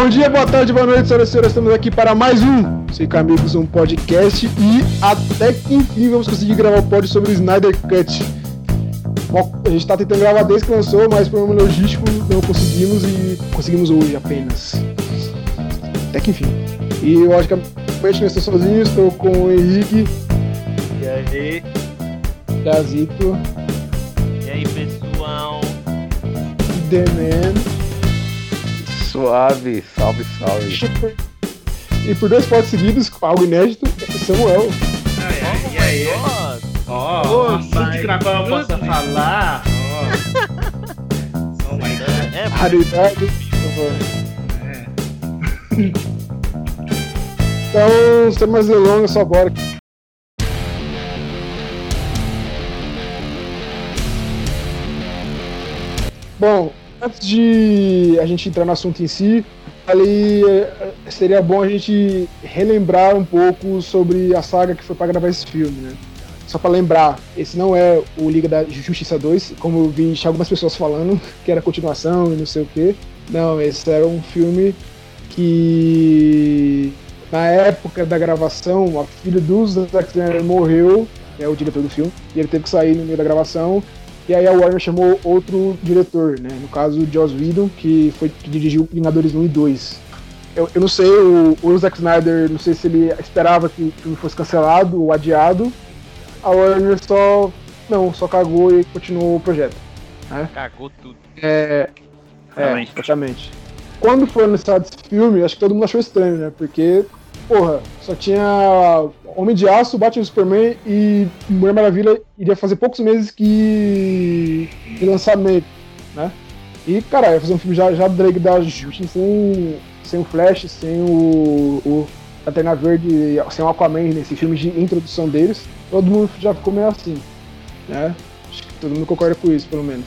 Bom dia, boa tarde, boa noite, senhoras e senhores. Estamos aqui para mais um Cinco Amigos, um podcast. E até que enfim vamos conseguir gravar o pod sobre o Snyder Cut. A gente está tentando gravar desde que lançou, mas por um logístico não conseguimos e conseguimos hoje apenas. Até que enfim. E eu acho que não estou sozinho, estou com o Henrique. E aí? Gazito. E aí, pessoal? The Man. Suave, salve, salve. E por dois potes seguidos, algo inédito, Samuel. Ai, ai, e aí? Ó, oh, que qual eu possa falar. Ó. Oh my god. É, Raridade. É. Então, sem mais delongas, só bora. Bom, antes de a gente entrar no assunto em si, ali eh, seria bom a gente relembrar um pouco sobre a saga que foi para gravar esse filme, né? Só para lembrar, esse não é o Liga da Justiça 2, como eu vi algumas pessoas falando, que era continuação e não sei o que. Não, esse era um filme que na época da gravação, a filha do Zack Snyder morreu, é o diretor do filme, e ele teve que sair no meio da gravação. E aí a Warner chamou outro diretor, né? No caso, o Joss Whedon, que foi que dirigiu Vingadores 1 e 2. Eu, eu não sei, o, o Zack Snyder, não sei se ele esperava que o filme fosse cancelado ou adiado. A Warner só. Não, só cagou e continuou o projeto. Né? cagou tudo. É. É, Realmente. exatamente. Quando foi anunciado esse filme, acho que todo mundo achou estranho, né? Porque, porra, só tinha Homem de Aço, Batman Superman e Mulher Maravilha iria fazer poucos meses que de lançamento, né? E, cara, ia fazer um filme já, já Liga da Justiça sem, sem o Flash, sem o, o Lanterna Verde, sem o Aquaman nesse filme de introdução deles. Todo mundo já ficou meio assim, né? Acho que todo mundo concorda com isso, pelo menos.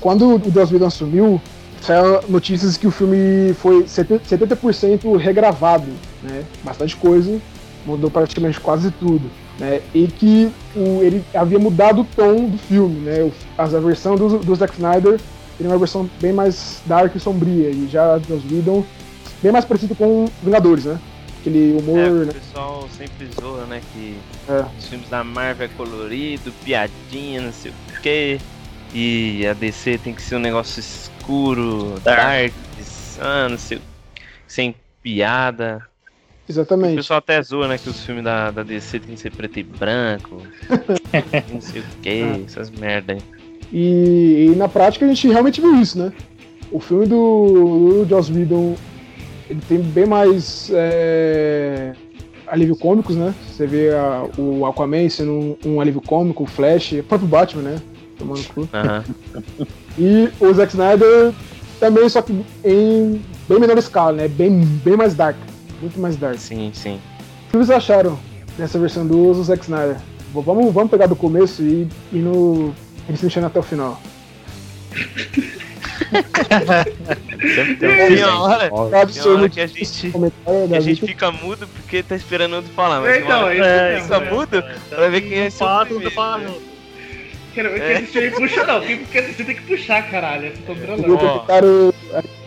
Quando o Joss Whedon assumiu, saiu notícias que o filme foi 70% 70% regravado, né? Bastante coisa, mudou praticamente quase tudo, né? E que o, ele havia mudado o tom do filme, né? O, a versão do, do Zack Snyder seria uma versão bem mais dark e sombria, e já Joss Whedon bem mais parecido com Vingadores, né? Aquele humor, É, o né? pessoal sempre zoa, né? Que É. os filmes da Marvel é colorido, piadinha, não sei o quê. E a DC tem que ser um negócio escuro, dark, ah, não sei o sem piada. O Exatamente. pessoal até zoa, né? Que os filmes da, da DC tem que ser preto e branco. não sei o que, essas merda aí. E, e na prática a gente realmente viu isso, né? O filme do, do Joss Whedon ele tem bem mais é, alívio cômicos, né? Você vê a- o Aquaman sendo um, um alívio cômico, o Flash, o próprio Batman, né? Tomando cu. E o Zack Snyder também, só que em bem menor escala, né? Bem, bem mais dark. Muito mais dark. Sim, sim. O que vocês acharam dessa versão do Zack Snyder? Vamos, vamos pegar do começo e ir no. Eles mexendo até o final. Sempre tem uma hora, tem uma seu hora que a gente, que a gente fica mudo porque tá esperando outro falar. Mas uma Então, hora mesmo, fica né? mudo pra ver quem é seu Fala tudo, primeiro. Quero ver É. que você puxa, não. Quem quer você tem que puxar, caralho. Eu tô vi o comentário.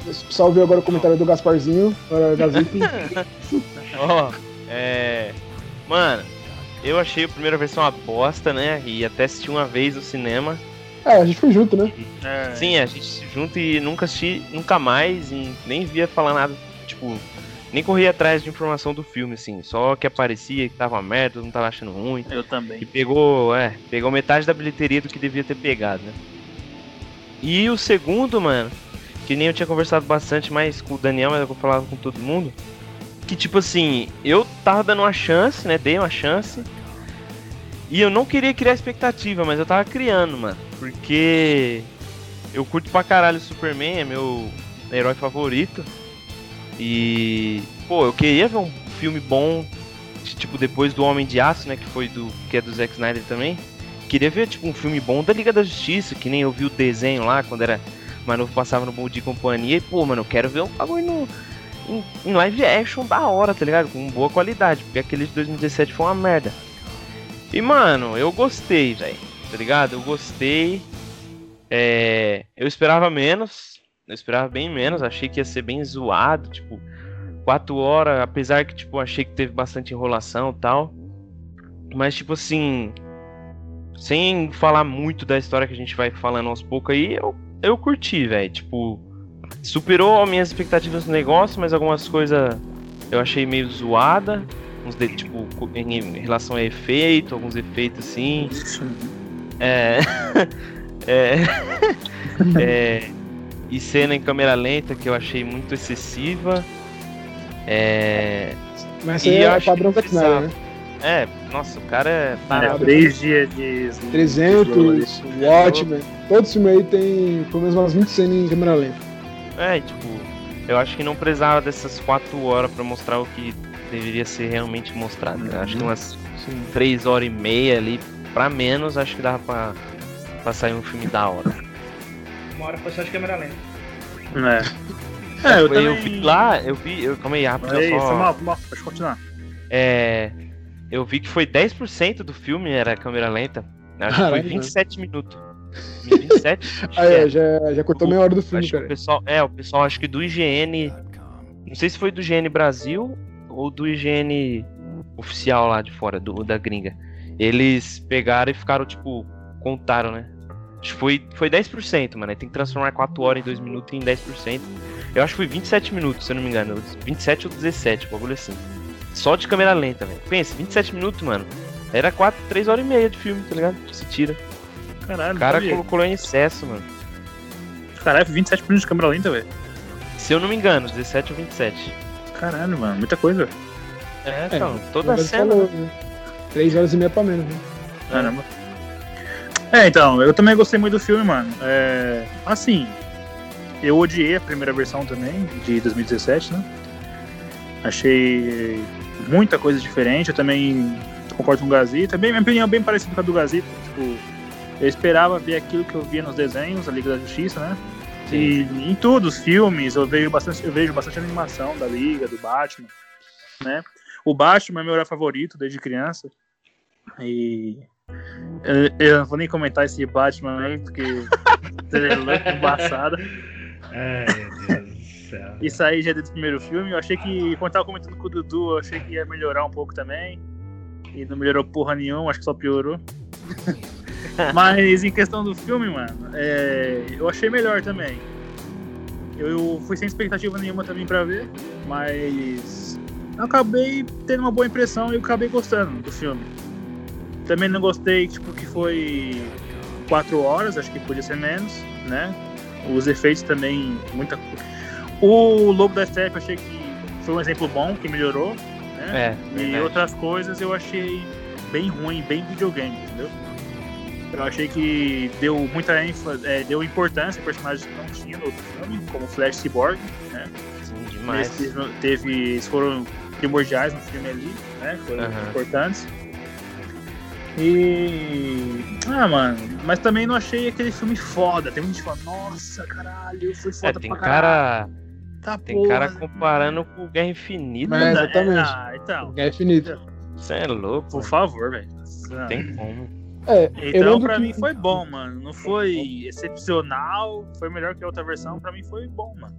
O pessoal viu agora o comentário do Gasparzinho, Gazito. Ó, é. Mano, eu achei a primeira versão uma bosta, né? E até assisti uma vez no cinema. É, a gente foi junto, né? É, Sim, a gente se junta e nunca assisti nunca mais e nem via falar nada, tipo, nem corria atrás de informação do filme, assim. Só que aparecia que tava merda, mundo tava achando ruim. Eu E também. pegou, é, pegou metade da bilheteria do que devia ter pegado, né? E o segundo, mano, que nem eu tinha conversado bastante mais com o Daniel, mas eu falava com todo mundo. Que tipo assim, eu tava dando uma chance, né? Dei uma chance. E eu não queria criar expectativa, mas eu tava criando, mano. Porque eu curto pra caralho o Superman, é meu herói favorito. E, pô, eu queria ver um filme bom, de, tipo, depois do Homem de Aço, né? Que foi do. que é do Zack Snyder também. Queria ver, tipo, um filme bom da Liga da Justiça, que nem eu vi o desenho lá quando era mais novo, passava no Bom de Companhia. E, pô, mano, eu quero ver um bagulho no, em, em live action da hora, tá ligado? Com boa qualidade, porque aquele de 2017 foi uma merda. E, mano, eu gostei, velho, tá ligado? Eu gostei. É, eu esperava menos, Eu esperava bem menos, achei que ia ser bem zoado, tipo, quatro horas, apesar que, tipo, achei que teve bastante enrolação e tal. Mas, tipo assim, sem falar muito da história que a gente vai falando aos poucos aí, eu, eu curti, velho. Tipo, superou as minhas expectativas no negócio, mas algumas coisas eu achei meio zoada. Uns de, tipo, em relação a efeito, alguns efeitos assim. É. é, é. E cena em câmera lenta que eu achei muito excessiva. É. Mas aí é o padrão Snyder, né? É, nossa, o cara é. É, três dias de. 300, Watchmen. Todo filme aí tem pelo menos umas 20 cenas em câmera lenta. É, tipo, eu acho que não precisava dessas 4 horas pra mostrar o que deveria ser realmente mostrado. Né? Acho que umas 3 horas e meia ali, pra menos, acho que dava pra, pra sair um filme da hora. Uma hora foi só de câmera lenta. É. É, eu, eu, também... vi lá, eu vi, eu, calma aí, rápido, É só- isso, mal, mal, pode continuar. É, eu vi que foi 10% do filme era câmera lenta. Acho que foi 27 minutos. 27? Acho que Aí, é. já, já cortou O- meia hora do filme, Acho que o cara. pessoal, é, o pessoal acho que do IGN, não sei se foi do IGN Brasil ou do IGN oficial lá de fora, do da gringa. Eles pegaram e ficaram tipo contaram, né? Acho que foi foi 10%, mano. Aí Tem que transformar 4 horas em 2 minutos em 10%. Eu acho que foi 27 minutos, se eu não me engano. 27 ou 17, um bagulho assim. Só de câmera lenta, velho. Pensa, 27 minutos, mano. Era 4, 3 horas e meia de filme, tá ligado? Se tira. Caralho, O cara sabia. colocou em excesso, mano. Caralho, 27 minutos de câmera lenta, velho. Se eu não me engano, 17 ou 27. Caralho, mano, muita coisa. É, É, então, toda a cena. falou, né? Três horas e meia pra menos, né? Caramba. É, então, eu também gostei muito do filme, mano. É, assim, eu odiei a primeira versão também, de 2017, né? Achei muita coisa diferente. Eu também concordo com o Gazi. Também, minha opinião é bem parecida com a do Gazi. Tipo, eu esperava ver aquilo que eu via nos desenhos, a Liga da Justiça, né? E em tudo, os filmes, eu vejo bastante, eu vejo bastante animação da Liga, do Batman, né? O Batman é meu herói favorito desde criança. E eu, não vou nem comentar esse Batman aí, porque é louco, embaçado. Ai, meu Deus do céu. Isso aí já é do primeiro filme. Eu achei que, quando tava comentando com o Dudu, eu achei que ia melhorar um pouco também. E não melhorou porra nenhuma, acho que só piorou. Mas em questão do filme, mano, é, eu achei melhor também. Eu fui sem expectativa nenhuma também pra ver, mas eu acabei tendo uma boa impressão e eu acabei gostando do filme. Também não gostei, tipo, que foi quatro horas, acho que podia ser menos, né? Os efeitos também, muita O Lobo da Steppe eu achei que foi um exemplo bom, que melhorou, né? É, E verdade. outras coisas eu achei bem ruim, bem videogame, entendeu? Eu achei que deu muita ênfase, é, deu importância a personagens que não tinham no outro filme, como Flash Cyborg, né? Sim, demais. Não- teve, eles foram primordiais no filme ali, né? Foram Aham. importantes. E. Ah, mano, mas também não achei aquele filme foda. Tem muita gente que fala, nossa, caralho, foi É, foda tem pra caralho. cara, Tá tem porra. cara comparando com Guerra Infinita. Mas- né? exatamente. Ah, então, É infinito. Você é louco, por favor, velho. não tem como. É, Então, pra que- mim foi bom, mano. Não foi excepcional, foi melhor que a outra versão. Pra mim foi bom, mano.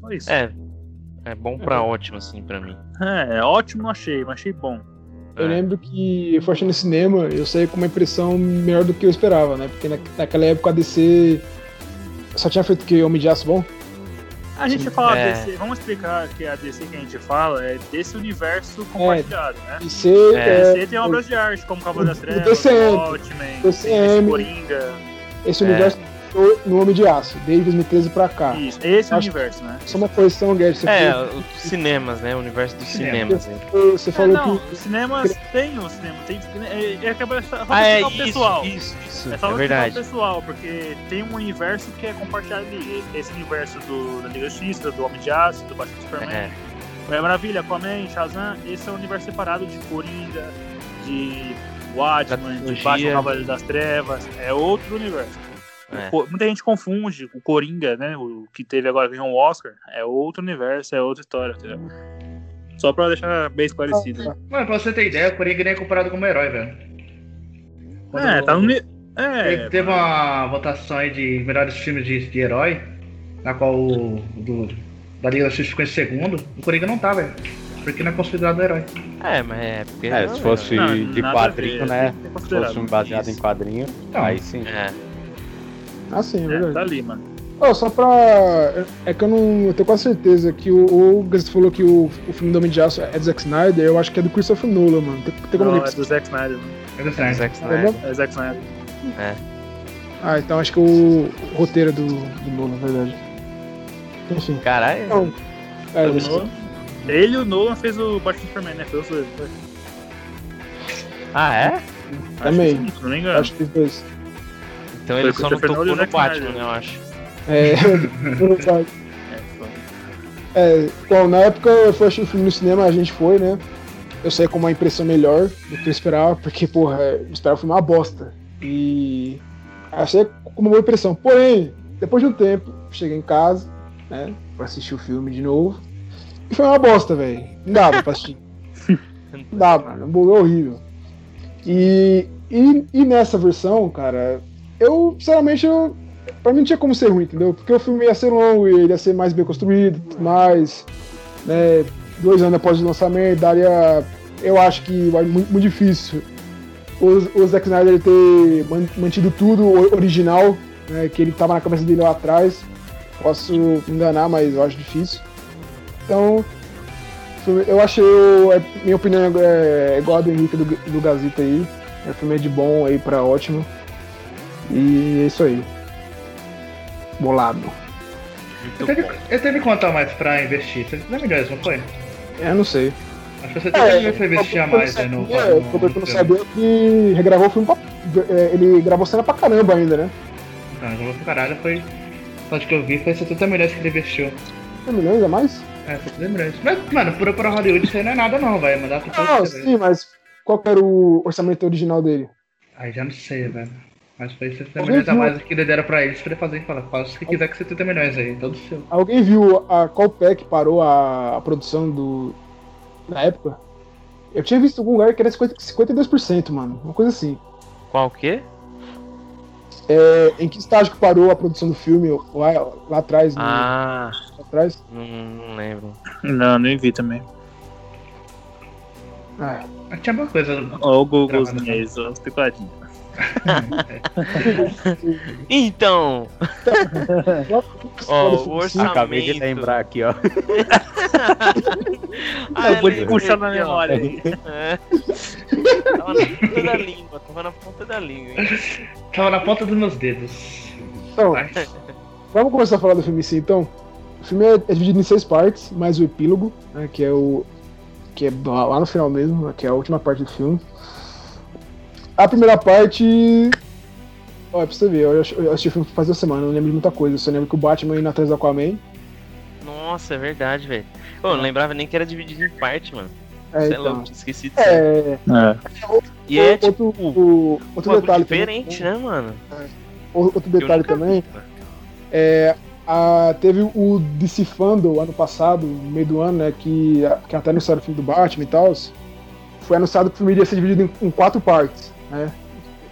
Só isso. É, é bom pra ótimo, assim, pra mim. É, ótimo, não achei, mas achei bom. Eu É. lembro que eu fui achando no cinema, eu saí com uma impressão melhor do que eu esperava, né? Porque na, naquela época a DC só tinha feito que Homem de Aço bom. A gente fala É. DC, vamos explicar que a DC que a gente fala é desse universo compartilhado, né? E ser. É. é, DC tem obras de arte, como Cavaleiro das o Trevas, DCM, Watchmen, DCM. Coringa. esse É. universo no Homem de Aço, desde 2013 pra cá. Isso, esse é o universo, né? Só uma correção, Guedes. Você, É, falou, os cinemas, né? O universo dos Cinema. cinemas. né? você É, falou não, que. os cinemas tem o cinema, tem. É, é, acaba só Ah, é isso, pessoal. isso, isso. É só É verdade. pessoal, porque tem um universo que é compartilhado ali. Esse universo do, da Liga Justiça, do Homem de Aço, do Batman Superman. É, Mulher Maravilha, Aquaman, Shazam, esse é um universo separado de Coringa, de Watchmen, de. Batman Cavaleiro das Trevas. É outro universo. É. Muita gente confunde o Coringa, né? O que teve agora ganhou um Oscar. É outro universo, é outra história, entendeu? Só pra deixar bem esclarecido. Mano, pra você ter ideia, o Coringa nem é comparado como herói, velho. Quando É, tá no. Teve, É, teve uma votação aí de melhores filmes de, de herói. na qual o do, da Liga da Justiça ficou em segundo, o Coringa não tá, velho. Porque não é considerado herói. É, mas é porque. É, se fosse Não, de quadrinho, ver, né? é Se fosse filme baseado Isso. em quadrinho, Então. aí sim. É. Ah, sim, é É, verdade. tá ali, mano. Ó, só pra. É que eu não. Eu tenho quase certeza que o. O Gazeta falou que o, o filme do Homem de Aço é do Zack Snyder, eu acho que é do Christopher Nolan, mano. Tem, tem como Não, é do Zack Snyder, mano. É do É Snyder. Zack Snyder. vendo? É Zack Snyder. Ah, então acho que o, o roteiro é do, do Nolan, na verdade. Enfim. Caralho. Então, é, O Nolan- Ele e o Nolan fez o Batman Superman, né? Foi os dois. foi. Ah, é? Acho Também. que sim, Se não me engano. acho que os dois. Então ele só não tocou no Batman, né, eu acho. É, verdade. É. É, bom, na época eu fui assistir o filme no cinema, a gente foi, né? Eu saí com uma impressão melhor do que eu esperava, porque, porra, eu esperava o filme uma bosta. E achei com uma boa impressão. Porém, depois de um tempo, cheguei em casa, né? Pra assistir o filme de novo. E foi uma bosta, velho. Não dava pra assistir. Não dava, mano. O é horrível. E, e, e nessa versão, cara, eu, sinceramente, eu, pra mim não tinha como ser ruim, entendeu? Porque o filme ia ser longo, ele ia ser mais bem construído, mais, né? Dois anos após o lançamento, daria. Eu acho que vai muito, muito difícil o, o Zack Snyder ter man- mantido tudo o- original, né? Que ele tava na cabeça dele lá atrás. Posso me enganar, mas eu acho difícil. Então, eu achei. o- é- minha opinião é, é igual a do Henrique do, do Gazeta aí. É um filme de bom aí pra ótimo. E é isso aí. Bolado. Eu teve, eu teve quanto a mais pra investir? Você lembra milhões, não foi? É, eu não sei. Acho que você teve milhões pra investir a mais aí no. É, o que eu não sabia é que regravou o filme pra, é, Ele gravou cena pra caramba ainda, né? Não, jogou pro caralho, foi. Só de que eu vi foi 70 milhões que ele investiu. 100 milhões a mais? É, 70 milhões. Mas, mano, por, por Hollywood isso aí não é nada não, vai mandar você, velho. sim, mas qual que era o orçamento original dele? Aí já não sei, velho. Mas foi 70 Alguém milhões a mais que ele deram pra eles pra ele fazer e falar, faça o que quiser com 70 milhões aí, todo seu. Alguém viu a qual pé que parou a, a produção do. na época? Eu tinha visto algum lugar que era 50, 52%, mano. Uma coisa assim. Qual o quê? É, em que estágio que parou a produção do filme lá, lá atrás? no- Ah, lá atrás? não, não lembro. Não, nem vi também. Ah, tinha boa coisa. Ó, o Google Gravado, né? Inês, ó, especuladinho. Então, ó, o orçamento. Acabei de lembrar aqui, ó. Ah, eu vou lembrei puxar na memória. É. Tava na ponta da língua, tava na ponta da língua. hein? Tava na ponta dos meus dedos. Então, vamos começar a falar do filme sim, então. O filme é, é dividido em seis partes, mais o epílogo, né, que é o. que é lá no final mesmo, que é a última parte do filme. A primeira parte. Olha, pra você ver, eu, assisti o filme faz uma semana, eu não lembro de muita coisa, eu só lembro que o Batman indo atrás do Aquaman. Nossa, é verdade, velho. Eu não lembrava nem que era dividido em parte, mano. É, Você é então. louco, esqueci disso. É, É. E é outro, tipo o- um outro bagulho detalhe diferente, também, né, mano? Outro Que eu detalhe vi, também, mano. é, a- teve o DC Fandom ano passado, no meio do ano, né, que, que até anunciaram o filme do Batman e tal. Foi anunciado que o filme iria ser dividido em, em quatro partes, né?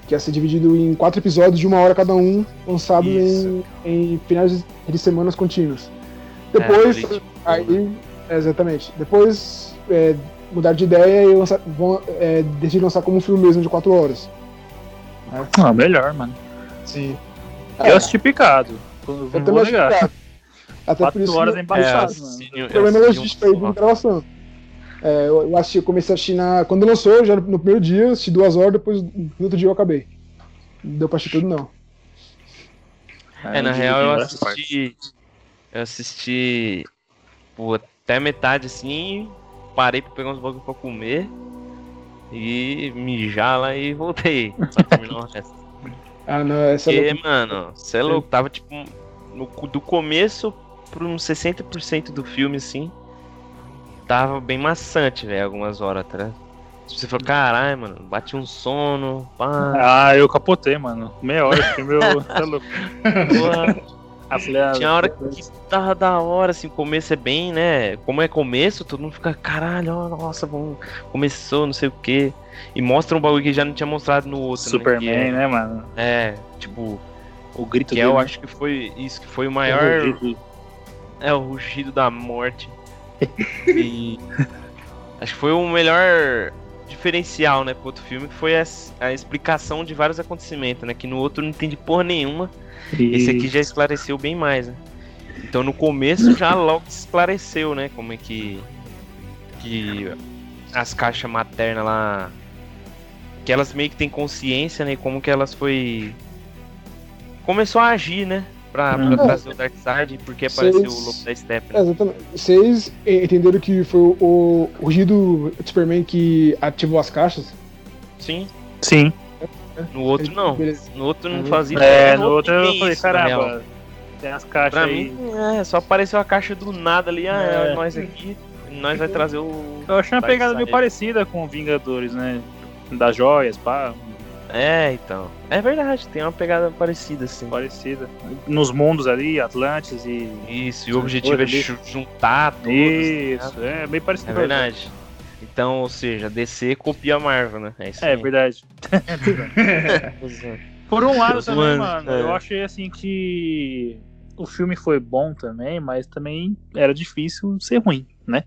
Que ia ser dividido em quatro episódios de uma hora cada um, lançado Isso. em, em finais de semanas contínuos. É, Depois, político, aí, é, exatamente. Depois é, mudaram de ideia e lançar, vão é, decidiram lançar como um filme mesmo de quatro horas. Ah, melhor, mano. Sim. Eu assisti picado. Eu vou negar. Até por isso horas é embaixado, É, mano. O problema é eu logístico aí de gravação. É, eu, eu assisti, eu comecei a assistir na. Quando lançou, já no primeiro dia, assisti duas horas, depois no outro dia eu acabei. Não deu pra assistir tudo, não. É, na real eu assisti. Eu assisti. Pô, até metade assim. Parei pra pegar uns bagulho pra comer. E mijar lá e voltei. Pra terminar o resto. Ah, não, essa é Porque, loucura. mano, você é louco, tava tipo. No, do começo pro uns 60% do filme, assim. Tava bem maçante, velho, algumas horas atrás. Você falou, caralho, mano, bate um sono, pá, Ah, eu capotei, mano. Meia hora esse filme eu. Tá louco. Ah, ah, Tinha hora que tava da hora, assim, o começo é bem, né? Como é começo, todo mundo fica, caralho, ó, nossa, vamos, começou, não sei o quê. E mostra um bagulho que já não tinha mostrado no outro, né? Que Superman, é, né, mano? é, tipo, O grito Que dele. eu né? acho que foi isso, que foi o É maior. o. É o rugido da morte. E. Acho que foi o melhor diferencial, né, pro outro filme, que foi a, a explicação de vários acontecimentos, né? Que no outro não entendi porra nenhuma. Esse aqui já esclareceu bem mais, né? Então no começo já logo esclareceu, né? Como é que. Que as caixas maternas lá. Que elas meio que têm consciência, né? e Como que elas foi. Começou a agir, né? Pra, pra trazer o Darkseid, porque apareceu o Lobo da Steppe. É, exatamente. Vocês entenderam que foi o, rugido do Superman que ativou as caixas? Sim. Sim. No outro não. No outro não Uhum. fazia É, no outro eu falei, caramba, tem as caixas Pra aí. mim, é, só apareceu a caixa do nada ali, ah, é, nós aqui, nós vai trazer o. Eu achei uma pegada meio parecida com Vingadores, né? Das joias, pá, É, então. É verdade, tem uma pegada parecida, assim. parecida. Nos mundos ali, Atlantis e. Isso, e o objetivo é ali. ju- juntar todos. Isso, tá é bem parecido. É verdade. Então, ou seja, DC copia a Marvel, né? É isso É aí. verdade. Por um lado também, mano, é. eu achei assim que o filme foi bom também, mas também era difícil ser ruim, né?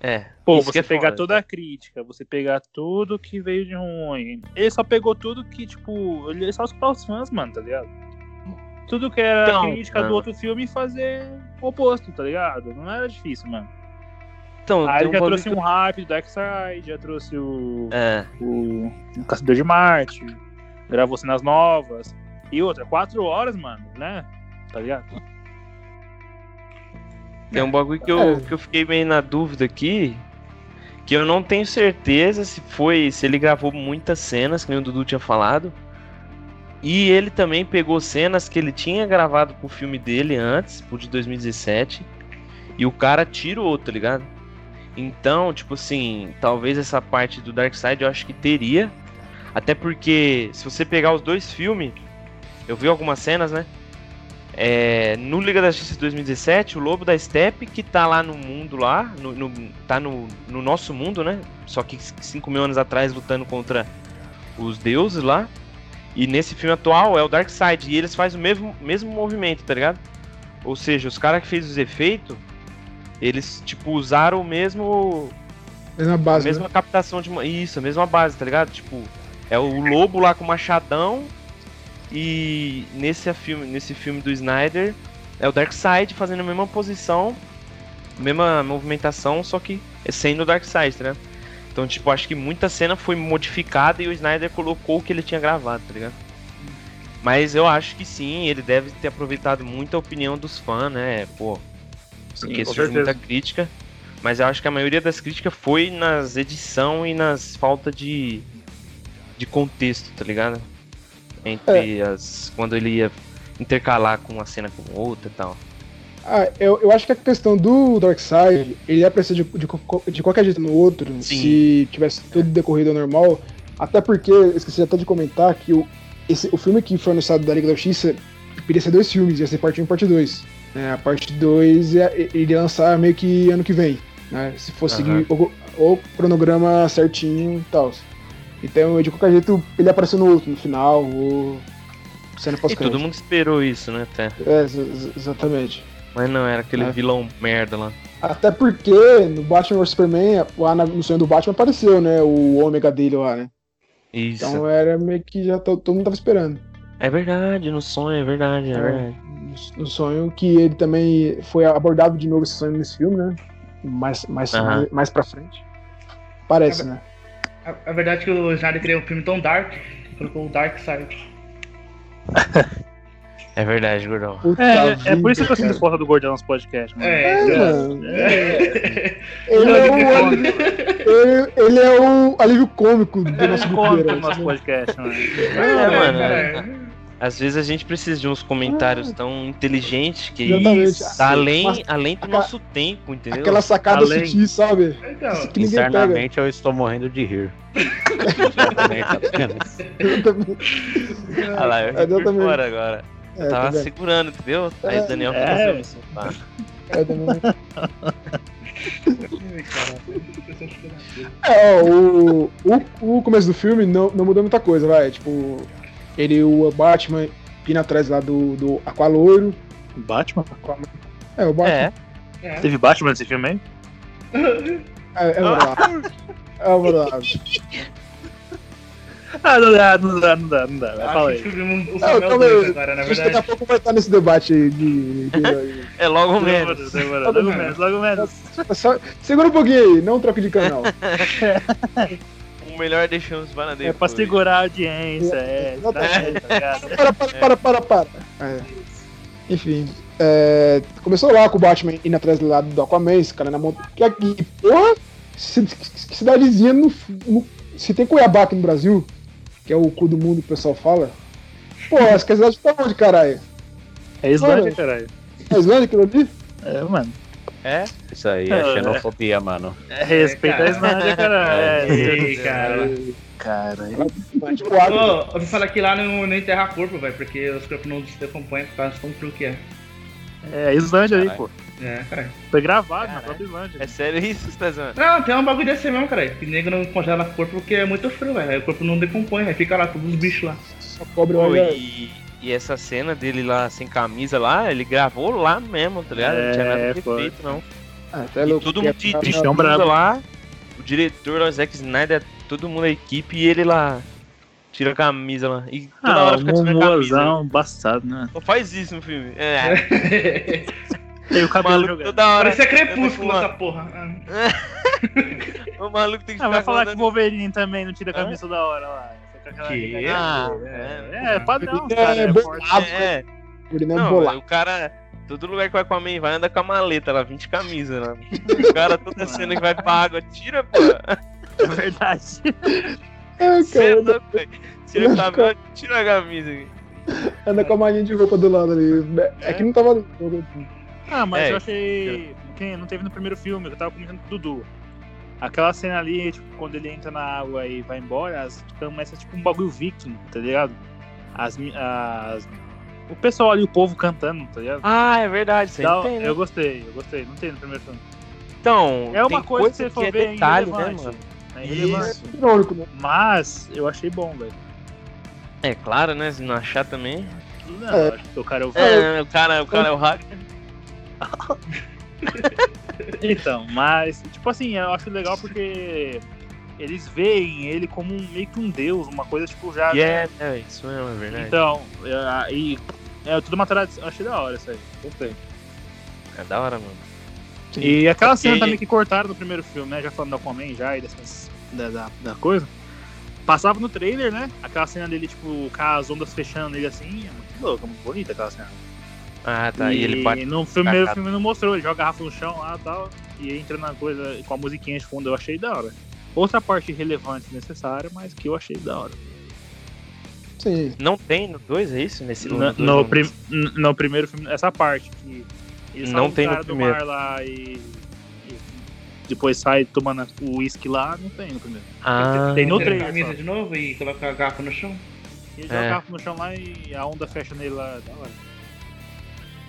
É. Pô, isso você é pegar foda. toda a crítica, você pegar tudo que veio de ruim. Ele só pegou tudo que, tipo, ele só escutar os fãs, mano, tá ligado? Tudo que era Então, crítica mano. do outro filme e fazer o oposto, tá ligado? Não era difícil, mano. Então, Aí ele um já bagulho trouxe que um hype do Darkseid, já trouxe o, É. o, o Caçador de Marte, gravou cenas novas. E outra, quatro horas, mano, né? Tá ligado? Tem um bagulho que É. eu, que eu fiquei meio na dúvida aqui. Que eu não tenho certeza se foi. Se ele gravou muitas cenas, que nem o Dudu tinha falado. E ele também pegou cenas que ele tinha gravado pro filme dele antes, pro de 2017. E o cara tirou, tá ligado? Então, tipo assim, talvez essa parte do Darkseid eu acho que teria. Até porque, se você pegar os dois filmes, eu vi algumas cenas, né? É, no Liga da Justiça de 2017, o Lobo da Steppe, que tá lá no mundo lá, no, no- tá no, no nosso mundo, né? Só que 5 mil anos atrás lutando contra os deuses lá. E nesse filme atual é o Darkseid. E eles fazem o mesmo, mesmo movimento, tá ligado? Ou seja, os caras que fez os efeitos, eles, tipo, usaram o mesmo Mesma a base. mesma né? captação de. Isso, a mesma base, tá ligado? Tipo, é o lobo lá com o machadão. E nesse filme, nesse filme do Snyder é o Darkseid fazendo a mesma posição, mesma movimentação, só que sendo o Darkseid, ligado? Então, tipo, acho que muita cena foi modificada e o Snyder colocou o que ele tinha gravado, tá ligado? Mas eu acho que sim, ele deve ter aproveitado muito a opinião dos fãs, né? Pô, porque surgiu certeza. muita crítica. Mas eu acho que a maioria das críticas foi nas edição e nas falta de, de contexto, tá ligado? Entre as. Quando ele ia intercalar com uma cena com outra e tal. Ah, eu, eu acho que a questão do Darkseid, ele ia precisar de, de, de qualquer jeito no outro, Sim. se tivesse tudo decorrido normal. Até porque, esqueci até de comentar que o, esse, o filme que foi anunciado da Liga da Justiça iria ser dois filmes, ia ser parte 1 e parte 2. né? a parte 2 ia, iria lançar meio que ano que vem, né? Se fosse Aham. seguir o, o cronograma certinho e tal. Então, de qualquer jeito, ele apareceu no outro, no final, ou cena E todo mundo esperou isso, né? Até. É, ex- ex- exatamente. Mas não, era aquele É. vilão merda lá. Até porque no Batman vs Superman, lá no sonho do Batman apareceu, né? O ômega dele lá, né? Isso. Então era meio que já to- todo mundo tava esperando. É verdade, no sonho, é verdade, é, É. verdade. No- sonho que ele também foi abordado de novo esse sonho nesse filme, né? Mais, mais, mais, mais pra frente. Parece, né? A, a verdade é que o Snyder criou um filme tão dark, colocou o Dark Side. É verdade, gordão. É, é por isso que eu sinto falta do Gordão nos podcasts, mano. É, É, mano. É. Ele é, o, alívio- ele, ele é o alívio cômico do É nosso grupo heróis, do nosso né? podcast, mano. É, mano. Às vezes a gente precisa de uns comentários tão inteligentes que Exatamente. tá além, Mas além do aquela- nosso tempo, entendeu? Aquela sacada Além. sutil, sabe? Então, Que ninguém pega. Internamente eu estou morrendo de rir. Internamente. Ah lá, eu por Exatamente. fora agora. É, Eu tava tá segurando, entendeu? Aí o Daniel É. começou a me soltar. É, também. É, ó, o, o, o começo do filme não, não mudou muita coisa, vai. Tipo, ele, o Batman pina atrás lá do, do Aqualoiro. Batman? É, o Batman. É. É. Teve Batman nesse filme aí? É, é verdade. É verdade. Ah, não dá, não dá, não dá, não dá. Fala que aí. Samuel calma aí. 2 agora, na daqui a pouco vai estar nesse debate aí de. de- É logo menos. Demorou. Logo Logo menos. menos, logo menos. Só- segura um pouquinho aí, não troque de canal. O melhor deixamos para É depois. pra segurar a audiência, é. Dá certo, tá ligado? Para, para, para, para, para. É. Enfim. é, começou lá com o Batman indo atrás do lado do Aquaman, esse cara na montanha. Que aqui, porra, que cidadezinha no, no- Se tem Cuiabá aqui no Brasil, que é o cu do mundo que o pessoal fala. Pô, essa é cidade tá onde, caralho? É Islândia, caralho. É Islândia aquilo ali? É, mano. É? Isso aí é É. xenofobia, mano. É, respeita a. Islândia, cara. É, Ei, cara. Cara, água. Ô, eu ouvi falar que lá não, não enterra corpo, velho, porque os corpos não se decompõem por causa de tão frio que é. é Islândia aí, Caralho. pô. É, cara. Foi gravado na Caralho. própria Islândia. É sério isso, Stazan? Não, tem um bagulho desse mesmo, cara. Que nego não congela corpo porque é muito frio, velho. Aí o corpo não decompõe, aí fica lá todos os bichos lá. Só cobre Pô, olha. E, essa cena dele lá sem camisa lá, ele gravou lá mesmo, tá ligado? não tinha É, nada de foi. feito, não. Ah, até E louco. todo mundo de, é- de lá, o diretor, o Zack Snyder, todo mundo da equipe e ele lá tira a camisa lá. E toda Ah, hora o fica tirando a camisa. Mumuazão, bastado, né? Só faz isso no filme. É, Tem o cabelo maluco jogando. toda hora. Parece crepúsculo Uma- essa porra. O maluco tem que Ah, ficar vai falar que o Wolverine também não tira a camisa toda hora lá. Que? Ah, É, é padrão, É, cara. É. Ah, É, não é bolado. o cara. Todo lugar que vai com a mãe vai anda com a maleta lá, 20 camisas lá. O cara, toda cena que vai pra água, tira, pô. É verdade. É, é cara, velho. Tira a camisa, tira a camisa. aqui. anda com a malinha de roupa do lado ali. É, que não tava. Ah, mas É, eu achei. Quem não teve no primeiro filme, eu tava comentando com o Dudu. Aquela cena ali, tipo, quando ele entra na água e vai embora, as, começa tipo um bagulho viking, tá ligado? As, as, o pessoal ali, o povo cantando, tá ligado? Ah, é verdade, Dá- não tem, né? Eu gostei, eu gostei. Não tem no primeiro filme. Então, É uma tem coisa que você for é ver detalhe, né, mano? É. Isso. Né? Mas eu achei bom, velho. É claro, né? Se não achar também. Não, É. eu acho que o cara é o. É, o cara, o cara é o hacker. Então, mas, tipo assim, eu acho legal porque eles veem ele como um, meio que um deus, uma coisa tipo já. E é, é, isso mesmo, é verdade. Então, é, e é tudo uma tradição. eu Achei da hora isso aí. Gostei. É da hora, mano. E aquela Porque- cena também que cortaram no primeiro filme, né? Já falando do Aquaman já e dessas, da, da, da coisa. Passava no trailer, né? Aquela cena dele, tipo, com as ondas fechando nele assim. É muito louca, muito bonita aquela cena. Ah, tá. E, ele bate. no primeiro filme não mostrou, ele joga a garrafa no chão lá e tal. E entra na coisa com a musiquinha de fundo, eu achei da hora. Outra parte relevante necessária, mas que eu achei da hora. Sim. Não tem no 2, é isso? Nesse No, dois no, prim- no primeiro filme, essa parte que eles Não tem no primeiro. mar lá e, e depois sai tomando o uísque lá, não tem no primeiro. Ah, Tem no Tira a trailer camisa só. de novo e coloca a garrafa no chão. E ele joga É. a garrafa no chão lá e a onda fecha nele lá, da hora.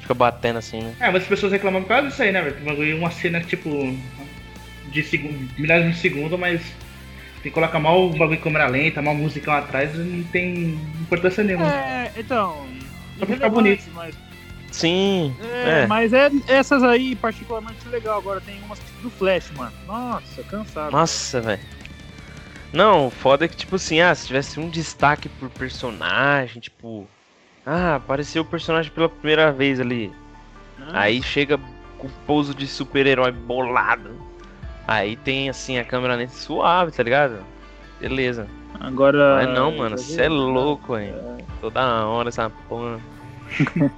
Fica batendo assim, né? É, mas as pessoas reclamam por causa disso aí, né, velho? Bagulho, Uma cena, tipo, de segundo, milhares de segundo, mas tem que colocar mal o bagulho em câmera lenta, mal musicão atrás, não tem importância nenhuma. É, então. Só pra ficar irrelevante, Mas, Sim. é, É. mas é essas aí, particularmente legal. Agora tem umas do Flash, mano. Nossa, cansado. Nossa, velho. Não, o foda é que, tipo assim, ah, se tivesse um destaque por personagem, tipo. Ah, apareceu o personagem pela primeira vez ali. Ah, Aí chega com o pouso de super-herói bolado. Aí tem, assim, a câmera lenta suave, tá ligado? Beleza. Agora. Mas não, mano, você é louco, velho. Toda hora essa porra.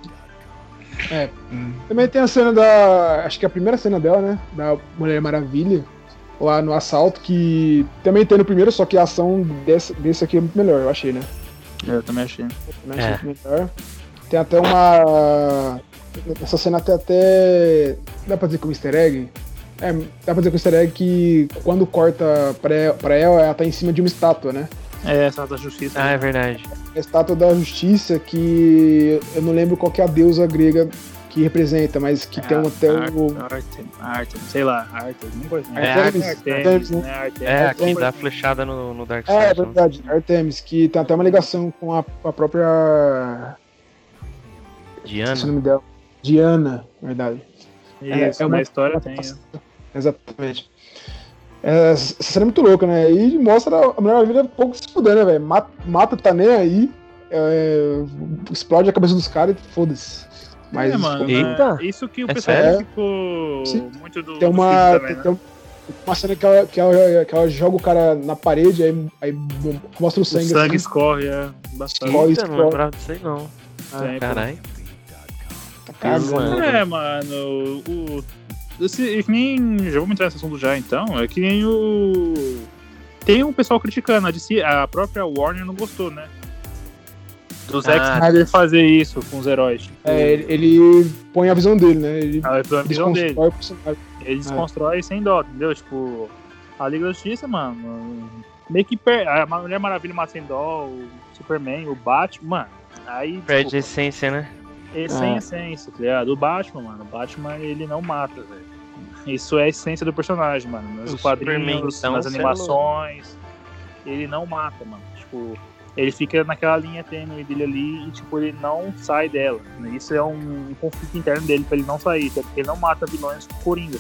Também tem a cena da. Acho que é a primeira cena dela, né? Da Mulher Maravilha. Lá no assalto, que também tem no primeiro, só que a ação desse, desse aqui é muito melhor, eu achei, né? Eu também achei. Eu achei É. muito melhor. Tem até uma. Essa cena tem até. Dá pra dizer que é um easter egg? É, dá pra dizer que é um easter egg que quando corta pra ela, ela, ela tá em cima de uma estátua, né? É, essa da justiça. Ah, é verdade. A estátua da justiça que eu não lembro qual que é a deusa grega que representa, mas que tem um até o. Artem, Artem, sei lá, Artem, não coisa. É, Artemis, Artemis, Artemis, né? né? Artemis. É, É, aqui é, dá flechada no, no Dark É, é Side. né? verdade, Artemis, que tem até uma ligação com a, a própria Diana? É o nome dela. Diana, verdade. Isso, é uma uma- história tem. né? Exatamente. É, essa cena é muito louca, né? E mostra a Mulher Maravilha pouco se fuder, né, velho? Mata, mata, tá nem aí, é, explode a cabeça dos caras e foda-se. Mas é, mano, Eita. né, isso que o É pessoal sério? ficou Sim. muito do, tem uma, também, né? tem uma cena que ela, que, ela, que ela joga o cara na parede, aí, aí mostra o O sangue. sangue assim. escorre, é bastante. Escorre. Eita, não lembrava disso aí não. Pô. Caralho. Tá. É, mano, o. Esse, é que nem. Já vamos entrar nesse assunto já então. É que nem o. Tem um pessoal criticando, a DC, a própria Warner não gostou, né? Do Zack Ah, Snyder fazer isso com os heróis. Tipo, É, ele, ele põe a visão dele, né? Ele a visão dele. desconstrói o personagem. Ele desconstrói sem dó, entendeu? Tipo, a Liga da Justiça, mano, meio que per... a Mulher Maravilha mata sem dó, o Superman, o Batman, mano, aí, Perde a desculpa, essência, né? é sem Ah. essência, tá ligado? O Batman, mano, o Batman, ele não mata, velho. Isso é a essência do personagem, mano, nos O quadrinhos, Superman, então, nas é animações, ele não mata, mano, tipo... Ele fica naquela linha tênue dele ali e, tipo, ele não sai dela. né? Isso é um conflito interno dele pra ele não sair, até porque ele não mata vilões com Coringa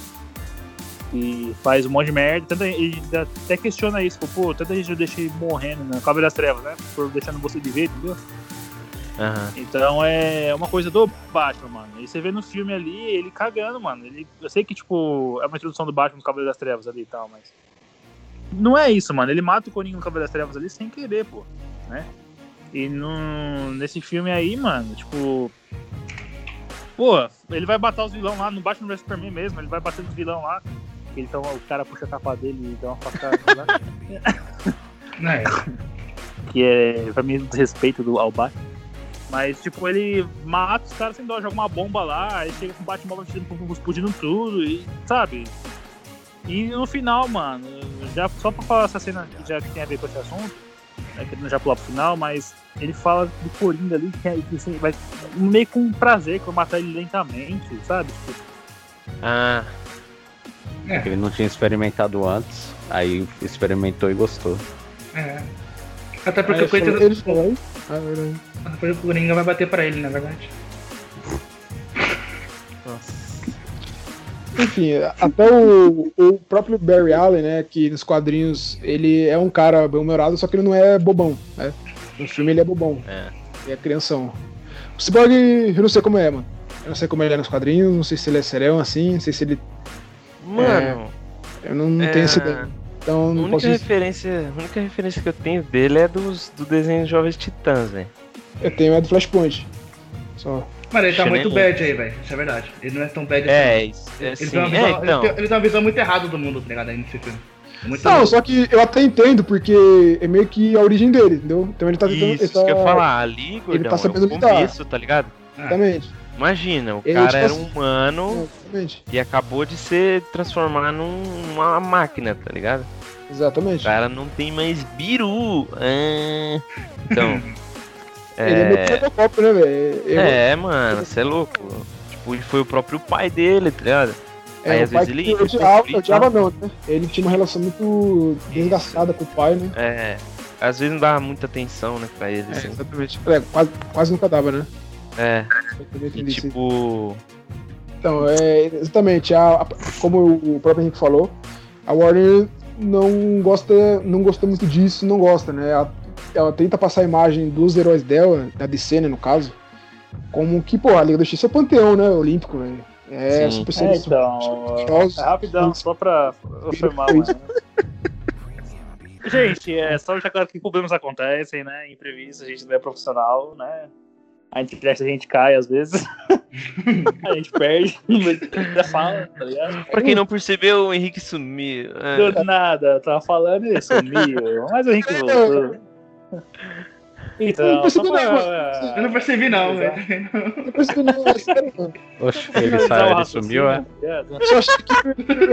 e faz um monte de merda. Tanta, ele até questiona isso, tipo, pô, tanta gente eu deixei morrendo na Cabo das Trevas, né? Por deixando você viver, entendeu? Aham. Então é uma coisa do Batman, mano. E você vê no filme ali, ele cagando, mano. Ele, eu sei que, tipo, é uma introdução do Batman no Cabo das Trevas ali e tal, mas. Não é isso, mano. Ele mata o Coringa no Cabo das Trevas ali sem querer, pô. Né? E no, nesse filme aí, mano, tipo. Pô, ele vai bater os vilão lá, no Batman vs Superman mesmo, ele vai bater nos vilão lá. que Então o cara puxa a capa dele e dá uma facada lá. É, que é pra mim desrespeito do, ao Batman. Mas, tipo, ele mata os caras sem dó, joga uma bomba lá, aí chega com o Batman explodindo tudo, e sabe? E no final, mano, já, só pra falar essa cena que já que tem a ver com esse assunto, né, que já pular pro final, mas ele fala do Coringa ali, que, é, que assim, vai meio com prazer, que vai matar ele lentamente, sabe? Tipo, Ah, Ele não tinha experimentado antes, aí experimentou e gostou. é. Até porque Aí o coitado ele falou, ah, é verdade. depois o Coringa vai bater pra ele, na verdade. nossa. Enfim, até o, o próprio Barry Allen, né, que nos quadrinhos ele é um cara bem-humorado, só que ele não é bobão, né? No filme ele é bobão, É. ele é crianção. O Cyborg, eu não sei como é, mano. Eu não sei como ele é nos quadrinhos, não sei se ele é serão assim, não sei se ele. Mano, Eu não, não É, tenho essa ideia. Então a não única posso referência, a única referência que eu tenho dele é dos, do desenho de Jovens Titãs, velho. Eu tenho é do Flashpoint. Só. Mano, ele tá Xenem- muito bad aí, velho. Isso é verdade. Ele não é tão bad É, assim. é Ele, assim, tem uma é, visão, ele, então. tem, ele tem uma visão muito errada do mundo, tá ligado? Aí nesse filme. Muito Não, só que eu até entendo, porque é meio que a origem dele, entendeu? Então ele tá tentando. Isso, ele isso tá... que eu ia falar, ali, gordão, tá é sabendo o lidar. começo, tá ligado? Exatamente. Imagina, o Ele, cara tipo era assim- um humano Exatamente. e acabou de se transformar numa máquina, tá ligado? O Exatamente. cara não tem mais biru. Ah, Então, Ele é meio é, Robocop, né, velho? Eu- é, mano, você é louco. Tipo, foi o próprio pai dele, tá ligado? É, Aí, às vezes, ele- ele odiava, foi odiava não, né? Ele tinha uma relação muito desgastada com o pai, né? É, às vezes não dava muita atenção, né, pra ele, É, assim. exatamente. É, quase, quase nunca dava, né? É, Eu e tipo, Então, é, exatamente, a, a- como o próprio Henrique falou, a Warner não gosta, não gostou muito disso, não gosta, né? Ela, tenta passar a imagem dos heróis dela, da DC, né, no caso, como que, pô, a Liga da Justiça é panteão, né, olímpico, velho. É, Sim. super É, então, Shows. é rapidão, só pra afirmar, mano. Gente, é só deixar claro que problemas acontecem, né? Imprevistos, a gente não é profissional, né? A internet a gente cai às vezes. a gente perde no meio da fala, tá ligado? pra quem não percebeu, o Henrique sumiu. É. Do nada, eu tava falando e sumiu. Mas o Henrique voltou. Então, Eu não percebi só pra- nada. Eu não percebi, não, Exato. velho. Eu percebi, não, é. Oxe, ele saiu, ele sumiu, é? Eu achei que,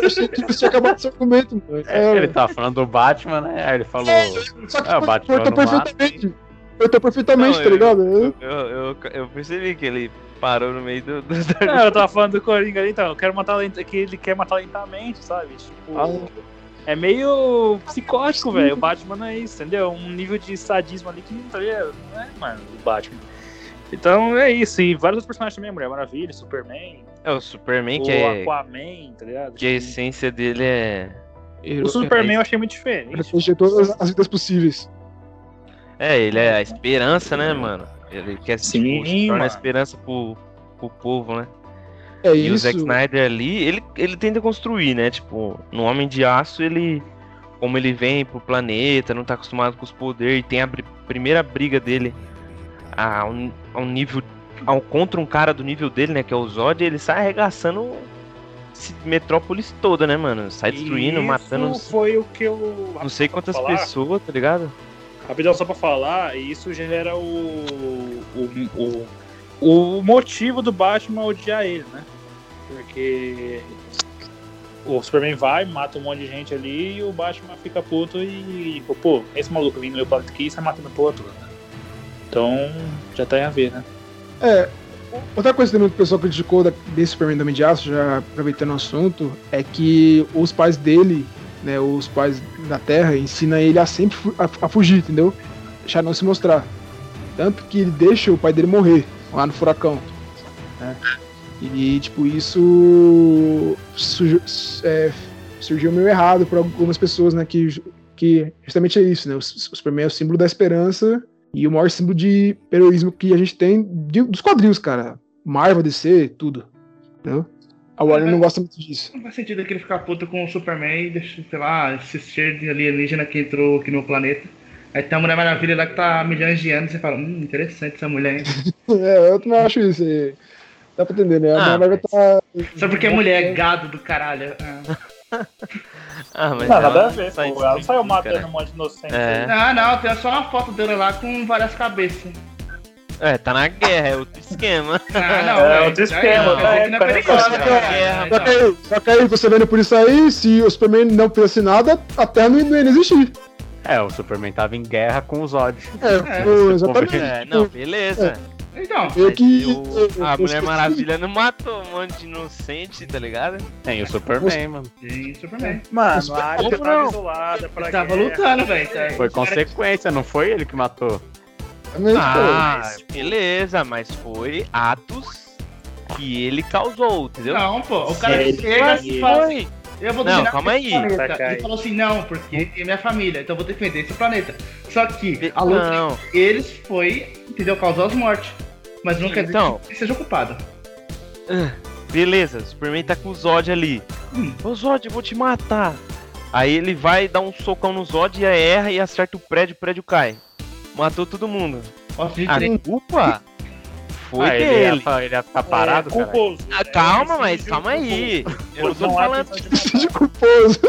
eu achei que tinha acabado esse argumento, mano. É, ele tava falando do Batman, né? Aí ele falou. Só que É, o Batman cortou perfeitamente. Cortou perfeitamente, Não, tá eu- ligado? Eu- Eu, eu, eu percebi que ele parou no meio do. do... Não, eu tava falando do Coringa ali, então. Eu quero matar que ele quer matar lentamente, sabe? Tipo, Ah, é meio psicótico, velho. O Batman não é isso, entendeu? Um nível de sadismo ali que não tá? Não é, mano, o Batman. Então é isso, e vários outros personagens também, Mulher Maravilha, Superman, É o Superman o que é. Aquaman, tá ligado? Que a essência dele é. O Superman eu achei muito Ele diferente. preenche todas as vidas possíveis. É, ele é a esperança, né, mano? Ele quer Sim, se torna a mano. esperança pro, pro povo, né? É E o isso. Zack Snyder ali, ele, ele tenta construir, né? Tipo, no Homem de Aço, ele. Como ele vem pro planeta, não tá acostumado com os poderes, e tem a bri- primeira briga dele a um, a um nível. Ao, contra um cara do nível dele, né? Que é o Zod, ele sai arregaçando esse Metrópolis toda, né, mano? Sai destruindo, Isso matando uns- foi o que eu. não sei quantas pessoas, tá ligado? Rapidão, só pra falar, e isso gera o, o, o, o motivo do Batman odiar ele, né? Porque o Superman vai, mata um monte de gente ali e o Batman fica puto e, pô, esse maluco vindo no meu planeta aqui e sai matando o outro, né? Então, já tem a ver, né? É, outra coisa que muito pessoal criticou desse Superman do Homem de Aço, já aproveitando o assunto, é que os pais dele, né, os pais da Terra, ensinam ele a sempre a, a fugir, entendeu? Deixar não se mostrar. Tanto que ele deixa o pai dele morrer lá no furacão. né? E, tipo, isso surgiu, é, surgiu meio errado para algumas pessoas, né? Que, que justamente é isso, né? O, o Superman é o símbolo da esperança e o maior símbolo de heroísmo que a gente tem de- dos quadrinhos, cara. Marvel, DC, tudo. Entendeu? A Warner não gosta muito disso. Não faz sentido aquele ficar puto com o Superman e deixa, sei lá, esse ser de alienígena que entrou aqui no planeta. Aí tem a Mulher Maravilha lá que tá há milhões de anos e você fala, hum, interessante essa mulher, hein? É, eu também acho isso. aí. Dá pra entender, né? A Ah, Marvel tá. Só porque a mulher é gado do caralho. Ah, Ah, mas Não, ela nada a não ver, pô. Ela não saiu matando um monte de inocente. É. Ah, não, tem só uma foto dela lá com várias cabeças. É, tá na guerra, é outro esquema. Ah, não, É, velho, outro esquema, não, aqui não é É, perigoso, só que- cara. Só que, aí, só que aí, você vendo por isso aí, se o Superman não fizesse nada, a Terra não ia existir. É, o Superman tava em guerra com os Zod. É, É. exatamente. É, não, beleza. Então, Eu que. Eu- a eu Mulher esqueci. Maravilha não matou um monte de inocente, tá ligado? Tem o Superman, mano. tem Superman. Mano, a área tava não? isolada pra Ele tava guerra. lutando, velho. tá? Foi consequência, não foi ele que matou. Mas, Ah, beleza, mas foi atos que ele causou, entendeu? Não, pô, o cara chega e fala, Foi. Eu vou Não, dominar calma esse aí. planeta. Ele falou assim, não, porque é minha família, então eu vou defender esse planeta. Só que a luta Não, eles foi, entendeu, causou as mortes. Mas não quer dizer Então. que ele seja culpado. beleza, o Superman tá com o Zod ali. Hum. Ô Zod, eu vou te matar. Aí ele vai dar um socão no Zod e erra e acerta o prédio, o prédio cai. Matou todo mundo. Posso de A trem. culpa foi Ah, ele dele. ia, ele ia ficar parado, é, culposo. Ah, É, calma, mas calma aí. Eu não tô há falando, de culposo.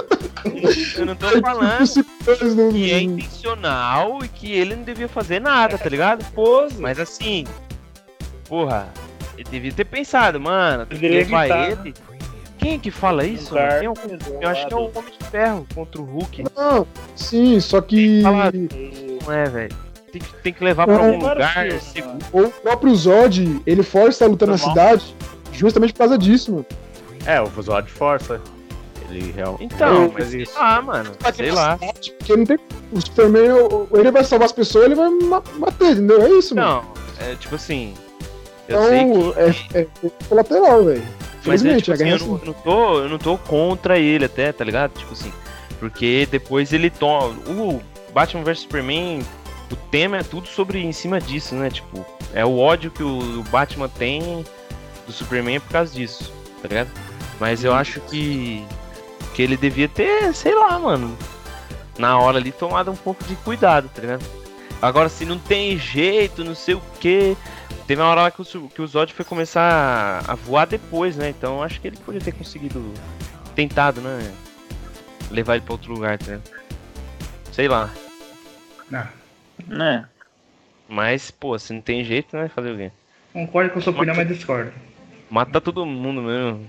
eu não tô falando que é intencional e que ele não devia fazer nada, tá ligado? Culposo. Mas assim, porra, ele devia ter pensado, mano, tem que levar ele. Quem que fala isso? Um Tem um- eu acho que é o Homem de Ferro contra o Hulk. Não, sim, só que. Não é, velho. Tem que, tem que levar pra Não, algum vários lugar filmes, seguro. o próprio Zod, ele força a luta na cidade justamente por causa disso, mano. É, o Zod força. Ele realmente. Então, ele mas isso. ah, mano, sei lá. Porque não tem. O Superman, ele vai salvar as pessoas, ele vai ma- bater, entendeu? É isso, mano. Não, é tipo assim. Eu sei que. Então, é, é, é colateral, velho. Mas é, tipo a assim, guerra eu não, eu não tô, eu não tô contra ele até, tá ligado? Tipo assim, porque depois ele toma. O Batman vs Superman, o tema é tudo sobre em cima disso, né? Tipo, é o ódio que o Batman tem do Superman por causa disso, tá ligado? Mas eu acho que. Que ele devia ter, sei lá, mano. Na hora ali, tomado um pouco de cuidado, tá ligado? Agora, se não tem jeito, não sei o que. Teve uma hora lá que o, que o Zod foi começar a voar depois, né? Então acho que ele podia ter conseguido. Tentado, né? Levar ele pra outro lugar, tá ligado? Sei lá. Não. Né? Mas, pô, se não tem jeito, né? Fazer o quê? Concordo com a sua opinião, mas discordo. Mata todo mundo mesmo.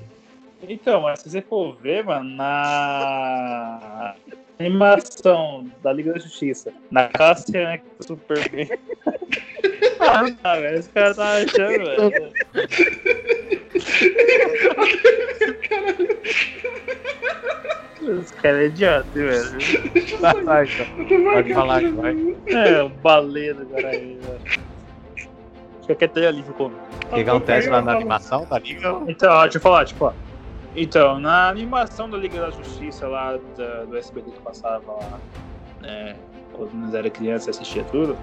Então, mas se você for ver, mano, na animação da Liga da Justiça, na cena que o Superman. ah, velho, esse cara tá achando, velho. Esse cara é idiota, velho. Vai, vai, Pode falar que vai. É, o baleia do cara aí, velho. Fica quieto aí, alívio cômico. O que acontece lá na animação da Liga? Então, ó, deixa eu falar, tipo, ó. Então, na animação da Liga da Justiça lá da- do SBT que passava lá, né, quando nós era criança e assistia tudo,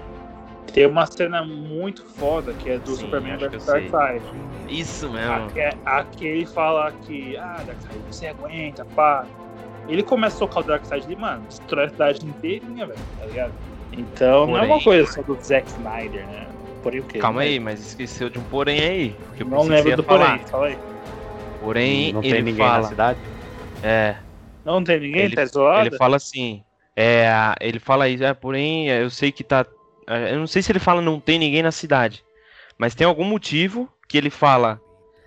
tem uma cena muito foda que é do Sim, Superman acho que Dark eu sei. Side. Isso mesmo. Aqui, é- ele fala que, ah, Darkseid, você aguenta, pá. Ele começa a tocar o Darkseid ali, mano, destrói a cidade inteirinha, velho, tá ligado? Então, não é uma Porém- coisa só do Zack Snyder, né? Porém o quê? Calma aí, mas esqueceu de um porém aí. Não lembro do falar. porém, fala aí. Porém, Não ele tem ninguém fala. na cidade? É, Não tem ninguém, Ele- tá zoado? ele fala assim. É, ele fala isso, é, porém, é, eu sei que tá. é, Eu não sei se ele fala não tem ninguém na cidade. Mas tem algum motivo que ele fala.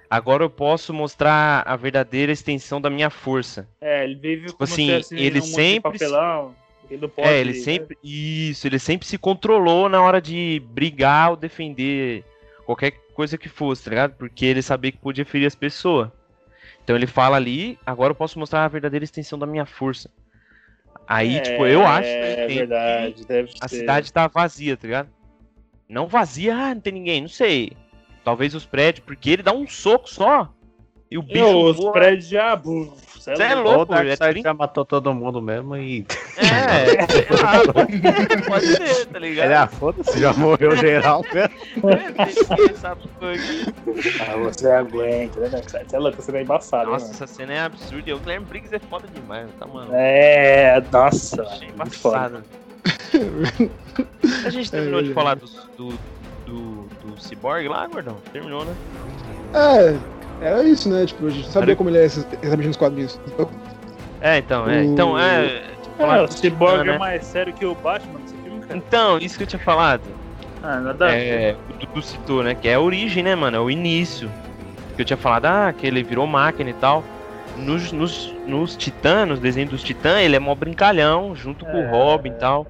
Agora eu posso mostrar a verdadeira extensão da minha força. É, ele vive como assim, se ele de sempre se- papelão, ele não pode... é, ele sempre. Isso, ele sempre se controlou na hora de brigar ou defender qualquer coisa que fosse, tá ligado? Porque ele sabia que podia ferir as pessoas. Então ele fala ali, agora eu posso mostrar a verdadeira extensão da minha força. Aí, tipo, eu acho É que verdade, deve a ser. cidade tá vazia, tá ligado? Não vazia, ah, não tem ninguém, não sei. Talvez os prédios, porque ele dá um soco só. E o bicho Meu, os prédios de abu. Cê Cê é Ou louco, o Darkseid é trin- já matou todo mundo mesmo e. É, lá, pode ser, tá ligado? Ele, ah, foda-se, já morreu geral mesmo. Ninguém sabe o que foi. Ah, você aguenta, né? Você é louco, você é embaçado, Nossa, né? essa cena é absurda. E o Guilherme Briggs é foda demais, tá, mano? É, nossa, foda. embaçado. A gente terminou de falar do, do, do, do Cyborg lá, gordão? Terminou, né? É, era isso, né? Tipo, a gente sabia Olha- como ele é exatamente nos quadrinhos. Então, É, então, é. Então, é. É, o Cyborg né? é mais sério que o Batman nesse filme, cara. Então, isso que eu tinha falado. Ah, nada ver. É, o Dudu citou, né? Que é a origem, né, mano? É o início. Que eu tinha falado, ah, que ele virou máquina e tal. Nos, nos, nos Titãs, nos desenhos dos Titãs, ele é mó brincalhão, junto com o É. Robin e tal.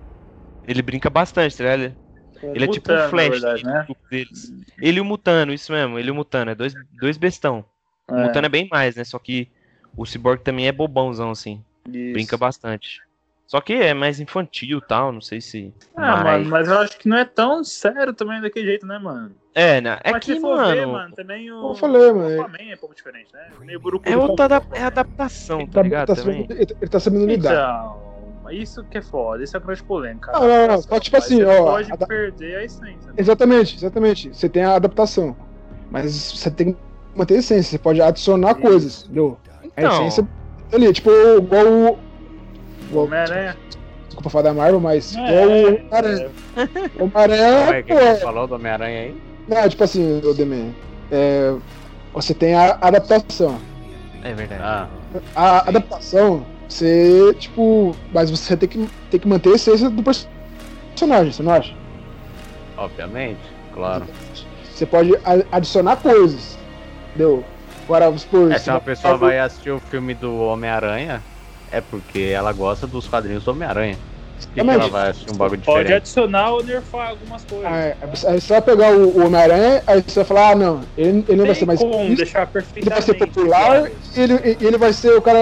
Ele brinca bastante, tá ligado? Ele é tipo um Flash verdade, né? deles. Ele e o Mutano, isso mesmo, ele e o Mutano. É dois, dois bestão. O É, Mutano é bem mais, né? Só que o Cyborg também é bobãozão, assim. isso. Brinca bastante. Só que é mais infantil e tal, não sei se. Ah, mas- mano, mas eu acho que não é tão sério também daquele jeito, né, mano? É, né? É mas que, se for mano. ver, mano, também o. Eu falei, mano, O Aquaman é um pouco diferente, né? Meio burucu É outra adap- é adaptação, ele tá tá, ligado? tá também? sabendo, ele, ele tá sabendo lidar. Então, isso que é foda, isso é a grande polêmica. Não, não, não, só tipo Mas assim, você ó, pode a da- perder a essência. né? Exatamente, exatamente. Você tem a adaptação. Mas você tem que manter a essência. Você pode adicionar Isso. coisas, entendeu? A Então. essência ali, tipo, igual o. Igual, Homem-Aranha. desculpa falar da Marvel, mas É, igual o Homem-Aranha. O Homem-Aranha, Como é que você falou do Homem-Aranha aí? não, tipo assim, o Demen. É, você tem a adaptação. É verdade. Ah, A adaptação, você, tipo. Mas você tem que, tem que manter a essência do personagem, você não acha? obviamente, claro. Você pode adicionar coisas. Entendeu? Agora, vamos supor. É, se uma pessoa vai assistir o filme do Homem-Aranha, é porque ela gosta dos quadrinhos do Homem-Aranha. Que, que ela vai assistir um bagulho Pode diferente? adicionar ou nerfar algumas coisas. Ah, é, Aí você vai pegar o, o Homem-Aranha, aí você vai falar, ah não, ele, ele não vai ser mais. como deixar ele vai ser popular e ele, ele vai ser o cara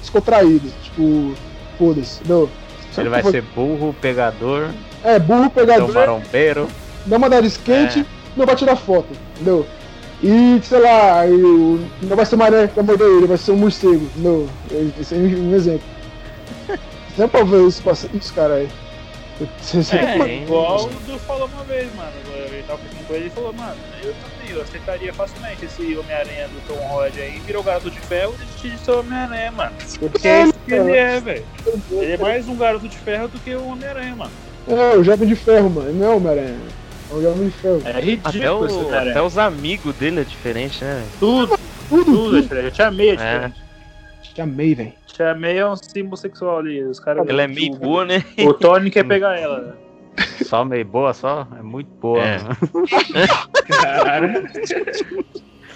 descontraído. Tipo, foda-se, entendeu? Ele vai ser burro, pegador, É, burro, pegador, marombeiro. não mandar skate, É. não vai tirar foto, entendeu? E, sei lá, o- não vai ser uma aranha que vai morder ele, vai ser um morcego, entendeu? Esse é um exemplo. Você pra ver isso, passa- isso cara aí. Você, você É, que- igual o Du falou uma vez, mano. Ele tava conversando com ele e falou, mano, eu também, eu aceitaria facilmente esse Homem-Aranha do Tom Holland aí, virou garoto de ferro e desistir de ser Homem-Aranha, mano. Porque é isso que ele é, velho. Ele é mais um garoto de ferro do que um Homem-Aranha, mano. É, o Jovem de Ferro, mano, não é o Homem-Aranha. É o Jovem de Ferro. É Até, ridículo esse o, até os amigos dele é diferente, né? Tudo, Tudo, tudo é tudo. diferente. Eu te amei, é É. diferente. Te amei, velho. Te amei é um símbolo sexual ali. Os caras. Ele é meio boa, né? O Tony quer pegar ela. né? Só meio boa, só? É muito boa. É. Caralho.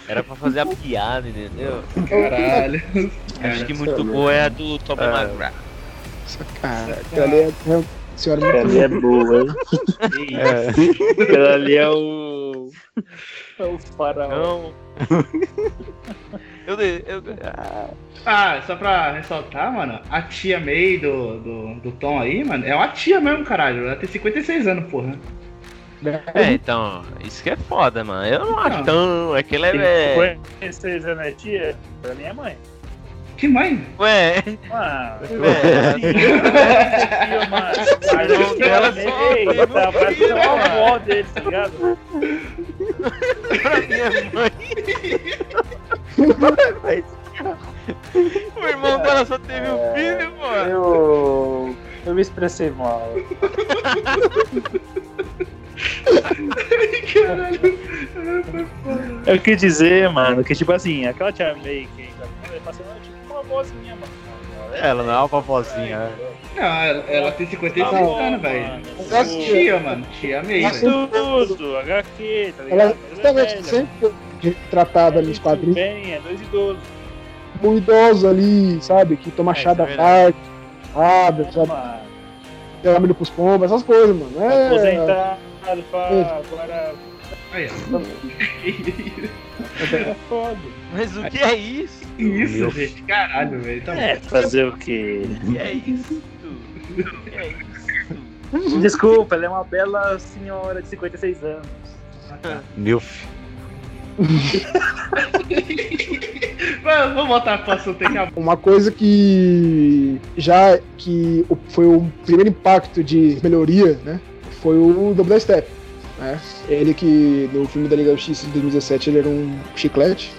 Era pra fazer a piada, entendeu? Caralho. Acho que muito boa é a do Tobey É. Essa cara, aquela ali é, senhora Ela é boa, hein? É. Aquela ali é o. É o faraó. Não. Eu, eu, ah, Ah, só pra ressaltar, mano, a tia May do, do, do Tom aí, mano, é uma tia mesmo, caralho. Ela tem 56 anos, porra. É, então, isso que é foda, mano. Eu não acho tão. Aquele Quem é. conhecer Zé Netia, pra mim é mãe. Que mãe? Ué, Mano, É. tia, mano. Mas eu que Ela ela só meio, teve tá, um parece que é uma avó dele, tá ligado? pra minha mãe. o irmão dela só teve um filho, mano. Eu. Eu me expressei mal. Eu quis dizer, mano, que tipo assim, aquela tia May que tá passando é tipo uma vozinha, mano. Ela não é uma vovozinha. Não, ela, ela tem 56 Tá bom, anos, velho. mano. Tia, mano. Tia meio, velho. Tudo, HQ, tá ligado? Ela Mas justamente velha, sempre foi tratada nos Tudo quadrinhos Bem, é dois idosos. um idoso ali, sabe? Que toma É, chá da é tarde, abre, sabe? Mano, Dá milho pros pombos, essas coisas, mano. É, aposentado, pá, agora Aí, é foda. Mas o que é isso? Que isso, gente? Caralho, velho. Tá É, fazer o quê? O que é isso? O que é isso? Desculpa, ela é uma bela senhora de 56 anos. Milf. Vamos vamos voltar pro assunto acabou. Uma coisa que já que foi o primeiro impacto de melhoria, né? Foi o Double Step. Né? Ele que no filme da Liga da Justiça de 2017 ele era um chiclete.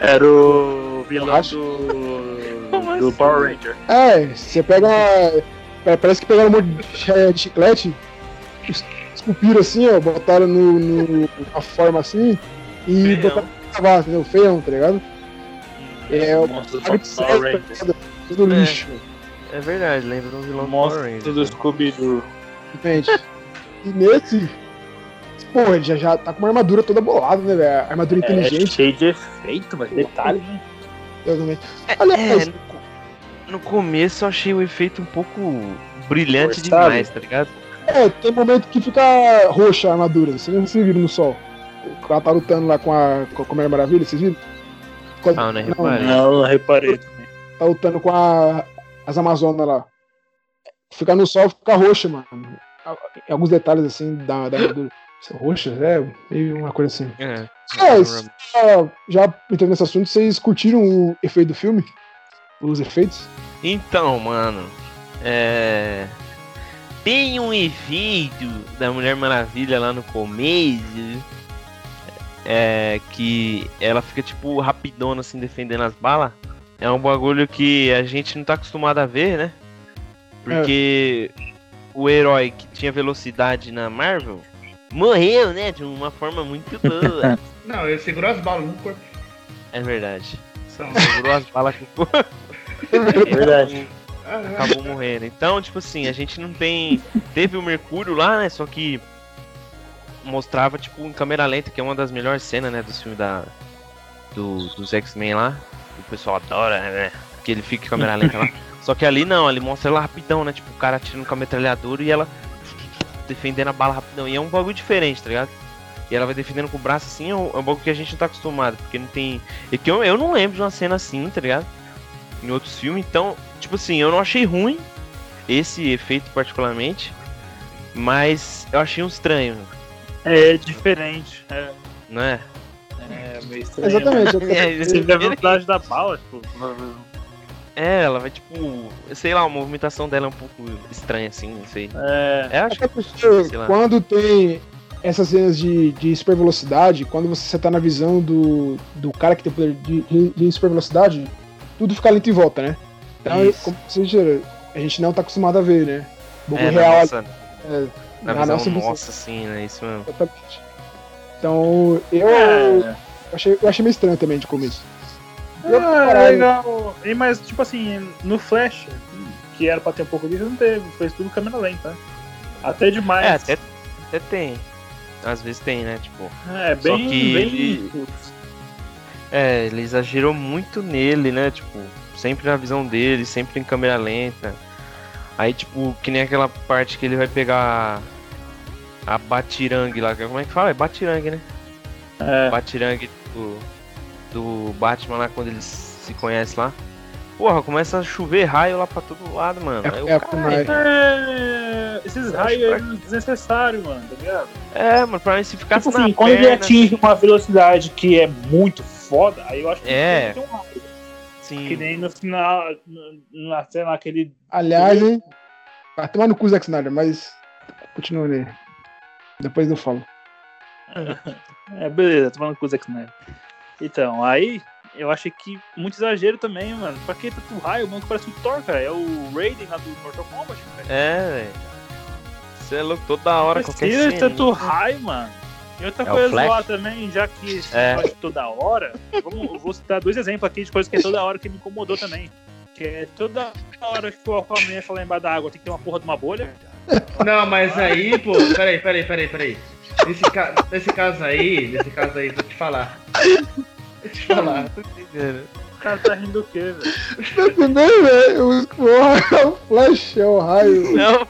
Era o vilão do, do assim? Power Ranger. É, você pega uma. pa- Parece que pegaram um monte de de chiclete, es- esculpiram assim, ó, botaram no, no, uma forma assim e Feião. botaram pra gravar, entendeu? Feião, tá ligado? É, o monstro do Power Ranger. tá? Tudo É. lixo, É verdade, lembra um vilão do Power monstro Ranger. do Scooby-Doo. entende? E nesse. Porra, ele já, já tá com uma armadura toda bolada, né, velho? Armadura É inteligente, cheio de efeito, mas detalhe, né? realmente. É, Aliás, no, co- no começo eu achei o efeito um pouco brilhante Forçado. demais, tá ligado? É, tem momento que fica roxa a armadura, vocês não se viram no sol. O cara tá lutando lá com a, com a Mulher Maravilha, vocês viram? Quando- Ah, né, reparei. Não, eu reparei também. tá lutando com a, as Amazonas lá. Fica no sol, fica roxa, mano. Alguns detalhes assim da, da armadura. Roxa, é meio uma coisa assim. É. É, já, já entrando nesse assunto, vocês curtiram o efeito do filme? Os efeitos? Então, mano, é. Tem um efeito da Mulher Maravilha lá no começo. É que ela fica tipo rapidona assim defendendo as balas. É um bagulho que a gente não tá acostumado a ver, né? Porque o herói que tinha velocidade na Marvel morreu, né? De uma forma muito boa. Não, ele segurou as balas no corpo. é verdade. São. Segurou as balas com Verdade. acabou morrendo. Então, tipo assim, a gente não tem. Teve o Mercúrio lá, né? Só que mostrava, tipo, em câmera lenta, que é uma das melhores cenas, né? Dos filmes da. Do, dos X-Men lá. O pessoal adora, né? Que ele fica em câmera lenta lá. Só que ali não, ele mostra ela rapidão, né? Tipo, o cara atirando com a metralhadora e ela defendendo a bala rapidão. E é um bagulho diferente, tá ligado? E ela vai defendendo com o braço assim, é um, é um bagulho que a gente não tá acostumado. Porque não tem. É que eu, eu não lembro de uma cena assim, tá ligado? Em outros filmes. Então, tipo assim, eu não achei ruim esse efeito particularmente. Mas eu achei um estranho, É diferente. É, não é? é meio estranho. Exatamente. Você vê a velocidade da bala, tipo. É, ela vai tipo. Sei lá, a movimentação dela é um pouco estranha, assim, não sei. É. É, acho Até porque Sei lá. quando tem essas cenas de, de super velocidade, quando você tá na visão do, do cara que tem poder de, de, super velocidade, tudo fica lento em volta, né? Então, Isso. como você diz, a gente não tá acostumado a ver, né? O é, na real nossa, é, na na visão nossa nossa, assim, né? Isso mesmo. Exatamente. Então, eu É, achei, eu achei meio estranho também de começo. É caralho, legal. E, mas, tipo assim, no Flash, que era pra ter um pouco disso, não teve. Fez tudo câmera lenta. né? Até demais. É, até, até tem. Às vezes tem, né? Tipo. É, Só bem. que- bem... É, ele exagerou muito nele, né? Tipo, sempre na visão dele, sempre em câmera lenta. Aí, tipo, que nem aquela parte que ele vai pegar a Batirangue lá. Como é que fala? É Batirangue, né? É. Batirangue do, do Batman lá quando eles se conhecem lá. porra, começa a chover raio lá pra todo lado, mano. Aí o É, é, cara- É, esses Eu raios acho aí desnecessários, mano, tá ligado? É, mano, pra mim se ficasse Tipo na assim, quando ele perna, atinge uma velocidade que é muito foda, aí eu acho que É. tem um raio. assim, Que nem no final, no- na cena aquele. Aliás, hein? Vai tomar no cu Zack Snyder, mas. Continua ali. Depois eu falo. É, beleza, tô falando com o Zack Snyder. Então, aí eu achei que muito exagero também, mano. Pra que tanto raio? O mano que parece o Thor, cara. É o Raiden lá do Mortal Kombat, velho. É, velho. Você é louco toda hora, Não qualquer cena. tanto raio, mano. E outra É coisa lá também, já que É. toda hora, vamos, eu vou citar dois exemplos aqui de coisas que é toda hora que me incomodou também. Que é toda hora que o Aquaman falar embaixo da água tem que ter uma porra de uma bolha. Não, mas aí, pô, peraí, peraí, peraí, peraí. Nesse, ca... nesse caso aí, nesse caso aí, vou te falar. Vou te falar. O cara tá rindo do quê, velho? Tá entendendo, velho? O porra, é o Flash, é o raio. Não,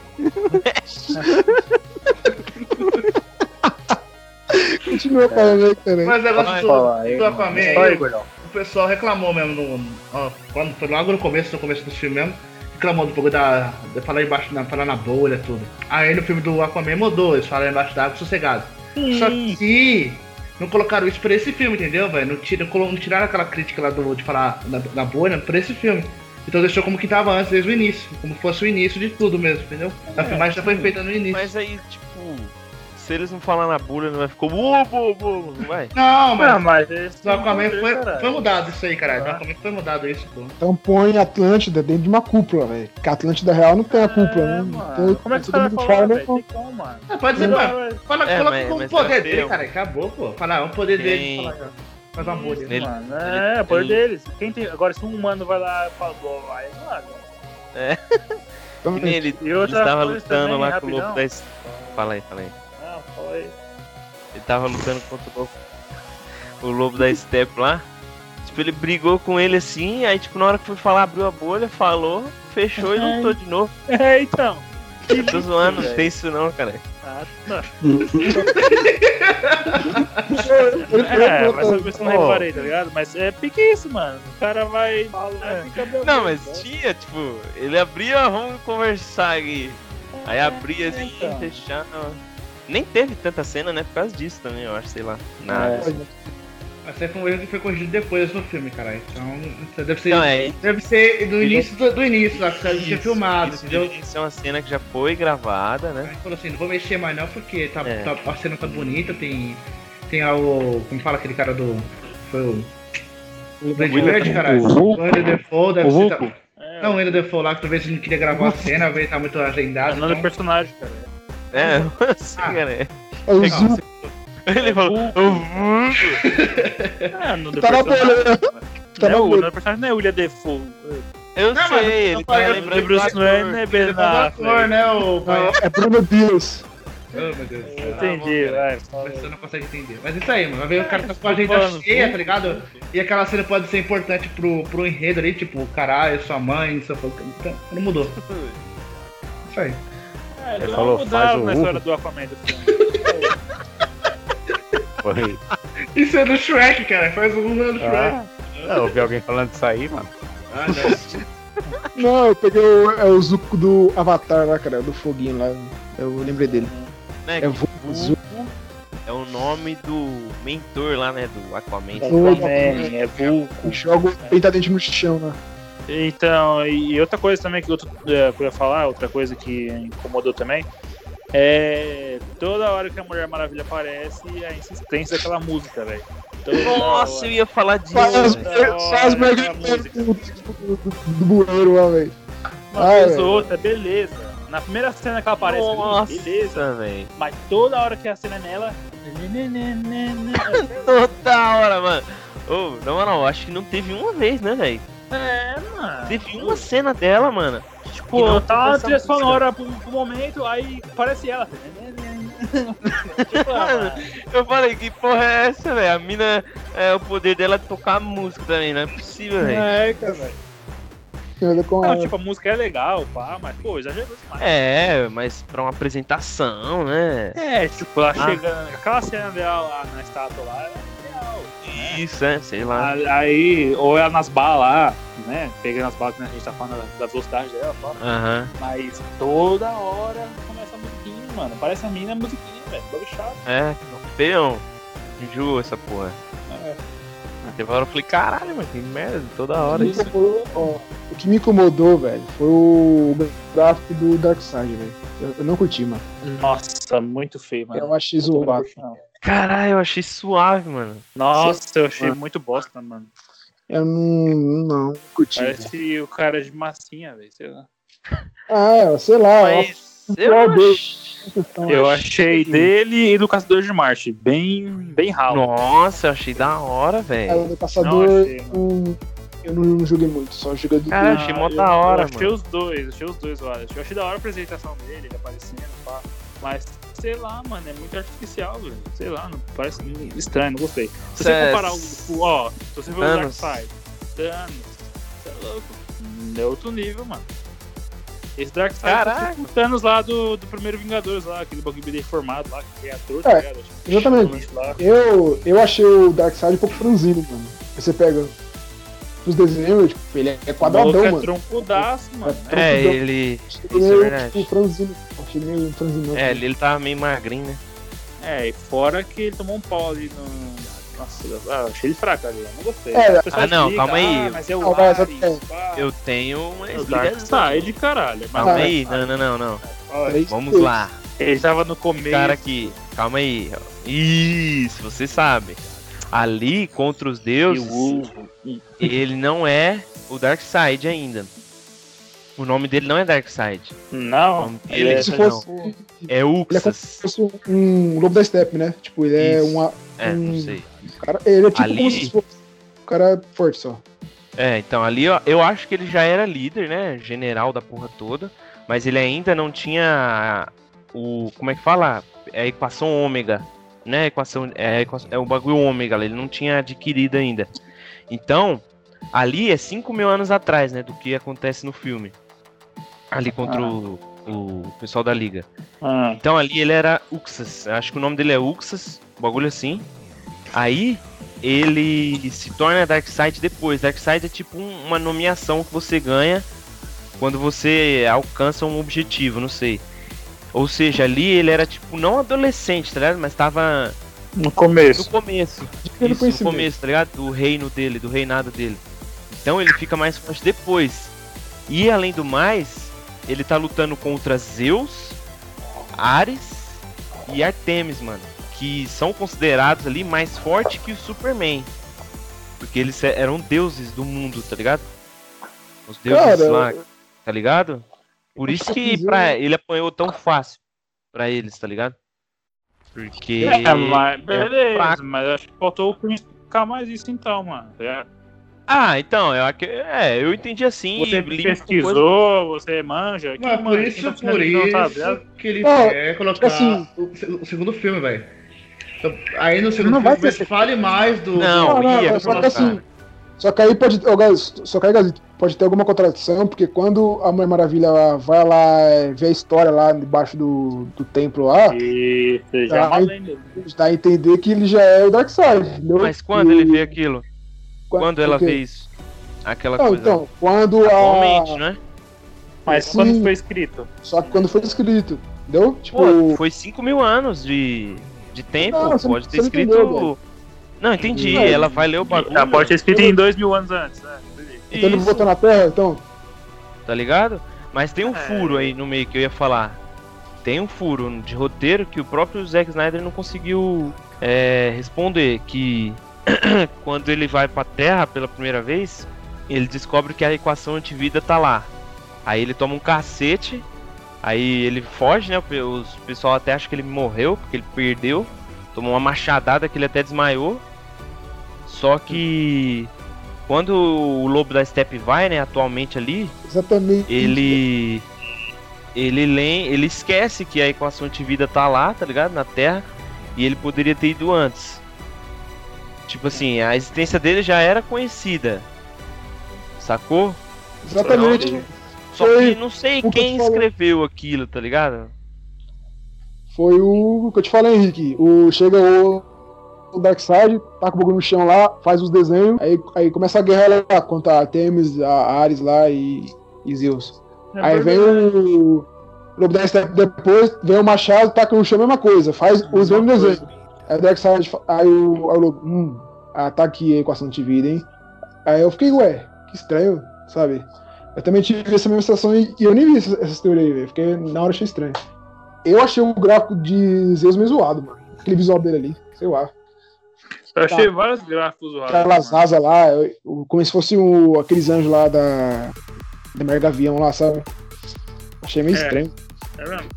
Continua falando aí, cara. Mas o negócio do, Aquaman aí, o pessoal reclamou mesmo no, ó, quando foi logo no começo, no começo do filme mesmo, reclamou do pouco da. de falar embaixo na, falar na bolha tudo. Aí no filme do Aquaman mudou, eles falam embaixo da água sossegado. Só que não colocaram isso pra esse filme, entendeu, velho? Não, tira, não tiraram aquela crítica lá do, de falar na, na bolha pra esse filme. Então deixou como que tava antes, desde o início. Como fosse o início de tudo mesmo, entendeu? A filmagem já foi feita no início. mas aí, tipo, se eles não falar na bolha, não vai ficar. Uou, uou, uou, não vai? Não, mas Ah, mas esse do Aquaman foi, caralho. foi mudado isso aí, caralho. Do Ah. Aquaman foi mudado isso, pô. Então põe Atlântida dentro de uma cúpula, velho. Porque a Atlântida real não tem a cúpula, É, né? mano. Então, Como é que os todo caras mundo fala, não. Ah, pode ser, mano. Fala, É, coloca mas- como poder vai dele, um- cara. Acabou, pô. Fala, é um poder dele. Fala, ó, Faz uma bolha. Ele- Mano, é, o poder ele- deles. Quem tem... Agora, se um humano vai lá e fala, "Ó, aí não Que nem ele, ele outra tava coisa lutando também, lá com o rapidão. lobo da. Fala aí, fala aí. Não. Ele tava lutando contra o lobo, o lobo da Step lá. Tipo, ele brigou com ele assim, aí tipo, na hora que foi falar, abriu a bolha, falou, fechou e lutou de novo. É, então. Eu tô zoando, não velho. tem isso não, cara. Ah, tá. É, mas eu isso não reparei, tá ligado? Mas é pique isso, mano. O cara vai. fala, É. bem- Não, mas tinha, tipo, ele abria, vamos conversar aqui. Aí abria assim, então. fechava. Nem teve tanta cena, né? Por causa disso também, eu acho, sei lá. Nada. É. Mas foi um erro que foi corrigido depois no filme, cara. Então, isso deve ser. Não, é. Deve ser do início do, do início, lá, que a gente tinha Isso, filmado, isso entendeu? deveria ser uma cena que já foi gravada, né? Aí falou assim, não vou mexer mais não, porque tá, É. tá- a cena tá bonita, tem. Tem a, o. Como fala aquele cara do. Foi o. O Blade Verde, caralho. O Defoe deve O ser. Tá- É, Não, o Ender Defoe lá, que talvez ele não queria gravar a cena, veio tá muito é agendado. o nome do Então... personagem, cara. É, assim, Ah. cara. É o Legal, Zuko, Ele falou, Vulco. o Vulco. É, no Tá na personagem. bolha, Tá Não, na o bolha. nome do personagem não é William Defoe. Eu Não, mas sei, ele eu tá lembrando Bruce Wayne, né, Ele é Ben ator, Affleck? né, o Não, pai? é Bruno Dias. Oh, meu Deus. Entendi, vai. fala Mas você não consegue entender. Mas isso aí, mano. Vai ver o cara tá com a agenda falando, cheia, tá ligado? E aquela cena pode ser importante pro, pro enredo ali, tipo, caralho, sua mãe, seu. Então, não mudou. Isso aí. É, Ele não falou, mudaram faz o na história do Aquaman do. Foi. Isso é do Shrek, cara. Faz um do Shrek. Ah, eu ouvi alguém falando disso aí, mano. Ah, não. Não, eu peguei o, é o Zuko do Avatar lá, cara, do foguinho lá. Eu lembrei dele. Né, É Vulco, Zuko. Vulco é o nome do mentor lá, né, do Aquaman. Aquaman, é Vulco. Joga o pentadente no chão lá. Então, e outra coisa também que eu, é, que eu ia falar, outra coisa que incomodou também, é toda hora que a Mulher Maravilha aparece, a insistência daquela música, velho. Nossa, eu ia falar disso. Só as, merdas do, do, bueiro lá, velho. Uma Ai, vez outra, beleza. Na primeira cena que ela aparece, Nossa, beleza. velho. Mas toda hora que a cena é nela. Toda hora, mano. Ô, na moral, acho que não teve uma vez, né, velho? É, mano. Teve uma cena dela, mano. Tipo, E não tá a trilha sonora pro, pro momento, aí aparece ela. tipo, mano. Eu falei, que porra é essa, velho? A mina, é, o poder dela é tocar música também, não é possível, velho. É, cara, velho. Não, tipo, a música é legal, pá, mas, pô, exagerou demais. É, mas pra uma apresentação, né? É, tipo, ela Ah. chegando. Aquela cena dela lá na estátua lá. Isso, é, sei lá. Aí, ou ela nas balas lá, né? Pegando as balas que a gente tá falando da- da velocidade dela, tal. Aham. Mas toda hora começa a musiquinha, mano. Parece a mina musiquinha, velho. Bagulho chato. É, feão. Enjoou essa porra. É. Teve hora eu falei, caralho, mano, que merda, toda hora isso. incomodou, ó, o que me incomodou, velho, foi o gráfico do Darkseid, velho. Eu, eu não curti, mano. Nossa, muito feio, mano. Eu achei zoado. Caralho, eu achei suave, mano. Nossa, eu achei Mano. muito bosta, mano. Eu não, não curti. Parece o cara de massinha, velho. Sei lá. Ah, sei lá. Mas eu eu ach- questão, Eu acho achei dele e do Caçador de Marte. Bem, bem ralo. Nossa, eu achei da hora, É, velho. do Caçador, Não achei, um, eu não, não joguei muito, só joguei do. Cara, achei mó eu- da hora, eu achei mano. os dois, achei os dois, eu acho. Eu achei da hora a apresentação dele, ele aparecendo, pá. Mas, sei lá, mano, é muito artificial, velho. Sei lá, não, parece estranho, não gostei. Se você Cê- comparar o, o- ó, se você ver o Thanos. Darkseid, Thanos, você é louco. É outro nível, mano. Esse Darkseid é Caraca. tipo o Thanos lá do, do primeiro Vingadores lá, aquele bagulho deformado lá, que é ator, É, tá ligado? exatamente. Lá. Eu, eu achei o Darkseid um pouco franzino, mano. Você pega os desenhos, tipo, ele é quadradão, é mano. troncudaço, mano. É, É, Troncudão. ele. Achei isso é meio, verdade. Tipo, franzino. Achei meio franzino. É, ele, ele tava meio magrinho, né? É, e fora que ele tomou um pau ali no. Nossa, ah, achei ele fraco ali, eu não gostei. É, ah, não, calma aí. Ah, mas é o Não, Ares, é-. Eu tenho uma É explicação. Darkseid, caralho. Mas Calma aí, não, não, não, não. olha, É Vamos lá. Ele tava no começo. Cara aqui, calma aí. Isso, você sabe. Ali contra os e deuses, o Ulvo. Ele não é o Darkseid ainda. O nome dele não é Darkseid. Não, Ele é, Se não. fosse, É ele é como Uxas. se fosse um lobo da steppe, né? Tipo, ele é Isso. uma. É, não um- sei. Cara, ele é tipo Ali- como se fosse um cara forte só. É, então ali ó, eu acho que ele já era líder, né? General da porra toda. Mas ele ainda não tinha o. Como é que fala? É a equação ômega. Né? Equação, é, a equação- é o bagulho ômega, ele não tinha adquirido ainda. Então, ali é 5 mil anos atrás, né? Do que acontece no filme. Ali contra o, o pessoal da liga. Ah, Então ali ele era Uxas. Acho que o nome dele é Uxas, um bagulho assim. Aí ele se torna Darkseid depois. Darkseid é tipo um- uma nomeação que você ganha quando você alcança um objetivo, não sei. Ou seja, ali ele era tipo não adolescente, tá ligado? Mas tava no no começo. começo. Pelo Isso, no começo, tá ligado? Do reino dele, do reinado dele. Então ele fica mais forte depois. E além do mais, ele tá lutando contra Zeus, Ares e Artemis, mano. Que são considerados ali mais fortes que o Superman. Porque eles eram deuses do mundo, tá ligado? Os deuses Cara, lá, tá ligado? Por isso que pra, ele apanhou tão fácil pra eles, tá ligado? Porque. É, mas beleza, fraco. mas acho que faltou o Prince explicar mais isso então, mano. É. Ah, então, eu, é, eu entendi assim. Você com coisa- pesquisou, você manja. Mas por manja? isso, tá por não sabe, isso né? que ele Não, quer colocar assim- o, o segundo filme, velho. Então, Aí no segundo Não vai filme ter fale mais do. Não, do- não, ia não, só que colocar. assim, Só que aí pode. Só que aí, guys, pode ter alguma contradição, porque quando a Mulher Maravilha vai lá é, ver a história lá debaixo do, do templo lá, E você já lenda. dá a entender que ele já é o Darkseid, entendeu? Mas quando E- ele vê aquilo? Quando ela o quê? vê isso? Aquela Não, coisa. então, quando Atualmente, a. né? Mas Sim. quando foi escrito? Só que quando foi escrito, entendeu? Tipo, Pô, foi 5 mil anos de, de tempo. Não, pode ter escrito. entendeu. Não, entendi. Não, ela vai ler o bagulho. Ah, pode ter escrito em dois mil anos antes, né? então ele voltou na Terra, então. Tá ligado? Mas tem um É. furo aí no meio que eu ia falar. Tem um furo de roteiro que o próprio Zack Snyder não conseguiu é, responder. Que quando ele vai pra Terra pela primeira vez, ele descobre que a equação antivida tá lá. Aí ele toma um cacete, aí ele foge, né? O pessoal até acha que ele morreu, porque ele perdeu. Tomou uma machadada que ele até desmaiou. Só que quando o lobo da Steppe vai, né, atualmente ali, Exatamente. ele ele lê, ele esquece que a equação de vida tá lá, tá ligado? Na Terra, e ele poderia ter ido antes. Tipo assim, a existência dele já era conhecida. Sacou? Exatamente. Só Foi que não sei quem escreveu aquilo, tá ligado? Foi o que eu te falei, Henrique. O chega o o Darkseid, taca o bagulho no chão lá, faz os desenhos, aí, aí começa a guerra lá contra a Artemis, a Ares lá e, e Zeus. É aí vem o. Lobo depois, vem o Machado, taca no chão, mesma coisa, faz os mesmos desenhos. Aí o Darkseid, aí o, aí o Lobo, hum, ah, tá aqui a equação de vida, hein? Aí eu fiquei, ué, que estranho, sabe? Eu também tive essa mesma sensação e, eu nem vi essas, essas teorias aí, velho. Fiquei, na hora achei estranho. Eu achei o gráfico de Zeus meio zoado, mano. Aquele visual dele ali, sei lá. Eu achei vários gráficos zoados. Aquelas asas lá, como se fosse o, aqueles anjos lá da. Da Mega Gavião lá, sabe? Achei meio É. estranho. É mesmo?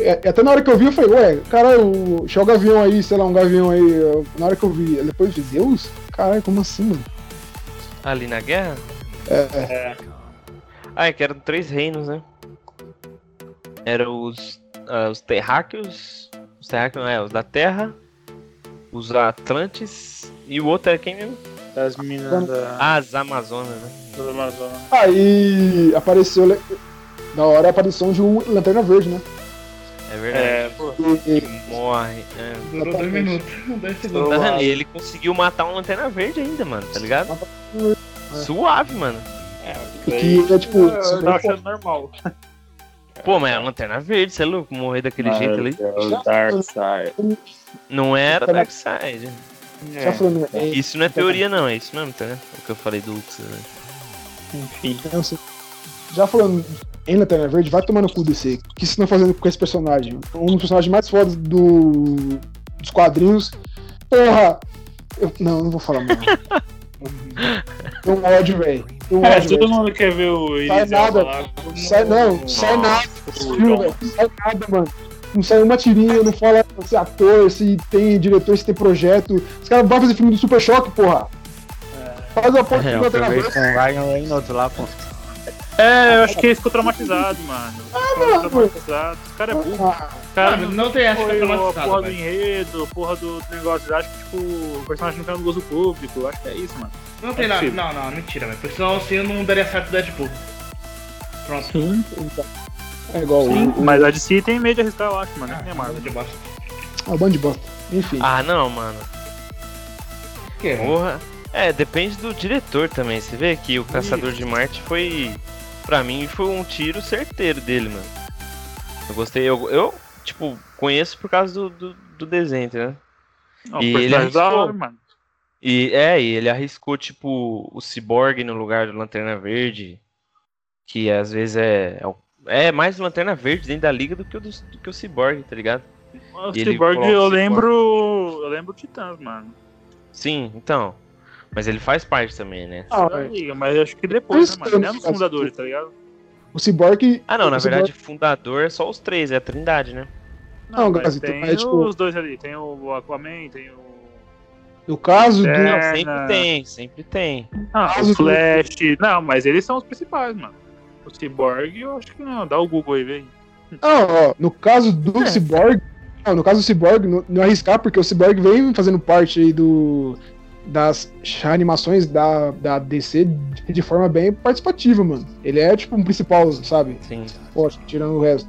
É, até na hora que eu vi, eu falei, ué, caralho, deixa o gavião aí, sei lá, um gavião aí. eu- na hora que eu vi, depois eu falei, Deus? Caralho, como assim, mano? Ali na guerra? É, é. É. Ah, é que eram três reinos, né? Eram os, ah, os terráqueos. Os terráqueos, não é, os da Terra. Os Atlantes. E o outro era quem mesmo? Das minas da, as Amazonas, né? do Amazonas. Aí apareceu na hora a aparição de um Lanterna Verde, né? É verdade. É, pô. E- morre. É. Durou dois minutos. Dois segundos. Tá vendo? E ele conseguiu matar um Lanterna Verde ainda, mano, tá ligado? Suave, mano. É, que é tipo. eu achando normal. Pô, mas é a Lanterna Verde, você é louco? Morrer daquele jeito ali. É o Dark Side. Não era Darkseid. Já falando, é, Isso não é teoria, não, é isso mesmo, tá vendo? O que eu falei do Lux, né? Enfim. Então, assim, já falando em Lanterna Verde, vai tomar no cu DC. O que vocês estão fazendo com esse personagem? Um dos personagens mais fodas do, dos quadrinhos. Porra! Eu, não, não vou falar mais. Um ódio, velho. Um É, todo mundo quer ver o Sai nada. como Sai, não, sai nada. Filme, sai nada, mano. Não sai uma tirinha, não fala se é ator, se tem diretor, se tem projeto. Os caras vão fazer filme do Super Choque, porra. Faz a porra É, do eu Verde. com o Ryan Reynolds lá, pô. É, eu acho que ele ficou traumatizado, mano. Ficou mano. traumatizado. Esse cara é burro. Ah, O cara Não, não tem essa que foi é a traumatizado, porra do velho. enredo, porra do negócio. Acho que, tipo, o personagem não tá no gozo público. Acho que é isso, mano. Não tem É nada. possível. Não, não, mentira, velho. Porque senão assim não daria certo o Deadpool. Pronto. Sim. É igual Sim, o, o, mas a DC tem medo de arriscar, eu acho, mano. Ah, a Marvel. de bosta. o bando de bosta. Enfim. Ah, não, mano. Que? Porra. É, depende do diretor também. Você vê que o Caçador de Marte foi. Pra mim, foi um tiro certeiro dele, mano. Eu gostei. Eu, eu tipo, conheço por causa do, do, do desenho, entendeu? Não, E ele arriscou. hora, mano. E é, e ele arriscou, tipo, o Cyborg no lugar do Lanterna Verde. Que às vezes é. é É mais Lanterna Verde dentro da liga do que o, do, do que o Cyborg, tá ligado? O Cyborg, eu Cyborg. lembro. Eu lembro o Titãs, mano. Sim, então. Mas ele faz parte também, né? Ah, é. mas acho que depois, né, mano? Não é não nos faço fundadores, tá ligado? O Cyborg. Ah, não, na o verdade, fundador é só os três, é a Trindade, né? Não, mas Gazito, tem é tipo- os dois ali. Tem o Aquaman, tem o. No caso do. Não, sempre tem, sempre tem. Ah, o do- Flash. Não, mas eles são os principais, mano. O Cyborg, eu acho que não. Dá o Google aí, vem. Não, ó, no caso do É. Cyborg. Não, no caso do Cyborg, não, não arriscar, porque o Cyborg vem fazendo parte aí do. Das animações da, da DC de, forma bem participativa, mano. Ele é tipo um principal, sabe? Sim. Tirando o resto.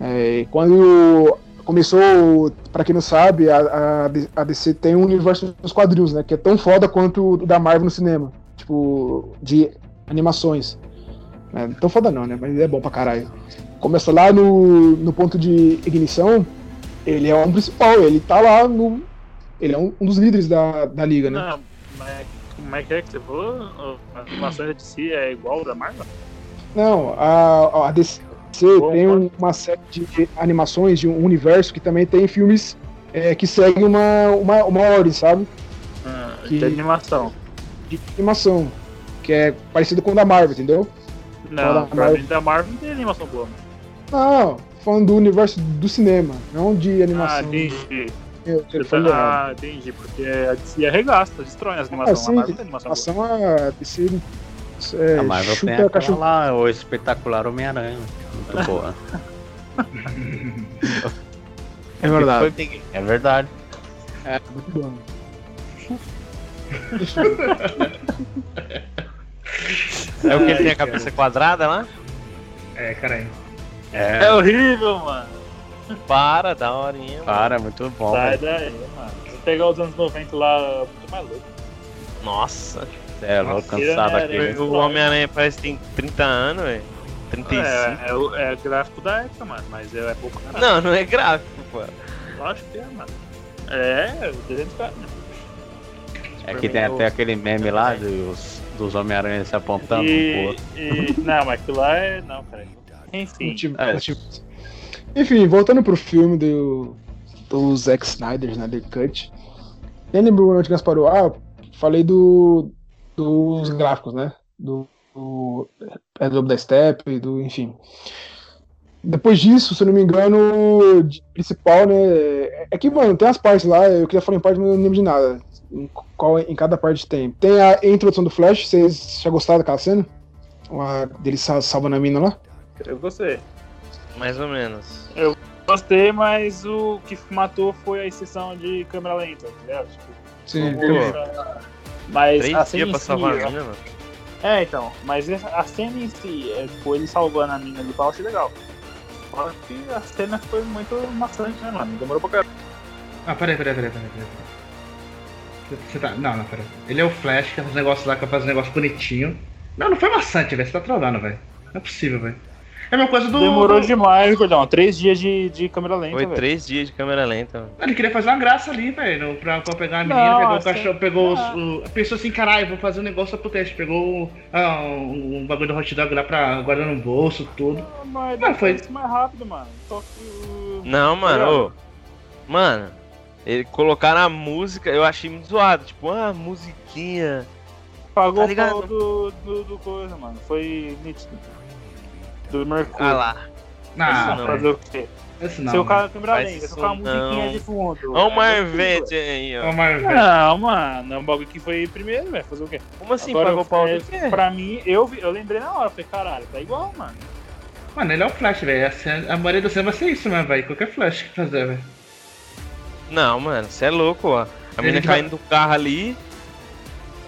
É, quando começou, pra quem não sabe, a, a, a DC tem um universo dos quadrinhos, né? Que é tão foda quanto o da Marvel no cinema. Tipo, de animações. É, tão foda não, né? Mas é bom pra caralho. Começa lá no, no ponto de ignição, ele é um principal, ele tá lá no. Ele é um, um dos líderes da, da liga, né? Não, mas como é que é que você falou? As animações da DC é igual da Marvel? Não, a, a DC Bom, tem um- uma série de animações de um universo que também tem filmes é, que seguem uma, uma, uma ordem, sabe? Ah, Que- De animação. De animação. Que é parecido com o da Marvel, entendeu? Não, da pra Marvel. mim da Marvel não tem animação boa. Não, falando do universo do cinema, não de Ah, animação. entendi. Eu, Você eu tá-. Ah, entendi. Porque a DC arregaça, destrói as animações. sim, a Marvel não tem animação boa. A DC. É, a Marvel tem aquela cachorro. lá, o espetacular Homem-Aranha. Muito boa. É verdade. É verdade. É, muito bom. É o que ele tem a cabeça quadrada lá? É, caralho. É É, horrível, mano. Para, da horinha. mano. para, muito bom. Sai velho. daí, mano. pegar os anos 90 lá, muito mais louco. Nossa, é louco, cansado Era, aqui. era. o Homem-Aranha parece que tem 30 anos, velho. 35. É, é, o- é gráfico da época, mano, mas é, é pouco caralho. Não, não é gráfico, pô. Lógico que é, mano. É, o desenho do cara. É que tem até aquele meme lá dos, dos Homem-Aranha se apontando um pro E, outro. e- não, mas aquilo lá é. Não, cara. Enfim. É. motivo. Enfim, voltando pro filme do, do Zack Snyder, Snyder Cut. Nem lembro onde nós parou. Ah, falei do, dos gráficos, né? Do, do é da Steppe, do, enfim. Depois disso, se eu não me engano, de principal, né? É que, mano, tem as partes lá, eu queria falar em parte, mas não lembro de nada. Em, qual, em cada parte tem. Tem a introdução do Flash, vocês já gostaram daquela cena? Dele sal- salvando a mina lá? Eu gostei. Mais ou menos. Gostei, mas o que matou foi a exceção de câmera lenta, tá ligado? Tipo, Sim. Pô, mas Três a cena dias pra si, salvar a eu- mina. É, então, mas a cena em si, é, tipo, ele salvando a mina ali tal, eu achei legal. Só que a cena foi muito maçante, né, mano? Demorou pra caralho. Ah, peraí, peraí, peraí, peraí. peraí. Você- Você tá. Não, não, peraí. Ele é o Flash, que faz um negócio lá, que faz um negócio bonitinho. Não, não foi maçante, velho. Você tá trolando, velho. Não é possível, velho. É a mesma coisa do. Demorou do... demais, gordão. Três dias de, de câmera lenta, Foi velho. três dias de câmera lenta, mano. Ele queria fazer uma graça ali, velho, pra, pra pegar a menina, Não, pegou o cachorro, pegou os, não. o, Pensou assim, caralho, vou fazer um negócio pro teste. Pegou ah, um, um bagulho do hot dog lá pra guardar no bolso, tudo. Ah, Mas Ah, foi- isso mais rápido, mano. Só que o. Não, mano, ô. Mano, ele colocaram a música, eu achei muito zoado. Tipo, ah, musiquinha. Pagou Tá o do, do, do coisa, mano. Foi nítido. Do Mercúrio. Ah lá. Não, não, Fazer o quê? esse não. Se o cara câmera lenta, tocar uma musiquinha de fundo. Olha o é Marvete aí, É ó. o Marvel. Não, mano, é um bagulho que foi primeiro, velho. Fazer o quê? Como assim, Agora, pagou o pau é, do quê? Pra mim, eu, vi- eu lembrei na hora, falei, caralho, tá igual, mano. Mano, ele é o Flash, velho. A, a maioria da cena vai ser isso mesmo, velho. Qualquer Flash que fazer, velho. Não, mano, você é louco, ó. A menina vai- caindo do carro ali.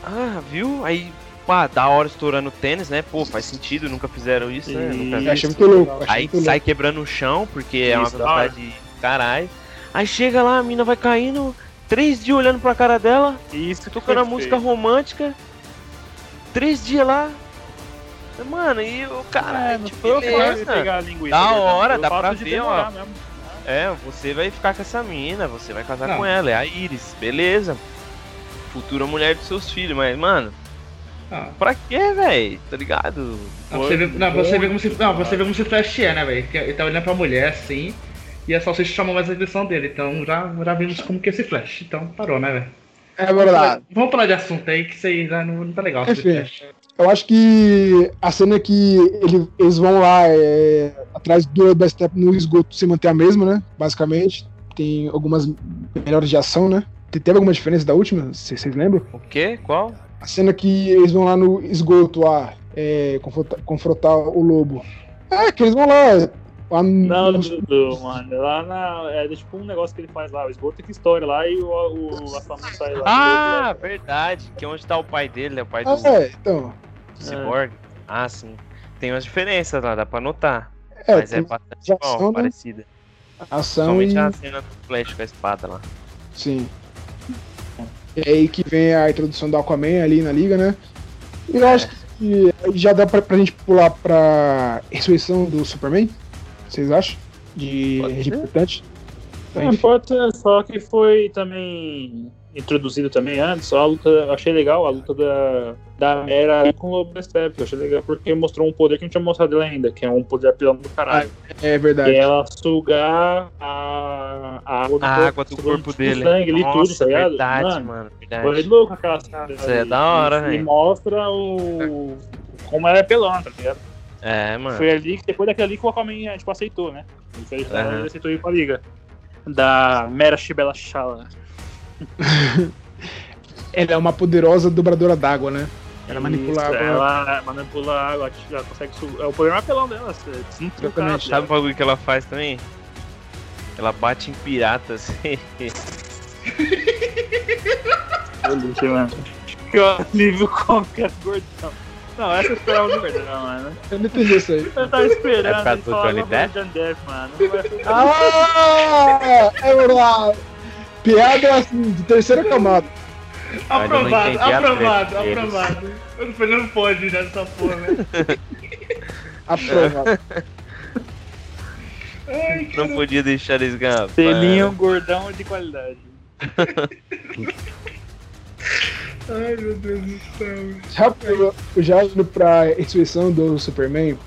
Ah, viu? Aí, pá, da hora estourando tênis, né? Pô, faz sentido, nunca fizeram isso, né? Nunca- Eu achei muito louco. Aí muito sai louco. quebrando o chão, porque é uma Isso, da hora. velocidade de caralho. Aí chega lá, a mina vai caindo, três dias olhando pra cara dela, Isso, tocando a música romântica. Três dias lá. Mano, e o cara, É, tipo, foi eu beleza. de pegar a linguiça. Da hora, o dá pra de ver, demorar ó. mesmo. É, você vai ficar com essa mina, você vai casar Não. com ela, é a Iris, beleza. Futura mulher dos seus filhos, mas, mano, Ah. pra quê, velho? Tá ligado? Não, você vê, não, você vê como se, não, você vê como se Flash é, né, velho? Ele tá olhando pra mulher assim, e a salsicha chamou mais a atenção dele. Então já, já vimos como que é esse Flash. Então parou, né, velho? É verdade. Vamos falar de assunto aí, que isso aí já não, não tá legal. Enfim. Flash. Eu acho que a cena que ele- eles vão lá é, atrás do da Step no esgoto se manter a mesma, né? Basicamente. Tem algumas melhores de ação, né? Te- Teve alguma diferença da última? Vocês lembram? O quê? Qual? A cena que eles vão lá no esgoto lá, é, confrontar, confrontar o lobo. É, que eles vão lá. lá no- Não, no- Dudu, mano. Lá na. É tipo um negócio que ele faz lá, o esgoto que estoura lá e o, o Aquaman sai lá. Ah, verdade. Que é onde tá o pai dele, né? O pai do Ah, é, então. Cyborg. Ah, sim. Tem umas diferenças lá, dá pra notar. É, mas é bastante ação, bom, né? parecida. ação e. Principalmente a cena do Flash com a espada lá. Sim. É aí que vem a introdução do Aquaman ali na liga, né? E eu acho que já dá pra, pra gente pular pra ressurreição do Superman? Vocês acham? De de importante? Então, Não enfim. importa, só que foi também introduzido também antes, a luta, achei legal a luta da, da Mera com o Lobo achei legal porque mostrou um poder que não tinha mostrado dela ainda, que é um poder apelão do caralho. É Que verdade. é ela sugar a, a água do A corpo, água do corpo tipo, dele. sangue ali, tudo, Nossa, tá ligado? verdade, Mano, mano. Foi Verdade. louco aquela cena. Isso é da hora, E- E mostra o. Como ela é pelona, tá ligado? É, mano. Foi ali, que- depois daquele ali que o Aquaman tipo, aceitou, né? Ele, ele aceitou ir pra liga. Da Mera Shibela Shala. Ela é uma poderosa dobradora d'água, né? Ela manipula a Isso, água. Ela manipula a água, ela consegue subir. É o poder apelão dela. Você desnutra o cara, Exatamente. Sabe o bagulho que ela faz também? Ela bate em piratas. Delícia, mano. Que alívio qualquer gordão. Não, essa eu esperava de verdade, mano. Eu não entendi isso aí. Eu tava esperando. É por causa do Johnny Depp? Depp, mano. Não Ah! É verdade! Piada assim, de terceira camada. Aprovado, aprovado, aprovado. Eu não não pode já dessa porra, né? Aprovado. Ai, Não podia deixar eles ganhar. Selinho gordão de qualidade. ai, meu Deus do céu. Já, eu- já indo pra ressurreição do Superman,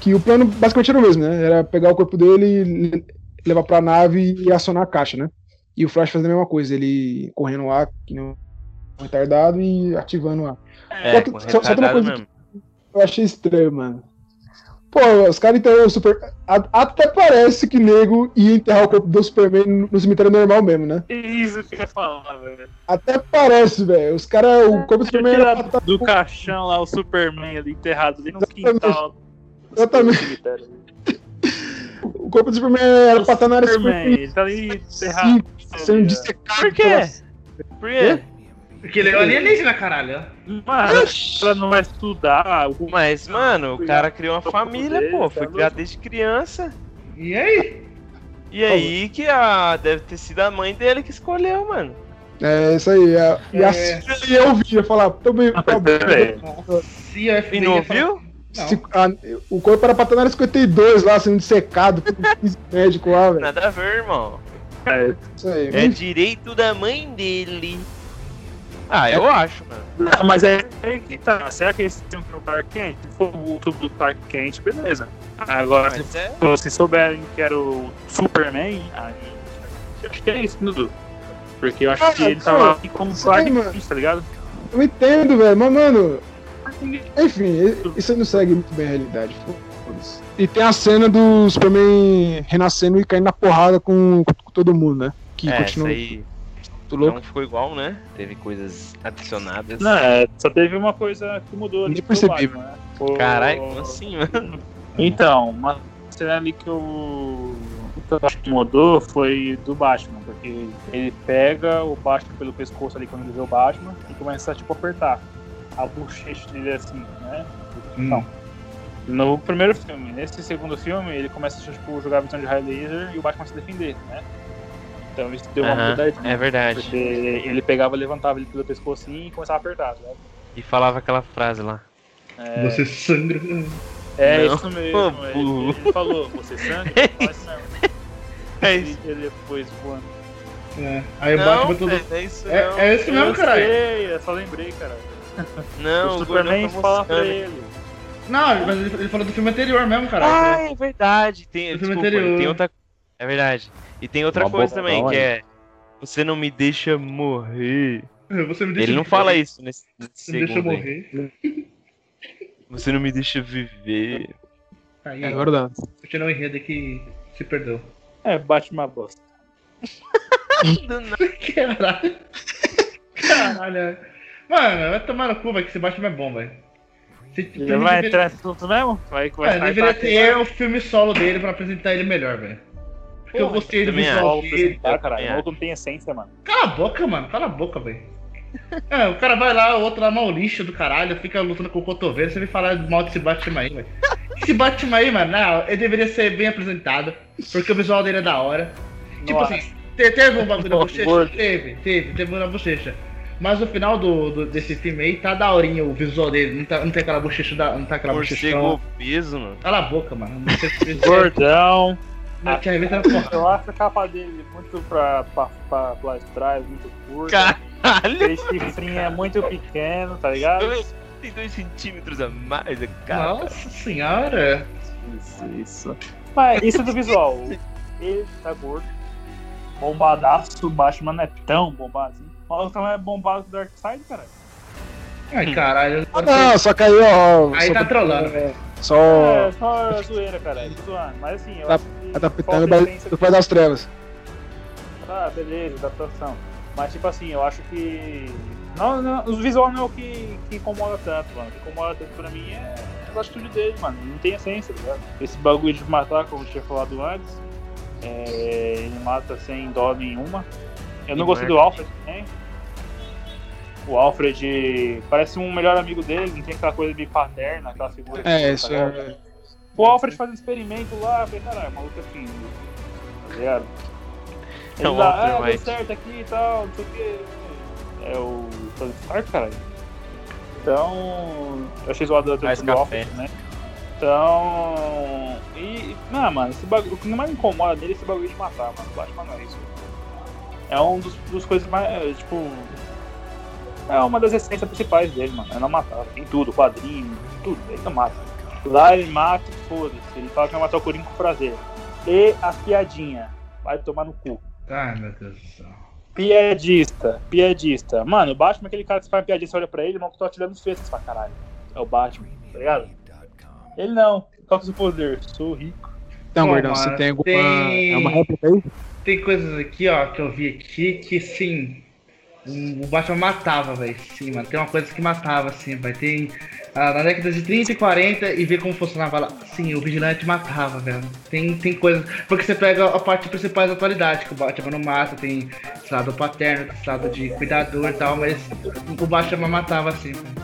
que o plano basicamente era o mesmo, né? Era pegar o corpo dele, le- levar pra nave e acionar a caixa, né? E o Flash fazendo a mesma coisa, ele correndo lá, que nem um retardado e ativando lá. É, Só que- só- só tem uma coisa mesmo. Eu achei estranho, mano. Pô, os caras enterraram o Super. Até parece que nego ia enterrar o corpo do Superman no- cemitério normal mesmo, né? Isso que eu ia falar, velho. Até parece, velho. Os caras. O corpo do Superman era pra do caixão lá, o Superman ali enterrado ali no quintal. Exatamente. O corpo do Superman era pra estar na área Superman, 50. ele tá ali enterrado. Sendo dissecado. Por quê? Por quê? Porque ele é alienígena, caralho. Mano, ela não vai estudar. O... Mas, mano, o cara criou uma família, pô. Foi Tá criado desde criança. E aí? E aí que a deve ter sido a mãe dele que escolheu, mano. É, isso aí. é. E É. assim ele ouvia falar, também. Ah, velho. Se a E FBI não ia falar- ouviu? Se- a- o corpo era pra estar na área 52 lá, sendo dissecado, por um médico lá, velho. Nada a ver, irmão. É, Isso aí. É direito da mãe dele. Ah, eu acho, mano. Não, mas é que tá. Será que eles tinham que o Clark Kent? Se for o tubo do Clark Kent, beleza. Agora, se é. vocês souberem que era o Superman, aí. eu Acho que é isso, Dudu. Porque eu acho Ah, que ele tava aqui como sim, Clark mano. Kent, tá ligado? Eu entendo, velho, mas, mano. Enfim, isso não segue muito bem a realidade. E tem a cena do Superman renascendo e caindo na porrada com, com todo mundo, né? Que É, continua aí não ficou igual, né? Teve coisas adicionadas. Não, é, só teve uma coisa que mudou ali. Percebi, Batman, né? O- Caralho, como assim, mano? Então, uma cena ali que eu, que eu acho que mudou foi do Batman, porque ele pega o Batman pelo pescoço ali quando ele vê o Batman e começa a tipo apertar a bochecha dele assim, né? Então, no primeiro filme, nesse segundo filme, ele começa a tipo, jogar a visão de raio laser e o Batman se defender, né? Então isso deu uma Aham, mudadinha. é verdade. Porque ele pegava, levantava ele pelo pescoço assim e começava a apertar, né? E falava aquela frase lá. É, Você sangra. é Não. isso mesmo. Ô, ele, ele falou, você sangue? Fala isso mesmo. É E ele depois voando. É. Aí o Batman todo. velho, não é isso É, não. é isso mesmo, eu caralho. sei, eu só lembrei, cara. Não, o o Superman tá fala pra ele. Não, mas ele ele falou do filme anterior mesmo, caralho. Ah, é verdade. Tem, desculpa, anterior. tem outra. É verdade. E tem outra Uma coisa também, que é. Você não me deixa morrer. Você me deixa Ele não viver. fala isso nesse, nesse Você me deixa segundo. aí. morrer. Você não me deixa viver. Aí, É ó, verdade. continuou o enredo que se perdeu. É, bate uma bosta. Do nada. Caralho. Caralho. Mano, vai tomar no cu, velho, que esse Batman é bom, velho. Ele filme vai deveria- entrar nesse assunto mesmo? Vai, vai É, vai deveria ter o filme solo dele pra apresentar ele melhor, velho. Porque eu Porra, gostei do também visual o dele. apresentar, eu caralho. também O maluco não tem essência, mano. Cala a boca, mano. Cala a boca, velho. É, o cara vai lá, o outro lá mal lixo do caralho, fica lutando com o cotovelo, você vem falar mal desse Batman aí, velho. Esse Batman aí, mano, não, ele deveria ser bem apresentado, porque o visual dele é da hora. Tipo Nossa. assim, te- teve um bagulho na bochecha? Teve, teve, teve um na bochecha. Mas no final do, do- desse filme aí tá daorinha o visual dele, não, tá, não tem aquela bochecha da. Não tá aquela bochecha. Morcego obeso, mano. Cala a boca, mano. Não sei se Gordão. Não, tinha visto na porra. Eu acho a capa dele muito pra, pra, pra, pra trás, muito curta. Caralho! Aquele chifrinho é muito pequeno, tá ligado? Tem dois centímetros a mais, é cara. Nossa senhora. Isso, isso. Mas isso é do visual. Ele tá gordo. Bombadaço, o Batman não é tão bombado assim. O maluco também é bombado do Darkseid, cara. Ai, caralho. Ah, não, só que aí, ó. Aí só tá trolando. é, Só É, só zoeira, cara. Zoando. Mas assim, eu Tá- acho que. adaptando o do Pai das Trevas. Ah, beleza, adaptação. Mas tipo assim, eu acho que. Não, não, o visual não é o que, que incomoda tanto, mano. O que incomoda tanto pra mim é a atitude dele, mano. Não tem essência, tá ligado? Esse bagulho de matar, como eu tinha falado antes, é, ele mata sem dó nenhuma. Eu não E gostei do. Alfred também. O Alfred parece um melhor amigo dele, não tem aquela coisa meio paterna, aquela figura. É, tá isso é. O Alfred faz um experimento lá, eu falei, caralho, maluco assim, tá ligado? Ele É o lá, Walter ah, deu certo aqui e tal, não sei o que. É o Tony Stark, caralho. Então, eu achei zoado da do. Alfred, né? Então. E. Não, mano, esse bagulho, o que mais me incomoda nele é esse bagulho de matar, mano. O Batman não é isso. É um dos, dos coisas mais. é, Tipo. É uma das essências principais dele, mano. É não matar. Em tudo, quadrinho, tudo. Ele não mata. Lá ele mata e foda-se. Ele fala que vai matar o Coringa com prazer. E as piadinhas. Vai tomar no cu. Ai, meu Deus do céu. Piadista, piadista. Mano, o Batman é aquele cara que você faz uma piadinha, você olha pra ele, o maluco tá tirando você fala, caralho, é o Batman, tá ligado? Ele não. Qual que é o seu poder? Sou rico. Então, Pô, Gordão, você tem alguma. tem- É uma réplica aí? Tem coisas aqui, ó, que eu vi aqui que sim. O Batman matava, velho. Sim, mano. Tem uma coisa que matava, assim, vai. Tem. ah, na década de 30 e 40 e ver como funcionava lá. Sim, o vigilante matava, velho. Tem, tem coisas. Porque você pega a parte principal da atualidade, que o Batman não mata, tem esse lado paterno, esse lado de cuidador e tal, mas o Batman matava assim. velho.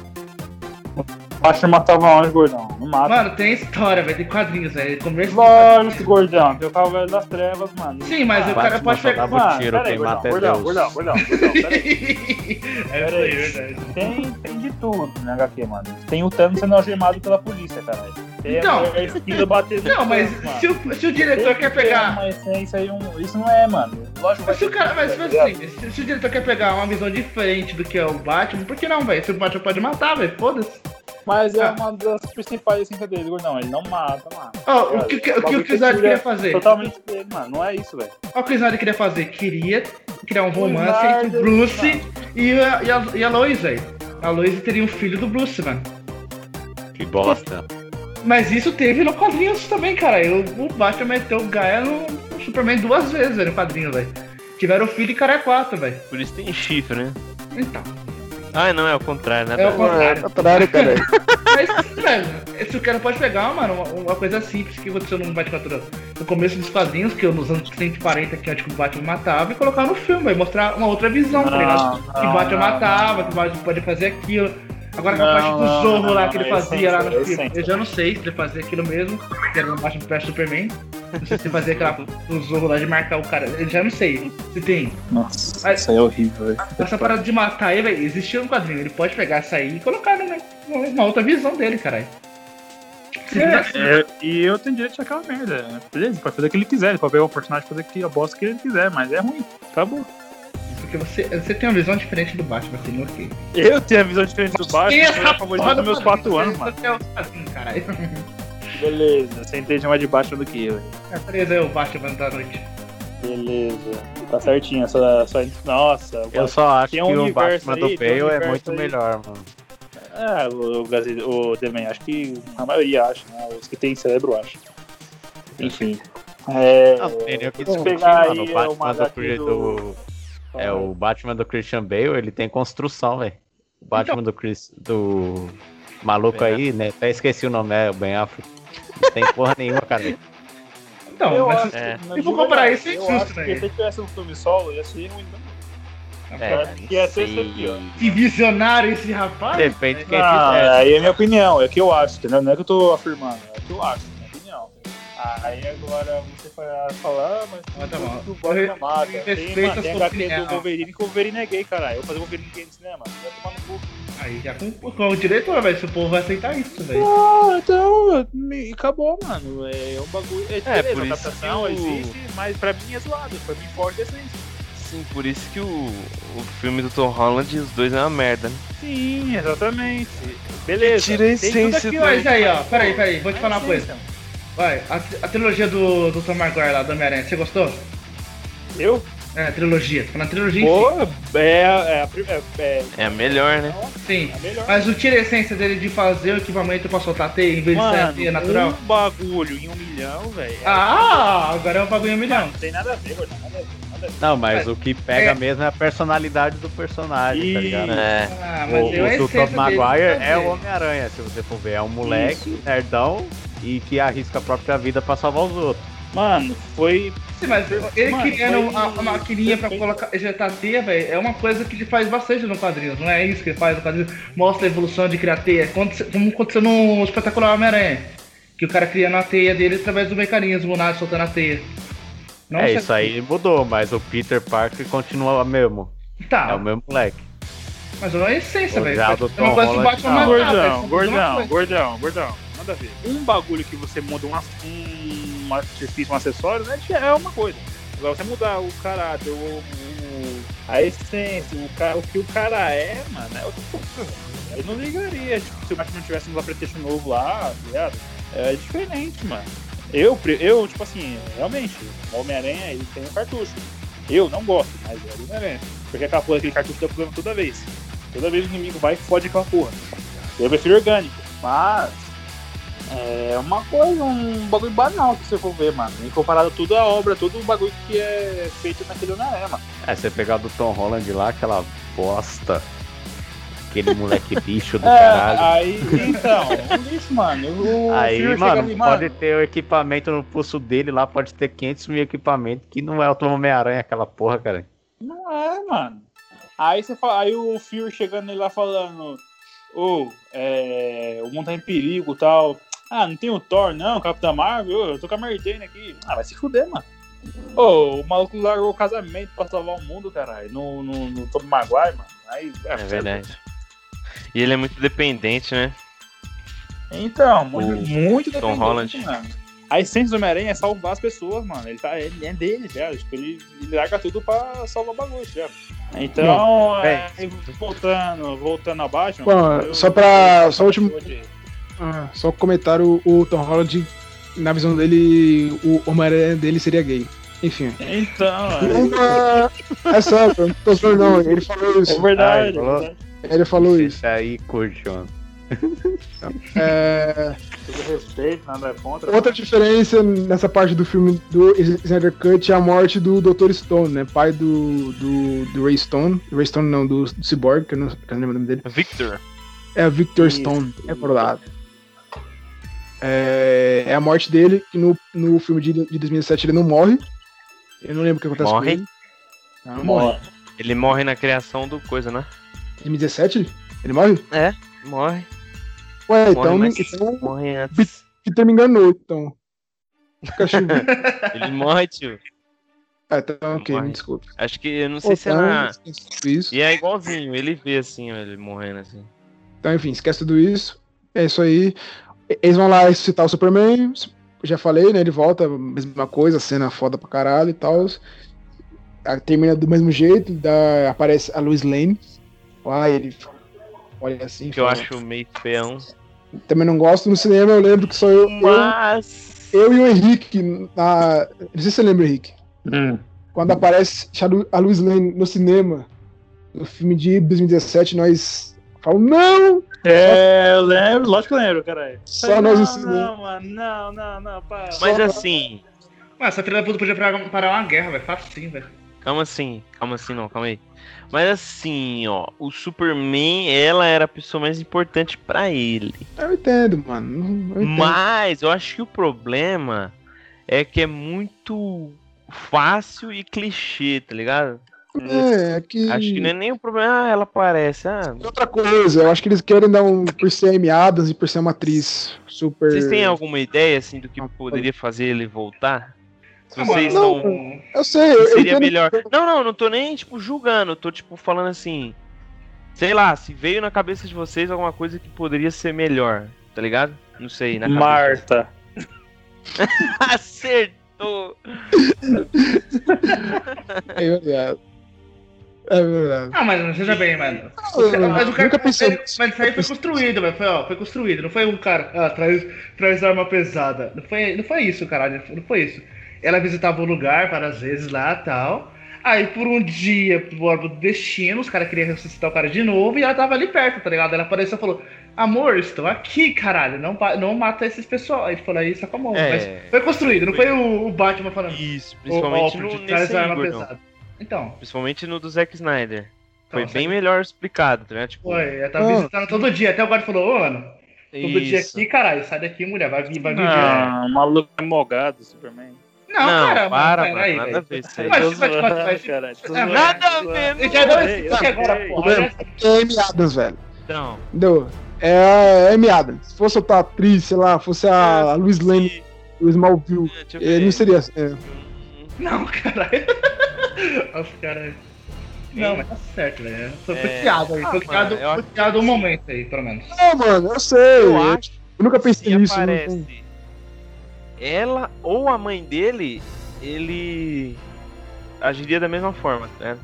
Batman matava onde, gordão? Não mata. Mano, tem história, velho. Tem quadrinhos, velho. Começo Lógico, gordão. Tem o Cavaleiro das Trevas, mano. Sim, mas Ah, o cara pode pegar. um Mano, tiro, peraí, quem gordão, mata é gordão, gordão, gordão, gordão, peraí. é verdade. Tem, tem de tudo na HQ, mano. Tem o Thanos sendo algemado pela polícia, caralho. Tem Então. a mulher esquina batendo Não, mas se o, se o diretor quer pegar. uma essência e um... Isso não é, mano. Lógico Mas se o cara, mas tá assim, se, se o diretor quer pegar uma visão diferente do que é o Batman, por que não, velho? Se o Batman pode matar, velho, foda-se. Mas é Ah. uma das principais essências dele, gordão. Ele não mata, mano. Ó, o que, o que o queria fazer? Totalmente dele, mano. Não é isso, velho. Olha o que o Snyder queria fazer. Queria criar um romance entre o Bruce e a, e, a, e a Lois, velho. A Lois teria um filho do Bruce, mano. Que bosta. Mas isso teve no quadrinhos também, cara. Eu, o Batman meteu o Gaia no, no Superman duas vezes, velho, no quadrinho, velho. Tiveram filho e cara é quatro, velho. Por isso tem chifre, né? Então. Ah, não, é o contrário, né? É o contrário. Contrário, cara. Mas, velho, se o cara pode pegar, mano, uma, uma coisa simples que aconteceu no Batman no começo dos quadrinhos, que eu nos anos 140, que antes que o Batman matava, e colocar no filme, vai mostrar uma outra visão, tá ligado? que o Batman matava, que o Batman pode fazer aquilo. Agora com a parte do não, Zorro não, lá não, que ele é fazia lá no é filme, eu já não sei se ele fazia aquilo mesmo, que era no Batman vs Superman. Não sei se ele fazia aquela do Zorro lá de marcar o cara, eu já não sei se tem. Nossa, Mas- isso aí é horrível, velho. Essa parada de matar ele, velho, existia no quadrinho. Ele pode pegar essa aí e colocar né, uma outra visão dele, caralho. É, e eu tenho direito de achar aquela merda. né? Beleza, ele pode fazer o que ele quiser, ele pode pegar o personagem e fazer que a bosta que ele quiser, mas é ruim. Acabou. Porque você, você tem uma visão diferente do Batman, assim, ok. Eu tenho a visão diferente do Batman, eu essa sou a favorita dos meus 4 anos, mano. É o quadrinho, caralho. Beleza, você entende mais de Batman do que eu. É, Beleza, é o Batman da noite. Beleza, tá certinho. Essa, essa, nossa, Eu só acho Tem que um o Batman aí, do tem um Bale é muito aí. melhor, mano. É, o, o, o Demen, acho que a maioria acha, né? Os que tem cérebro acham. Enfim. É, Não, tem nem o que discutir, pegar mano. aí O uma Batman do, HQ do- É, o Batman do Christian Bale, ele tem construção, velho. O Batman do Chris. do. Maluco Ben aí, né? Até esqueci o nome, é o Ben Affleck. Não tem porra nenhuma, cara. Então, Eu mas acho, é. Se for verdade, isso, é eu injusto, acho que velho. Se ele tivesse um filme solo, ia ser ruim também. É, acho que ia ser sei. pior. que visionário esse rapaz. Depende de quem Ah, fizer. aí é minha opinião, é o que eu acho, entendeu? Não é que eu tô afirmando, é o que eu acho. Aí agora você vai falar, mas Ah, tá bom. o Batman mata. Tem, mano, a tem sua HQ opinião. do Wolverine que o Wolverine é gay, caralho. Eu vou fazer Wolverine gay no cinema, vai tomar no cu. Aí já com, com o diretor, velho, se o povo vai aceitar isso, velho. Ah, então, me- acabou, mano. É um bagulho. É, beleza, por isso adaptação o- existe, mas pra mim é zoado. Pra mim forte é essência. Sim, por isso que o, o filme do Tom Holland, os dois é uma merda, né? Sim, exatamente. Beleza. Tira a essência do- Mas aí, ó, peraí, peraí, vou te É falar uma coisa. Vai, a, a trilogia do, do Tom Maguire lá, do Homem-Aranha, você gostou? Eu? É, a trilogia, tô falando a trilogia Pô, é, é, é, é, É a melhor, né? si. Sim. é a melhor. Mas o tira a essência dele de fazer o equipamento pra soltar teia em vez de ser a Mano, teia natural. um bagulho em um milhão, velho. Ah, agora é um bagulho em um milhão. Não tem nada a ver, gordão. Nada a ver. Nada a ver. Não, mas o que pega É. mesmo é a personalidade do personagem, tá E- ligado? É. Ah, O, mas o essência Tom Maguire é o Homem-Aranha, se você for ver. É um moleque, nerdão, e que arrisca a própria vida pra salvar os outros. Mano, foi. Sim, mas ele Mano, criando foi- a, a maquininha pra colocar, injetar teia, velho, é uma coisa que ele faz bastante no quadrinhos, não é isso que ele faz no quadrinho? Mostra a evolução de criar teia, Aconte- como aconteceu no espetacular Homem-Aranha. Que o cara cria na teia dele através do mecanismo lá, soltando a teia. Não é, sei- isso aí mudou, mas o Peter Parker continua mesmo. Tá, É o mesmo moleque. mas é a essência, O velho. não gosto do Holland, Batman não. mais nada, Gordão, uma gordão, coisa. gordão, gordão. Nada a ver. Um bagulho que você muda um, um, artifício, um acessório, né? É uma coisa. Agora você mudar o caráter, o, o- a essência, o, o que o cara é, mano, é outra coisa. Eu não ligaria, tipo, se o Batman tivesse um Playstation novo lá, ligado? É diferente, mano. Eu, eu, tipo assim, realmente, o Homem-Aranha, ele tem um cartucho. Eu não gosto, mas é Homem-Aranha. Porque aquela porra, aquele cartucho dá problema toda vez. Toda vez o inimigo vai e fode aquela porra. Eu prefiro orgânico. Mas é uma coisa, um bagulho banal que você for ver, mano. Em comparado a tudo a obra, todo o bagulho que é feito naquele Homem-Aranha, mano. É, você pegar do Tom Holland lá, aquela bosta. Aquele moleque bicho do É, caralho. aí, então, um lixo, mano. O Aí, mano, ali, pode ter o equipamento no pulso dele lá, pode ter 500 mil equipamentos, que não é o Tom Homem-Aranha, aquela porra, cara. Não é, mano. Aí você fala, aí o Fury chegando lá falando, ô, é, o mundo tá em perigo e tal. Ah, não tem o Thor, não, Capitão Marvel, eu tô com a Mary Jane aqui. Ah, vai se fuder, mano. Ô, o maluco largou o casamento pra salvar o mundo, caralho. No, no, no Tobey Maguire, mano. Aí, É verdade. E ele é muito dependente, né? Então, muito, O muito Tom dependente, Holland. mano. A essência do Homem-Aranha é salvar as pessoas, mano. Ele, tá, ele é dele, já. Tipo, ele, ele larga tudo pra salvar o bagulho, já. Então, é, voltando, voltando abaixo. Bom, só pra- só o último- Ah, só um comentário, o Tom Holland, na visão dele, o Homem-Aranha dele seria gay. Enfim. Então, Uma... É sério, eu não tô zoando não, ele falou é, isso. é verdade. Ai, falou. é verdade. Ele falou isso. Esse aí mano. É... Respeito, nada contra. Outra diferença nessa parte do filme do Snyder Cut é a morte do Dr. Stone, né? Pai do, do, do Ray Stone. Ray Stone não, do, do Cyborg, que eu não, que eu não lembro o nome dele. Victor. É o Victor Isso. Stone, é verdade. É, é a morte dele, que no, no filme de, de 2007 ele não morre. Eu não lembro o que acontece Morre? com ele. Não, morre. Ele morre na criação do coisa, né? 2017? Ele morre? Morre. Ué, Morre, então, mas então morre antes. Peter me enganou, então. Ele morre, tio. ah, então, ok, Morre. me desculpe. Acho que eu não sei se é Então, na. isso. E é igualzinho, ele vê assim, ó, ele morrendo assim. Então, enfim, esquece tudo isso. É isso aí. Eles vão lá ressuscitar o Superman. Já falei, né? Ele volta, mesma coisa, cena foda pra caralho e tal. Termina do mesmo jeito, dá, aparece a Lois Lane. Ah, ele olha assim. Que eu fala, acho meio feão. Também não gosto. No cinema eu lembro que só eu, eu, Mas. eu e o Henrique. Na, não sei se você lembra, Henrique. Hum. Quando aparece a Lois Lane no cinema, no filme de 2017, nós falamos, não! É, eu lembro, lógico que eu lembro, caralho. Só nós não, ensinamos. Não, mano, não, não, não, para. Mas Só- assim. Mano, essa filha da puta podia parar, uma guerra, velho. Facinho, velho. Calma assim, calma assim não, calma aí. Mas assim, ó, o Superman, ela era a pessoa mais importante pra ele. Eu entendo, mano. Eu entendo. Mas eu acho que o problema é que é muito fácil e clichê, tá ligado? É, é que. Acho que não é nem o problema, ah, ela aparece, ah. Outra coisa, eu acho que eles querem dar um. Por ser Amy Adams e por ser uma atriz super. Vocês têm alguma ideia assim do que poderia fazer ele voltar? Se vocês mano, não. Eu sei, eu, seria entendo. melhor. Não, não, não tô nem, tipo, julgando. Eu tô, tipo, falando assim. Sei lá, se veio na cabeça de vocês alguma coisa que poderia ser melhor, tá ligado? Não sei, na cabeça. Marta. Acertou! É verdade. É verdade. Ah, mas seja bem, mano. Eu Mas o cara. nunca pensei ele- mas isso aí foi construído, velho. Foi, ó, foi construído. Não foi um cara, ah, traz, traz arma pesada. Não foi, não foi isso, caralho. Não foi isso. Ela visitava o lugar várias vezes lá e tal. Aí por um dia, por ordem do destino, os caras queriam ressuscitar o cara de novo e ela tava ali perto, tá ligado? Ela apareceu e falou: Amor, estou aqui, caralho. Não, não mata esses pessoal. Aí ele falou isso com a mão. É. Mas foi construído, não foi o, o Batman falando. Isso, "Ô, principalmente Alfred, no, traz nesse arma aí, pesada. Então, Principalmente no do Zack Snyder. Foi Então, bem sabe? melhor explicado, tá ligado? Tipo, foi. Ela tava Ah. visitando todo dia. Até o guarda falou: Ô, mano, todo dia isso. aqui, caralho, sai daqui, mulher. Vai vir, vai vir. Não, o maluco é mogado, Superman. Não, Não, cara, para, mano, mano, peraí, nada a ver isso aí. Mas, mas, mas, É. Nada a ver, Eu já deu esse Eu toque agora, porra. É é Adams, velho. Então, Entendeu? É a Amy Adams. Se fosse outra atriz, sei lá, fosse a, a Luiz Lane, o Smallville, eu ver. não seria. É, Não, caralho. Os caras. Não, mas tá certo, velho. Foi É. aí. Ah, Foi mano, criado um momento aí, pelo menos. Não, mano, eu sei. Eu Eu, acho eu nunca pensei se nisso. aparece ela ou a mãe dele, ele agiria da mesma forma, né?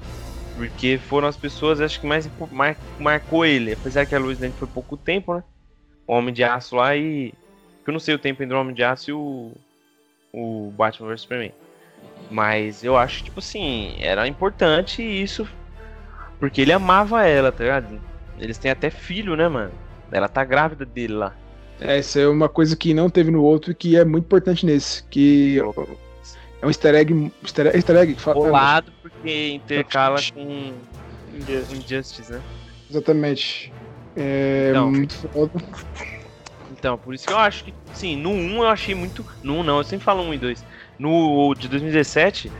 Porque foram as pessoas, acho que mais mar- marcou ele. Apesar que a Lois Lane foi pouco tempo, né? O Homem de Aço lá e. Eu não sei o tempo entre o Homem de Aço e o. O Batman vs Superman. Mas eu acho, tipo assim, era importante isso. Porque ele amava ela, tá ligado? Eles têm até filho, né, mano? Ela tá grávida dele lá. É, isso é uma coisa que não teve no outro e que é muito importante nesse. Que é um easter egg. Easter egg, easter egg Colado porque intercala com Injustice, né? Exatamente. É Não. muito foda. Então, por isso que eu acho que, sim, no 1 eu achei muito. No 1 não, eu sempre falo 1 e 2. No de 2017,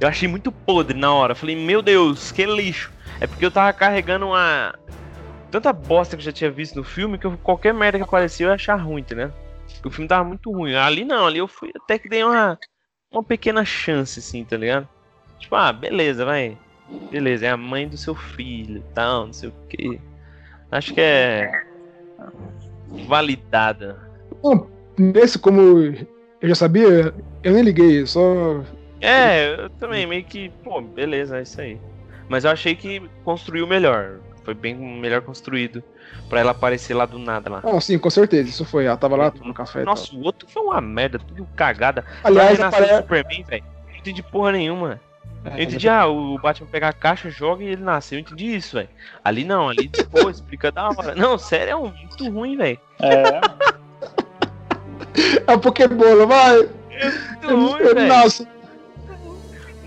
eu achei muito podre na hora. Falei, meu Deus, que lixo. É porque eu tava carregando uma. Tanta bosta que eu já tinha visto no filme que eu- qualquer merda que aparecia eu ia achar ruim, né? O filme tava muito ruim. Ali não, ali eu fui até que dei uma, uma pequena chance, assim, tá ligado? Tipo, ah, beleza, vai. Beleza, é a mãe do seu filho e tal, não sei o quê. Acho que é. Validada. Nesse, como eu já sabia, eu nem liguei, só. É, eu também, meio que, pô, beleza, é isso aí. Mas eu achei que construiu melhor. Foi bem melhor construído. Pra ela aparecer lá do nada lá. Ah, sim, com certeza. Isso foi. Ela tava lá tomando café Nossa, o outro foi uma merda, tudo cagada. Aliás, apare... Superman, velho. Não entendi porra nenhuma. É, Eu entendi, ah, o Batman pegar a caixa, joga e ele nasce. Eu entendi isso, velho. Ali não, ali, pô, explica da hora. Não, sério, é um muito ruim, velho. É, É o Pokébola, vai! Muito Ele, ruim, ele velho. nasce.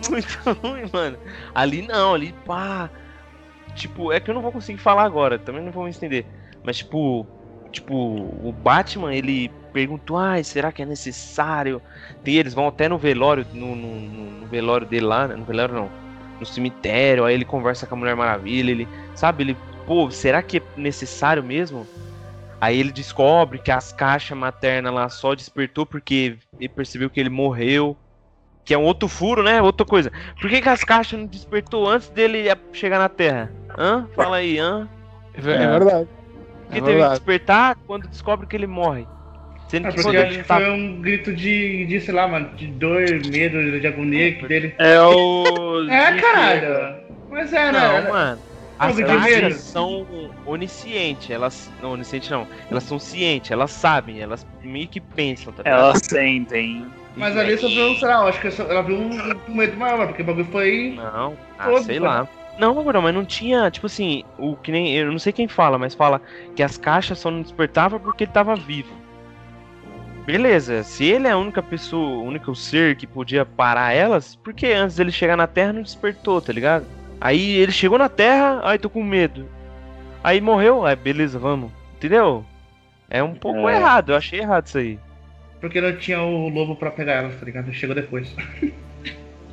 Muito ruim, mano. Ali não, ali pá. Tipo, é que eu não vou conseguir falar agora, também não vou me estender. Mas tipo, tipo, o Batman, ele perguntou, ai, será que é necessário? Tem, eles vão até no velório, no, no- no- no velório dele lá, né? no velório não, no cemitério, aí ele conversa com a Mulher Maravilha, ele, sabe, ele, pô, será que é necessário mesmo? Aí ele descobre que as caixas maternas lá só despertou porque ele percebeu que ele morreu. Que é um outro furo, né? Outra coisa. Por que, que as caixas não despertou antes dele chegar na Terra? Hã? Fala aí, hã? É, verdade. Porque É teve que despertar quando descobre que ele morre. Sendo É que porque ele que tá. foi um grito de, de, sei lá, mano, de dor, medo, de agonia que dele. é o. É, caralho. Mas é, né? Não, mano. As caixas são oniscientes, elas. Não, oniscientes não. Elas são cientes, elas sabem, elas meio que pensam, tá? Elas sentem. Mas ali só viu, sei lá, eu acho que ela viu um, medo maior, porque o bagulho foi. Não, ah, Todos, sei lá. Não, Gordão, mas não tinha, tipo assim, o que nem. Eu não sei quem fala, mas fala que as caixas só não despertavam porque ele tava vivo. Beleza, se ele é a única pessoa, o único ser que podia parar elas, por que antes dele chegar na Terra não despertou, tá ligado? Aí ele chegou na Terra, ai tô com medo. Aí morreu, aí beleza, vamos. Entendeu? É um pouco É. errado, eu achei errado isso aí. Porque não tinha o lobo pra pegar ela, tá ligado? Chegou depois.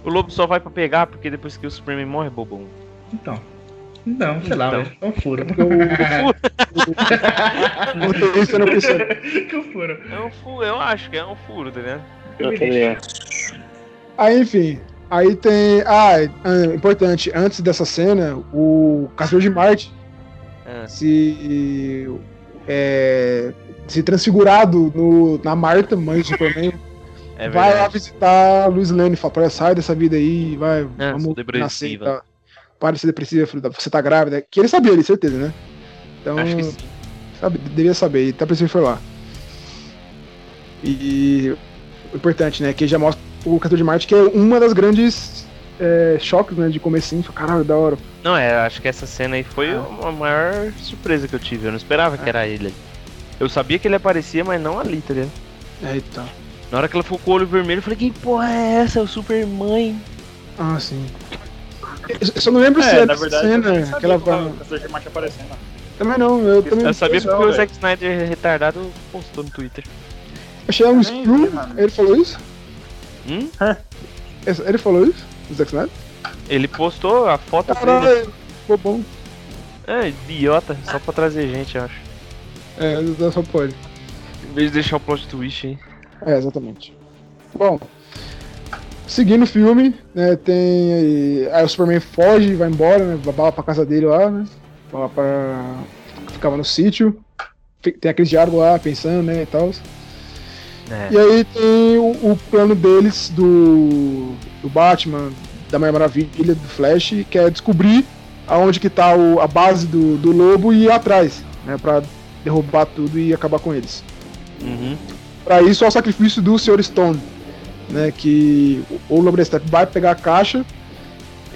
O lobo só vai pra pegar porque depois que o Superman morre, bobão. Então. Não, sei lá, Então. velho. É um furo. O motorista não precisa. que um furo. É um furo, eu acho que é um furo, tá ligado? Eu também acho. Aí, enfim. Aí tem. Ah, é, importante. Antes dessa cena, o Caçador de Marte Ah. se. É, se transfigurado no, na Marta, mãe do Superman, É vai lá visitar a Luiz Lane e fala: "Olha, sai dessa vida aí, vai, sou vamos depressiva." nascer. tal. Para de ser depressiva, filho da- você tá grávida. Que ele sabia ali, certeza, né? Então, Acho que sim. sabe, devia saber, e isso ele foi lá. E o importante, né, que já mostra o Caçador de Marte, que é uma das grandes é, choques, né, de comecinho. Caralho, da hora. Não, é, acho que essa cena aí foi Ah. a maior surpresa que eu tive. Eu não esperava que Ah. era ele. Eu sabia que ele aparecia, mas não ali, tá ligado? É, então. Na hora que ela ficou com o olho vermelho, eu falei, que porra é essa? É o Superman. Ah, sim. Eu só não lembro se É, é na verdade, cena que ela que o vai. Caçador de Marte aparecendo. Também não, eu também Eu sabia Não, porque o. Zack Snyder retardado postou no Twitter. achei um screw. Ele falou isso? Hum? Ele falou isso? O Zack Snyder? Ele postou a foto dele. Caralho, bobão. É, idiota, só pra trazer gente, eu acho. É, só pode. Em vez de deixar o plot twist aí. É, exatamente. Bom, seguindo o filme, né, tem aí, aí o Superman foge, vai embora, né, vai pra casa dele lá, né, lá pra, ficava no sítio, tem aquele diálogo lá, pensando, né, e tal. É. E aí tem o, o plano deles do, do Batman, da Mulher Maravilha, do Flash, que é descobrir aonde que tá o- a base do, do lobo e ir atrás, né, pra derrubar tudo e acabar com eles. Uhum. Pra isso é o sacrifício do Sr. Stone, né? Que o Lobo da Steppe vai pegar a caixa,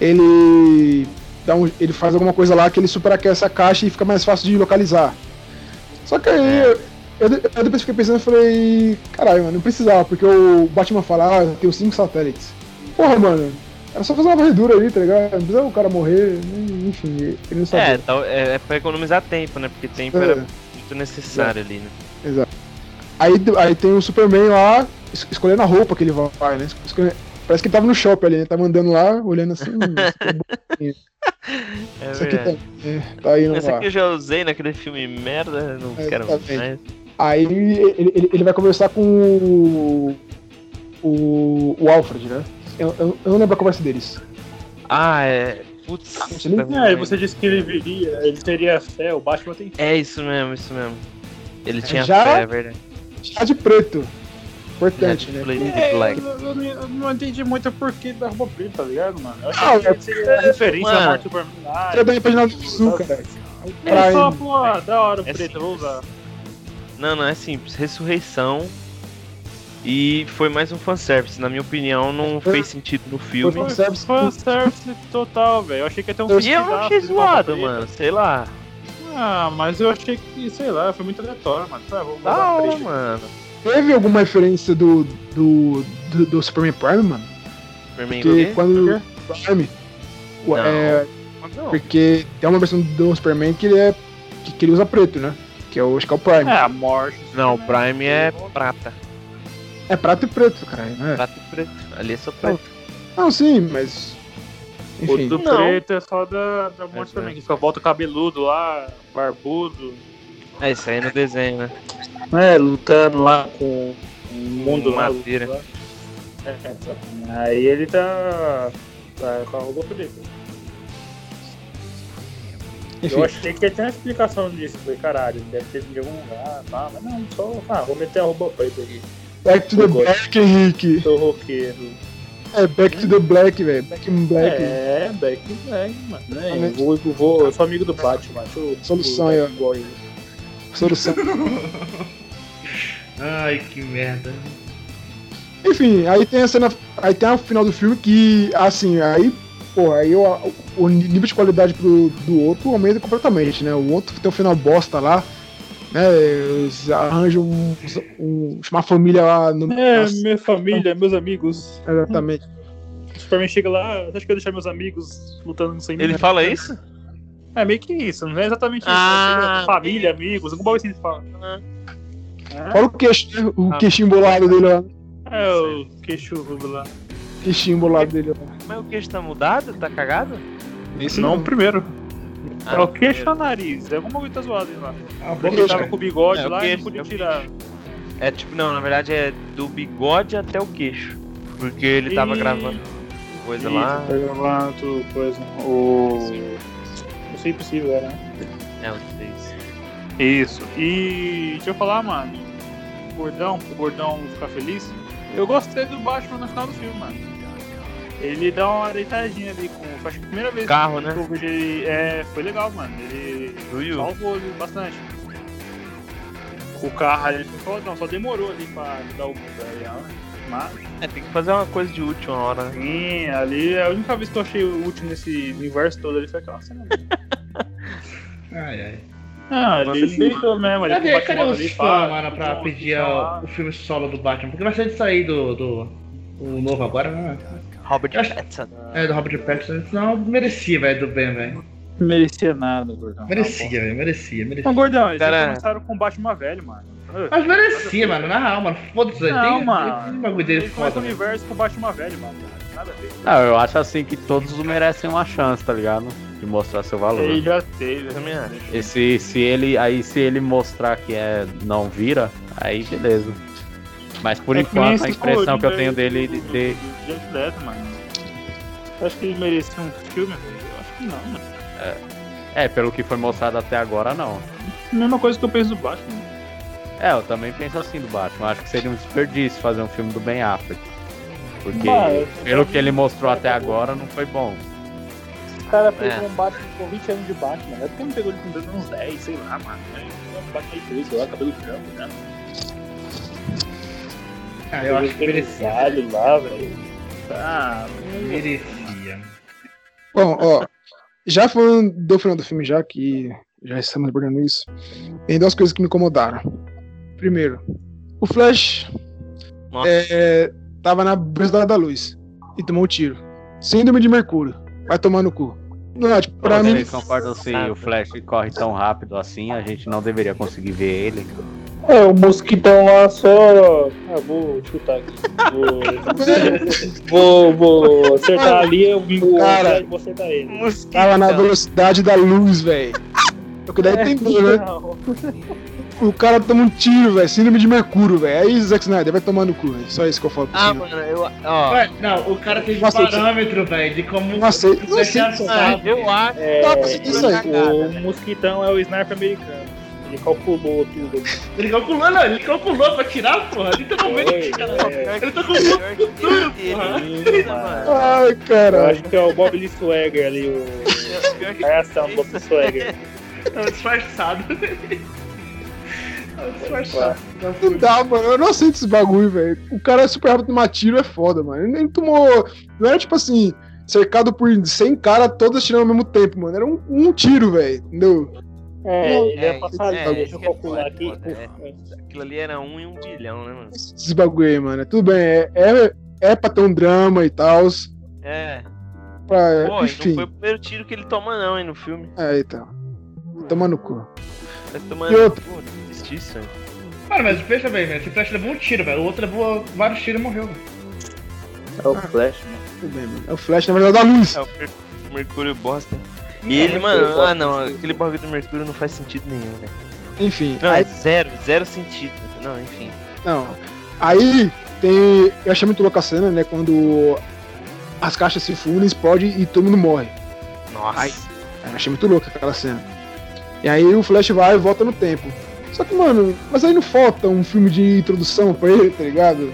ele dá um, ele faz alguma coisa lá que ele superaquece a caixa e fica mais fácil de localizar. Só que aí É. eu, eu depois fiquei pensando e falei, caralho, mano, não precisava, porque o Batman fala, ah, eu tenho cinco satélites. Porra, mano, era só fazer uma varredura ali, tá ligado? Não precisava o cara morrer, enfim, ele não É, sabia. tal- é, é pra economizar tempo, né? Porque tempo É. era muito necessário ali, né? Aí, aí tem o Superman lá, es- escolhendo a roupa que ele vai, né? Escolhe- Parece que ele tava no shopping ali, né? Tava andando lá, olhando assim. hum, é É isso aqui tá, é, tá indo Essa aqui eu já usei naquele filme merda, não É, quero exatamente. mais. Aí ele, ele, ele vai conversar com o, o, o Alfred, né? Eu, eu, eu não lembro a conversa deles. Ah, é. Putz. Tá É, você disse que ele viria, ele teria fé, o Batman tem fé. É isso mesmo, isso mesmo. Ele tinha Já? fé, é verdade. Já de preto. Importante, né? É, eu, eu não- eu não entendi muito por que da roupa preta, tá ligado, mano? Eu Ah, que seria referência mano. à morte do Superman. Ah, Tira da página do Sul, cara. é só, pô, da hora o É preto, eu vou usar. Não, não, é simples. Ressurreição. E foi mais um fanservice. Na minha opinião, não fez sentido no filme. Foi fanservice. Fanservice total, velho. Eu achei que ia ter um E eu achei zoado, mano. Sei lá. Ah, mas eu achei que, sei lá, foi muito aleatório, mano. Tá, vou preto. mano. Teve alguma referência do, do, do, do Superman Prime, mano? Superman Porque quando. Prime. Não. É, Não. porque tem uma versão do Superman que ele é. que, que ele usa preto, né? Que é o, acho que é o Prime. É, a morte. Não, o. Prime é prata. É prato e preto, cara. Não, é? Prata e preto. Ali é só preto. não sim, mas. O Enfim. do Não. preto é só da, da morte É, também, é. que fica volta cabeludo lá, barbudo. É isso aí no desenho, né? É, lutando lá com o mundo lá. Madeira. lá. É, é, tá. Aí ele tá. tá com a roupa preta. Enfim. Eu achei que ia ter uma explicação disso. Falei, caralho, deve ter vindo de algum lugar, tá? Mas não, só. Ah, vou meter a roupa preta aqui. Back to the Black, Henrique. Sou roqueiro. É, Back to the Black, velho. Back in Black. É, Back in Black, mano. Né? Exatamente. Eu, vou, eu, vou, eu sou amigo do Batman. Deixa eu, Solução aí, ó. igual ele. Solução. Ai, que merda. Enfim, aí tem a cena. Aí tem o final do filme que, assim, aí, pô, aí o, o nível de qualidade pro, do outro aumenta completamente, né? O outro tem um final bosta lá, né? Eles arranjam um, um, uma família lá no. É, minha família, meus amigos. exatamente. O Superman chega lá, você acha que eu ia deixar meus amigos lutando sem mim? Ele né? fala isso? É meio que isso, não é exatamente isso. Ah. é família, amigos, alguma coisa assim que fala. É, Fala o queixo, né? O Ah. queixinho bolado dele lá. é o queixudo lá. Queixinho bolado dele lá. Mas o queixo tá mudado? Tá cagado? Esse Não, o primeiro. Ah, é o queixo ou o nariz? É alguma coisa tá zoado aí lá. A Porque boca ele tava com o bigode É, o lá e não podia é tirar. É tipo, não, na verdade é do bigode até o queixo. Porque ele tava E- gravando coisa Isso, lá. tá gravando tudo, coisa. O. Isso é impossível, era, né? É, o que fez. Isso. E deixa eu falar, mano. O gordão, o gordão ficar feliz. Eu gostei do Batman no final do filme, mano. Ele dá uma deitadinha ali com. Acho que a primeira vez Carro, que né? eu vejo ele. É, foi legal, mano. Ele Do Yu. salvou ali bastante. O carro ali só, não, só demorou ali pra dar o mundo aí, ó. Mas, É, tem que fazer uma coisa de última hora, né? sim, ali a única vez que eu achei útil nesse universo todo ali foi aquela cena. ali. Ai, ai. Ah, ele sim. deitou mesmo, ali Cadê, o cadê os fãs, mano, pra o pedir lá. o filme solo do Batman? Porque vai ser de sair do, do o novo agora, né? Robert acho- Pattinson. É, do Robert Pattinson. Não, merecia, velho, do Ben, velho. Não merecia nada, gordão. Merecia, velho, merecia, merecia. Não, gordão, eles Cara- começaram com o Batman velho, mano. Mas merecia, mano, na real, mano. Foda-se, Não, tem, tem mano. um bagulho dele Eles começam foda, o universo com o Batman velho, mano. Nada a ver. Não, eu acho assim que todos merecem uma chance, tá ligado? De mostrar seu valor. Ele já teve. Eu também acho. E se, se ele aí se ele mostrar que é não vira, aí beleza. Mas por É enquanto a esse impressão que eu tenho aí dele do- de, do Jared Leto, mano. Acha que ele merecia um filme? Eu acho que não, mano. É, pelo que foi mostrado até agora, não. Mesma coisa que eu penso do Batman. É, eu também penso assim do Batman. Acho que seria um desperdício fazer um filme do Ben Affleck. Porque, Ah, eu- pelo que ele mostrou até agora, não foi bom. O cara fez É. um Batman com 20 anos de Batman. É porque não pegou ele com uns 10, sei lá, mano. É Batman de 13, sei lá, cabelo branco, né? Ah, eu acho que merecia. Lá, velho. Ah, Merecia. Bom, ó, já falando do final do filme, já que já estamos abordando isso, tem duas coisas que me incomodaram. Primeiro, o Flash é, tava na velocidade da luz e tomou um tiro. Síndrome de Mercúrio. Vai tomar no cu. Não, tipo, pra mim. Vocês concordam se o Flash corre tão rápido assim, a gente não deveria conseguir ver ele? É, o mosquitão lá só. Ah, vou chutar aqui. Vou, vou, vou acertar ali, eu vou, Cara. vou acertar ele. Tava na velocidade da luz, velho. É o que dá a entender, né? Não. O cara toma um tiro, velho. Síndrome de Mercúrio, velho. Aí, Zack Snyder, vai tomar no cu, velho. Só isso que eu falo pro Ah, senhor. mano, eu. Ó. Ué, não, o cara tem Nossa, parâmetro, velho, de como Não aceito- o não é aceito, assado. eu acho. É, pra seguir isso aí. o mosquitão é o sniper americano. Ele calculou tudo. Ele calculou, não, ele calculou pra tirar, porra. Literalmente, cara. É, Ele tá com o futuro, porra. Ai, eu caralho. acho que é o Bob Lee Swagger ali, o. Reação Bob Lee Swagger. É um disfarçado. É um disfarçado. Não dá, mano. Eu não aceito esse bagulho, velho. O cara é super rápido tomar tiro, é foda, mano. Ele nem tomou. Não era tipo assim, cercado por 100 caras todos atirando ao mesmo tempo, mano. Era um, um tiro, velho. Entendeu? É, ele É, ia passar ali, é, deixa eu isso é calcular aqui. foda, é. Aquilo ali era um em um bilhão, né, mano? Esse bagulho aí, mano. Tudo bem, é, é, é pra ter um drama e tal. É. Pra, Pô, e não enfim. foi o primeiro tiro que ele toma, não, hein, no filme. É, então. Toma no cu. Tá E tomando. outro? Pô, justiça, velho. Mano, mas pensa bem, velho. Esse Flash levou um tiro, velho. O outro levou vários tiros e morreu, velho. É o Flash, mano. Tudo bem, mano. É o Flash, na verdade, da luz. É o Mer- Mercúrio bosta. E ele, mano, ah não, aquele bagulho do Mercúrio não faz sentido nenhum, velho. Enfim. Não, é Aí, zero, zero sentido. Não, enfim. não. Aí tem. Eu achei muito louca a cena, né? Quando as caixas se fundem, explode e todo mundo morre. Nossa. Eu achei muito louca aquela cena. E aí o Flash vai e volta no tempo. Só que, mano, mas aí não falta um filme de introdução pra ele, tá ligado?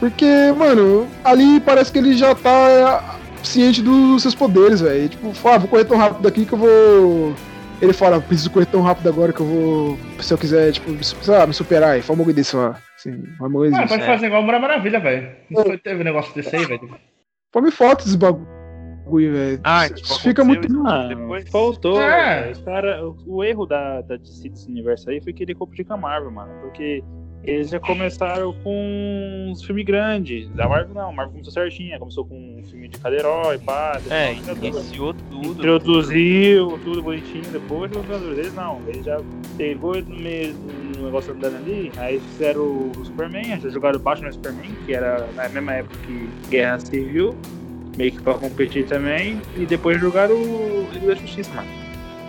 Porque, mano, ali parece que ele já tá ciente dos seus poderes, velho. Tipo, fala, ah, vou correr tão rápido aqui que eu vou. Ele fala, preciso correr tão rápido agora que eu vou. Se eu quiser, tipo, sei lá, me superar aí. Fala um bagulho desse lá. Assim, uma coisa Mano, desse. pode fazer igual Mulher Maravilha, velho. Não foi, teve um negócio desse aí, velho. Pô, me falta esse bagulho, velho. Ah, Isso tipo, fica muito. Depois- faltou. É. cara, o, o erro da, da DC desse universo aí foi querer competir com a Marvel, mano. Porque eles já começaram com uns filmes grandes. A Marvel não, a Marvel começou certinha. Começou com um filme de cada herói, pá. É, iniciou tudo. Introduziu tudo bonitinho, depois os Vingadores. Eles não, eles já pegou no meio do negócio andando ali, aí fizeram o Superman, já jogaram Batman no Superman, que era na mesma época que Guerra Civil, meio que pra competir também, e depois jogaram o Liga da Justiça, mano.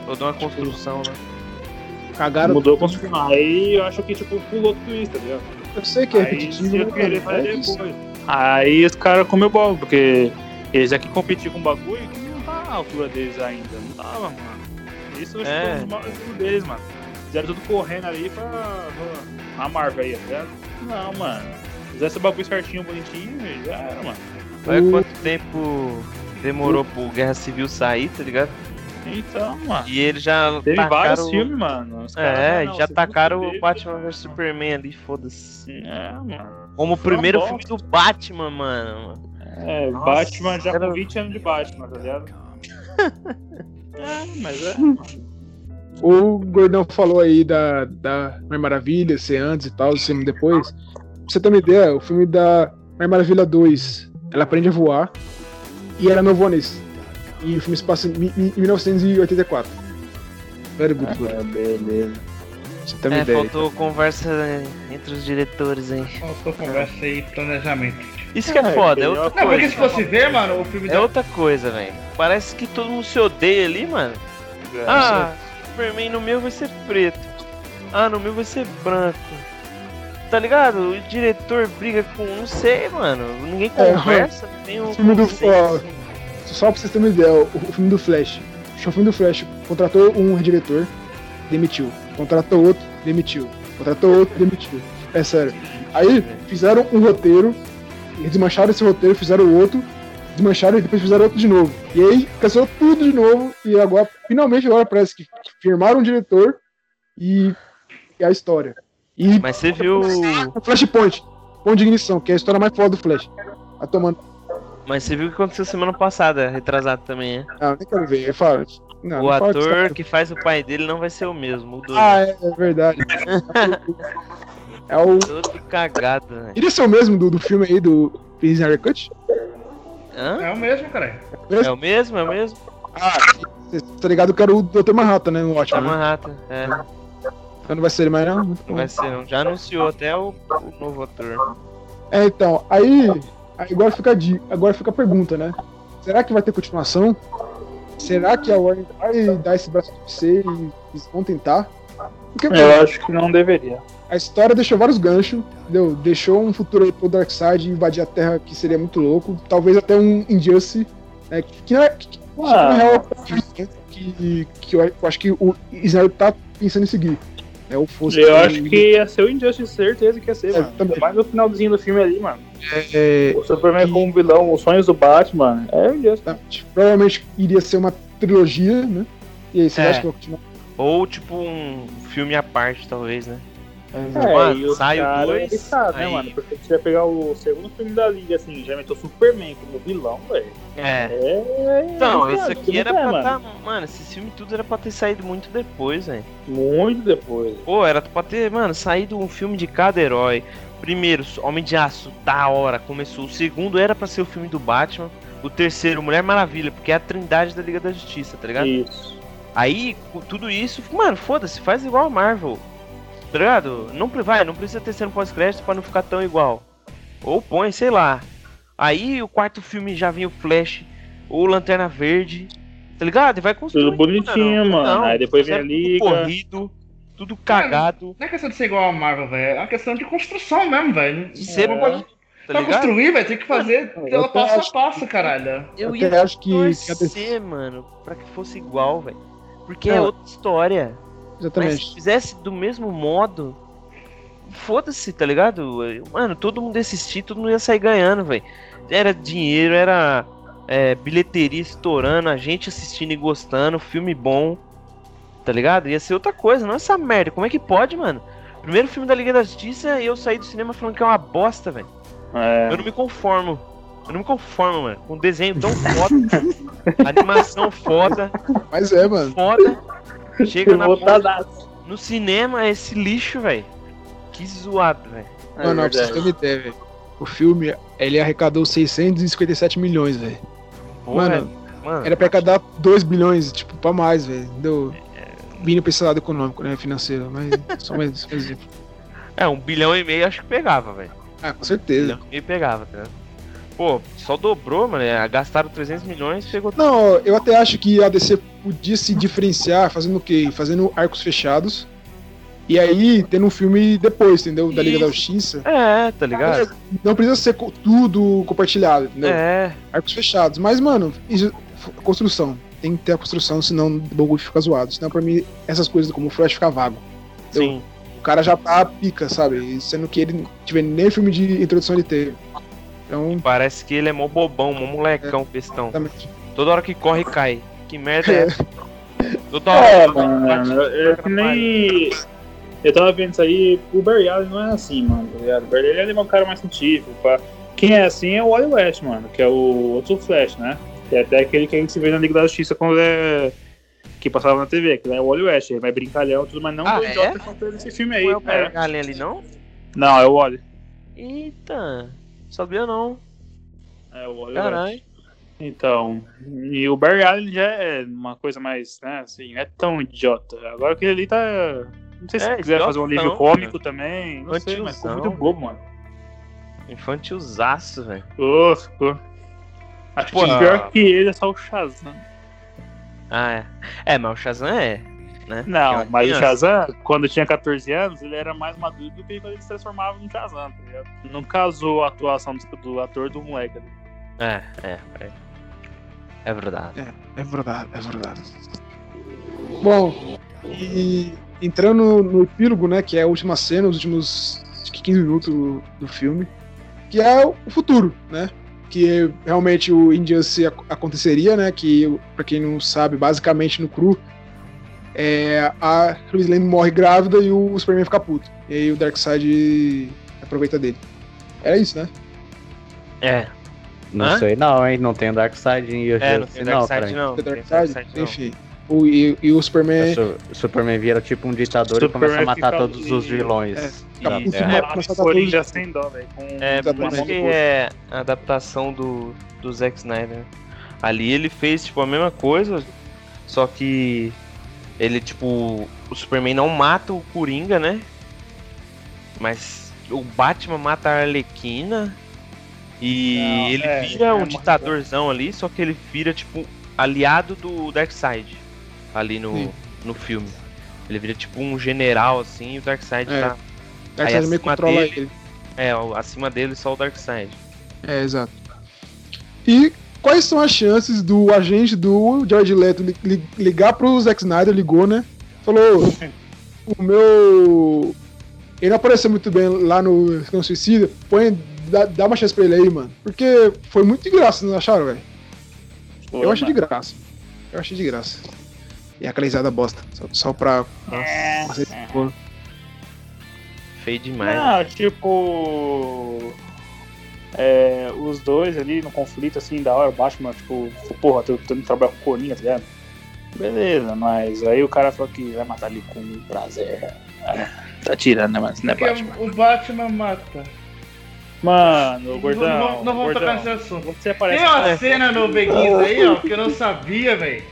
Toda uma construção, né? Cagaram. Mudou construção. Aí eu acho que tipo pulou tudo isso, tá ligado? Eu sei que é Aí repetitivo, eu né, querer cara? fazer É depois. Aí os caras comeu bola, porque eles aqui competiam com um bagulho que não tá à altura deles ainda. Não tava, mano. Isso acho que É. foi um dos maiores erros deles, mano. Fizeram tudo correndo ali pra, pra a Marvel aí, tá ligado? Não, mano. Fizesse o bagulho certinho, bonitinho, já era, mano. Olha O- quanto tempo demorou pro Guerra Civil sair, tá ligado? Então, mano. E eles já Teve tacaram... vários filmes, mano. Os caras, É, não, já tacaram o Batman vs Superman ali, foda-se. É, mano. Como o primeiro filme do Batman, mano. É, Nossa, Batman já era- com 20 anos de Batman, tá ligado? é, mas é. O Gordão falou aí da, da Mulher Maravilha, ser antes e tal, ser depois. Pra você ter uma ideia, o filme da Mulher Maravilha 2, ela aprende a voar e ela não voa nesse. E o filme se passa em, em 1984. Very good. É, beleza. Você uma É, ideia. faltou conversa entre os diretores aí. Faltou conversa aí, planejamento. Isso que é É, foda, é outra Não, porque se coisa. fosse ver, mano, o filme É da. outra coisa, velho. Parece que todo mundo se odeia ali, mano. Ah, Superman no meu vai ser preto. Ah, no meu vai ser branco. tá ligado? O diretor briga com. Não sei, mano. Ninguém É, conversa, não tem um. o filme do-. Só pra vocês terem uma ideia, o, filme do Flash. O filme do Flash contratou um diretor, demitiu. Contratou outro, demitiu. Contratou outro, demitiu. É sério. Aí fizeram um roteiro, desmancharam esse roteiro, fizeram outro, desmancharam e depois fizeram outro de novo. E aí cancelou tudo de novo, e agora, finalmente, agora parece que firmaram um diretor e, e a história. E Mas você viu. o Flashpoint, ponto de ignição, que é a história mais foda do Flash. Tá tomando. Mas você viu o que aconteceu semana passada, retrasado também, né? Ah, nem quero ver. Fala. Não, o não ator que faz o pai dele não vai ser o mesmo, mudou. Ah, é, é verdade. é o. Todo cagado, velho. Iria ser o mesmo do, do filme aí do Prisoner Cut? Hã? É o mesmo, cara. É o mesmo, é o mesmo? Ah, você tá ligado que era o Dr. Manhattan, né? No Tá ótimo. Né? Manhattan. É, Então não vai ser ele mais, não? Não vai ser não. Já anunciou até o, o novo ator. É, então, aí. Agora, fica agora fica a pergunta, né? Será que vai ter continuação? Será que a Warner vai dar esse braço de você e eles vão tentar? Porque Eu acho que não deveria. a história deixou vários ganchos, entendeu? Deixou um futuro aí pro Darkseid invadir a Terra que seria muito louco. Talvez até um Injustice, né? Que, que, na- que, real, é que, que, eu, eu acho que o Snyder tá pensando em seguir. É o fosse Eu acho que ia ser o Injustice, certeza que ia ser, É, mano. também. Mais no finalzinho do filme ali, mano. É, O Superman como vilão, os sonhos do Batman. É o Injustice. Exatamente. Provavelmente iria ser uma trilogia, né? E aí, vocês É. acham que vai continuar? Ou tipo um filme à parte, talvez, né? É, Mano, e sai o caras, dois, eles sabem, né, aí- mano? Porque se vai pegar o segundo filme da Liga, assim, já meteu Superman como vilão, velho. É. É. Então, é, cara, aqui era é, pra mano. tá. Mano, esse filme tudo era pra ter saído muito depois, velho. Muito depois. Pô, era pra ter, mano, saído um filme de cada herói. Primeiro, Homem de Aço, da hora, começou. O segundo era pra ser o filme do Batman. O terceiro, Mulher Maravilha, porque é a trindade da Liga da Justiça, tá ligado? Isso. Aí, com tudo isso, mano, foda-se, faz igual a Marvel. Tá ligado? Não, vai, não precisa ter cena pós-crédito pra não ficar tão igual. Ou põe, sei lá. Aí o quarto filme já vem o Flash, ou Lanterna Verde. Tá ligado? E vai construindo. Tudo bonitinho, mano. Aí depois vem a Liga. Corrido, tudo cagado. Não é questão de ser igual a Marvel, velho. É uma questão de construção mesmo, velho. Não pode. pode- Tá pra ligado? construir, vai ter que fazer Eu ela até passo acho a passo, caralho. Eu Eu ia acho que- torcer, mano, pra que fosse igual, velho. Porque é Não. outra história. Mas se Exatamente. fizesse do mesmo modo, foda-se, tá ligado? Mano, todo mundo ia assistir, todo mundo ia sair ganhando, velho. Era dinheiro, era é, bilheteria estourando, a gente assistindo e gostando, filme bom, tá ligado? Ia ser outra coisa, não essa merda. Como é que pode, mano? Primeiro filme da Liga da Justiça e eu saí do cinema falando que é uma bosta, velho. É. Eu não me conformo. Eu não me conformo, mano. Com um desenho tão foda, animação foda, Mas é, mano. foda. Chega na Voltadaço. no cinema é esse lixo, velho. Que zoado, velho. É não, não, pra uma ideia, velho. O filme, ele arrecadou 657 milhões, velho. Mano, mano. Era pra arrecadar 2 bilhões, tipo, pra mais, velho. Deu. Vindo pra esse lado econômico, né? Financeiro. Mas só mais um exemplo. É, um bilhão e meio acho que pegava, velho. Ah, com Um certeza. bilhão e meio pegava, tá ligado? Pô, só dobrou, mano. é, Gastaram 300 milhões, pegou. Não, eu até acho que a DC podia se diferenciar fazendo o quê? Fazendo arcos fechados. E aí, tendo um filme depois, entendeu? Da Liga da. Justiça. É, tá ligado? Não precisa ser tudo compartilhado, entendeu? É. Arcos fechados. Mas, mano, construção. Tem que ter a construção, senão o bagulho fica zoado. Senão, pra mim, essas coisas como o Flash fica vago. Sim. O cara já tá pica, sabe? Sendo que ele não tiver nem filme de introdução ele teve. Então, Parece que ele é mó bobão, mó molecão, pestão. exatamente. Toda hora que corre, cai. Que merda é essa? Toda hora. É, mano, é que nem. Eu tava vendo isso aí, o Barry Allen não é assim, mano, tá ligado? O Barry Allen é um cara mais científico, pá. Quem é assim é o Wally West, mano, que é o outro Flash, né? Que é até aquele que a gente se vê na Liga da Justiça quando é. Que passava na TV, que é o Wally West, ele vai brincalhão e tudo, mas não Ah, do é? idiota fez esse filme aí. Não é o É. Barry Allen ali, não? Não, é o Wally. Eita. Sabia não. É o Wally West. Caralho. Então, e o Barry Allen já é uma coisa mais, né, assim, não é tão idiota. Agora que ele ali tá. Não sei se É, quiser fazer um livro cômico também, não sei, mas ficou muito bobo, mano. Infantilzaço, velho. Ô, ficou. Acho Pô, que pior que ele é só o Shazam. Ah, é. É, mas o Shazam é. né? Não, é mas o criança. Shazam, quando tinha 14 anos, ele era mais maduro do que quando ele se transformava no Shazam, tá ligado? Não casou a atuação do, do ator do moleque ali. É, é, é. É verdade. É verdade, é verdade. Bom, e entrando no epílogo, né, que é a última cena, os últimos acho que 15 minutos do, do filme, que é o futuro, né? Que realmente o Injustice ac- aconteceria, né? Que, pra quem não sabe, basicamente no cru, é, a Lois Lane morre grávida e o Superman fica puto. E aí o Darkseid aproveita dele. Era isso, né? É, Não Hã? sei não, hein? Não tem Darkseid em é, não Injustice tem não, Darkseid pra mim. não. Não tem Darkseid, Darkseid, não. O, e, e o Superman. O Su- O Superman vira tipo um ditador e começa a Superman matar fica todos os vilões. É, fica puto, Terra. né? É, dar Coringa sem dó, velho. É, por isso que é a adaptação do, do Zack Snyder. Ali ele fez, tipo, a mesma coisa, só que ele, tipo, o Superman não mata o Coringa, né? Mas o Batman mata a Arlequina e Não, ele é, vira é um ditadorzão ali, só que ele vira, tipo, aliado do Darkseid ali no, Sim. no filme. Ele vira, tipo, um general, assim, e o Darkseid É. tá... Darkseid Aí meio acima controla dele- ele. É, o- acima dele só o Darkseid. É, exato. E quais são as chances do agente do George Leto li- li- ligar pro Zack Snyder, ligou, né? Falou, o meu... Ele não apareceu muito bem lá no Esquadrão Suicida, põe, dá, dá uma chance pra ele aí, mano. Porque foi muito de graça, não acharam, velho? Eu achei de graça. Eu achei de graça. E aquela risada bosta, só, só pra... É. Nossa, pô. Feio demais. Não, tipo. é, os dois ali no conflito, assim, da hora, o Batman, tipo, porra, tô tentando trabalhar com o Coringa, tá ligado? Beleza, mas aí o cara falou que vai matar ali com prazer. Ah, tá tirando, né? Isso não é Batman. o Batman mata. Mano, gordão. não, não, não vamos tocar nesse assunto. Você aparece. Tem uma cena no Beguins aí, ó, que eu não sabia, velho.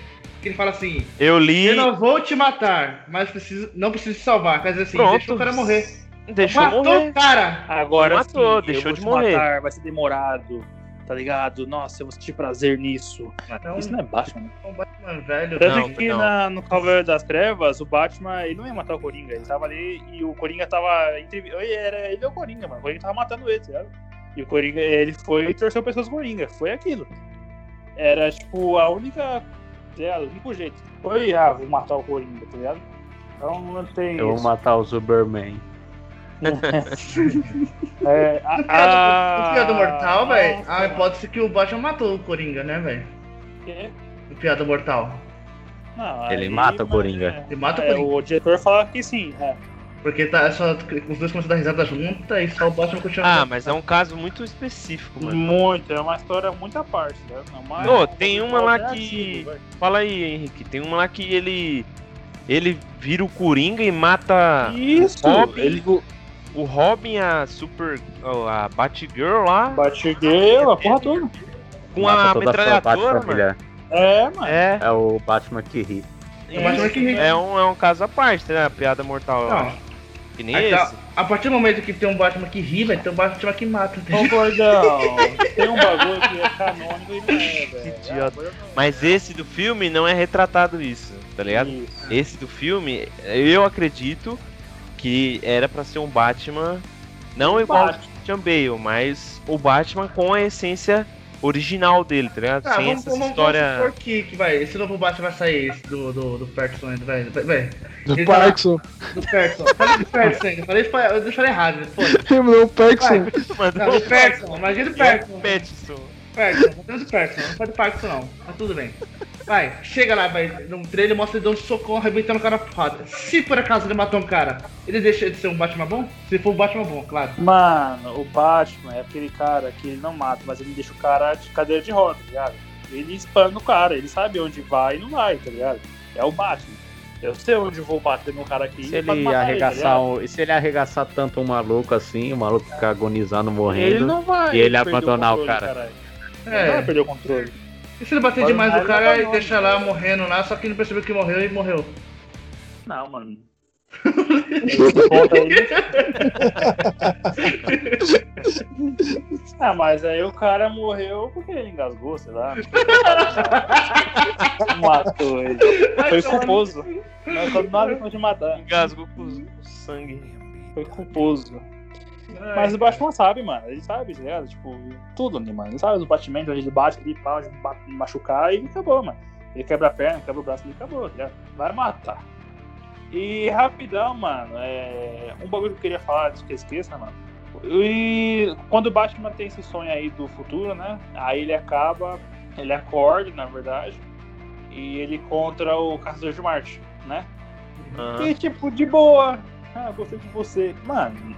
Que ele fala assim: Eu li. Eu não vou te matar, mas preciso, não preciso te salvar. Quer dizer assim, Pronto. deixa o cara morrer. Deixou Matou morrer. o cara! Agora Matou, sim, deixou eu vou de te morrer. Matar, vai ser demorado, tá ligado? Nossa, eu vou sentir prazer nisso. Então, Isso não é Batman. é um Batman velho. Tanto Não, que não. na- no Cavaleiro das Trevas, o Batman, ele não ia matar o Coringa, ele tava ali e o Coringa tava. Entre... Ele era ele é o Coringa, mano. O Coringa tava matando ele, tá ligado? E o Coringa, ele foi e torceu pessoas do Coringa. Foi aquilo. Era, tipo, a única. Ligado? O único jeito. Foi, ah, vou matar o Coringa, tá ligado? Então não tem. Eu vou isso. matar o Superman. É, a, No piada, a- no piada mortal, velho, a hipótese que o Batman matou o Coringa, né, velho? quê? No piada mortal. Não, Ele aí, mata o Coringa. é. Ele mata o É, Coringa. o diretor fala que sim. É. Porque tá, só, os dois começam a dar risada junta e só o Batman continua. Ah, mas é um caso muito específico, mano. Muito, é uma história muito à parte, né? É uma- Ô, tem uma lá é que-. Fala aí, Henrique. Tem uma lá que ele. Ele vira o Coringa e mata Isso, Robin. ele o Robin, a Super. a Batgirl lá, Batgirl, a porra toda. Com a metralhadora, mano. É, mano. É, É o Batman que ri. É o Batman que ri. é um, é um caso à parte, né? A piada mortal. Não. Que nem Aí tá- a partir do momento que tem um Batman que ri, velho, tem um Batman que mata. Ô, gordão, tem um bagulho que é canônico e não é, velho. idiota. Ah, gordão. Mas esse do filme não é retratado isso, tá ligado? Isso. Esse do filme, eu acredito que era pra ser um Batman não igual Batman. ao Christian Bale, mas o Batman com a essência original dele, tá ligado? Ah, Sem vamos, essa vamos, história. vamos supor que, que vai, esse novo Batman vai sair esse do, do, do Patterson ainda, vai, vai. Do Ele Parkinson. Do Patterson. Falei do Patterson ainda, falei, eu falei errado, pô. Não, o Parkinson. Não, do Patterson, imagina do Patterson. Pattinson. Patterson, não tem do Patterson, não foi do Patterson não, mas tudo bem. Vai, chega lá, vai, no trailer mostra ele dando um socão, arrebentando o cara na porrada. Se por acaso ele matou um cara, ele deixa de ser um Batman bom? Se for um Batman bom, claro. Mano, o Batman é aquele cara que ele não mata, mas ele deixa o cara de cadeira de roda, tá ligado? Ele espana o cara, ele sabe onde vai e não vai, tá ligado? É o Batman. Eu sei onde eu vou bater no cara aqui. Se ele matar arregaçar, tá ligado? um, e se ele arregaçar tanto um maluco assim, o maluco ficar agonizando, Ele morrendo, não vai e ele abandonar o controle, cara. caralho. Não vai É, perder o controle. E se ele bater Pode demais mais no cara e deixar lá morrendo lá, só que não percebeu que morreu e morreu? Não, mano. Ah, mas aí o cara morreu porque ele engasgou, sei lá. Matou ele. Foi culposo. Mas quando nada pode matar. Engasgou com o sangue. Foi culposo. Mas o Batman sabe, mano. Ele sabe, tá ligado? Tipo, tudo ali, mano. Ele sabe os batimentos, ele bate ali, pau, machucar e acabou, mano. Ele quebra a perna, quebra o braço e acabou, tá ligado? Vai matar. E rapidão, mano, é... um bagulho que eu queria falar, antes que eu esqueça, mano. E quando o Batman tem esse sonho aí do futuro, né? Aí ele acaba, ele acorda, na verdade, e ele contra o Caçador de Marte, né? Aham. E tipo, de boa. Ah, gostei de você. Mano,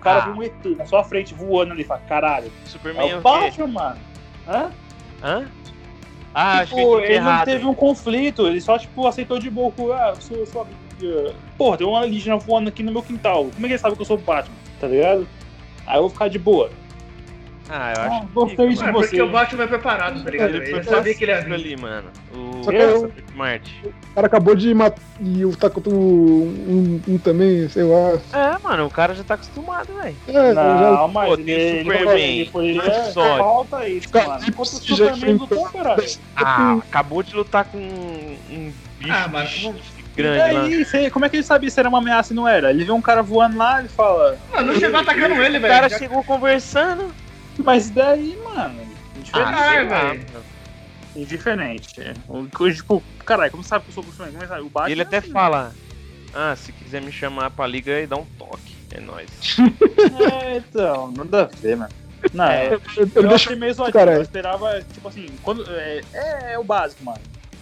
o cara Ah. viu um ET na sua frente voando ali, fala, caralho. Superman É é o quê? Batman, mano. Hã? Hã? Ah, acho que Tipo, entendi ele não errado. teve um conflito, ele só, tipo, aceitou de boa. Ah, sou, sou amiga. Porra, tem um alienígena voando aqui no meu quintal. Como é que ele sabe que eu sou o Batman? Tá ligado? Aí eu vou ficar de boa. Ah, eu Ah, acho que gostei de Mano, mano. porque você. o Batman é preparado, tá ligado? Ele Ele, sabia que ele ia vir. ali, mano. O Só que eu- Marte. O cara acabou de matar. E o tá contra um, um também, sei lá. É, mano, o cara já tá acostumado, velho. É, Não, já. mas Pô, ele, ele, Superman, ele poderia episódio. falta isso, mano. ele Enquanto o já Superman lutou, caralho. Ah, acabou de lutar com um, um bicho Ah, mas- grande e lá. aí, cê- como é que ele sabia se era uma ameaça e não era? Ele vê um cara voando lá, ele fala. Mano, não chegou atacando ele, O cara velho. Chegou conversando. Mas daí, mano. Indiferente. Ah, velho. Indiferente. é. O- Tipo, caralho, como sabe que eu sou o Superman? Como sabe? O Batman. E ele até é assim, fala: Ah, se quiser me chamar pra liga aí, dá um toque. É nóis. É, então, nada a ver, mano. Não, É, eu, Ele eu deixa. achei meio zoadinho. Eu esperava, tipo assim, quando, é, é, é o básico, mano.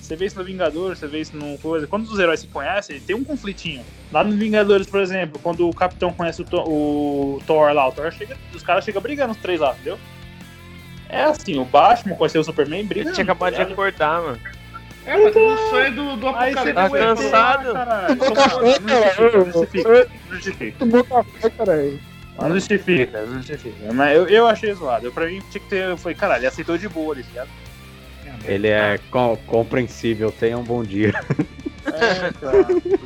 Você vê isso no Vingador, você vê isso no coisa. Quando os heróis se conhecem, tem um conflitinho. Lá no Vingadores, por exemplo, quando o Capitão conhece o, Thor- o Thor lá, o Thor chega, os caras chegam brigando os três lá, entendeu? É assim, o Batman conheceu o Superman brigando. Ele tinha acabado de acordar, mano. É, mas tem um sonho do, do apocalipse. Tá o cansado? café, não justifica, cara. não justifica, café, caralho. Não justifica, não justifica. Mas eu, eu achei zoado. Eu, pra mim tinha que ter. Eu falei, caralho, ele aceitou de boa ali, tá ligado? Ele é com- compreensível, tenha um bom dia. É, cara.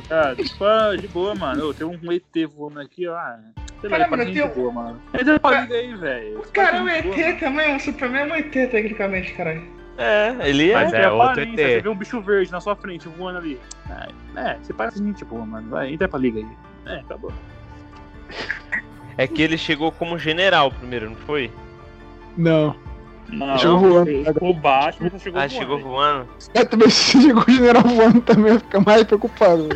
cara tipo, ah, de boa, mano. Tem um ET voando aqui, ó. Ah, Sei lá, Cara, ele mano, de tem um- boa, mano. Entra pra liga aí, velho. O cara é um ET também, o Superman é um ET, tecnicamente, caralho. É, ele é. Mas Mas é é outro ET. Você vê um bicho verde na sua frente voando ali. Ah, É, você parece gente boa, mano. Vai, entra pra liga aí. É, acabou. É que ele chegou como general primeiro, não foi? Não. Não, Chegou voando. O Batman já chegou ah, voando. chegou voando. É, também se chegou o general voando também, fica mais preocupado.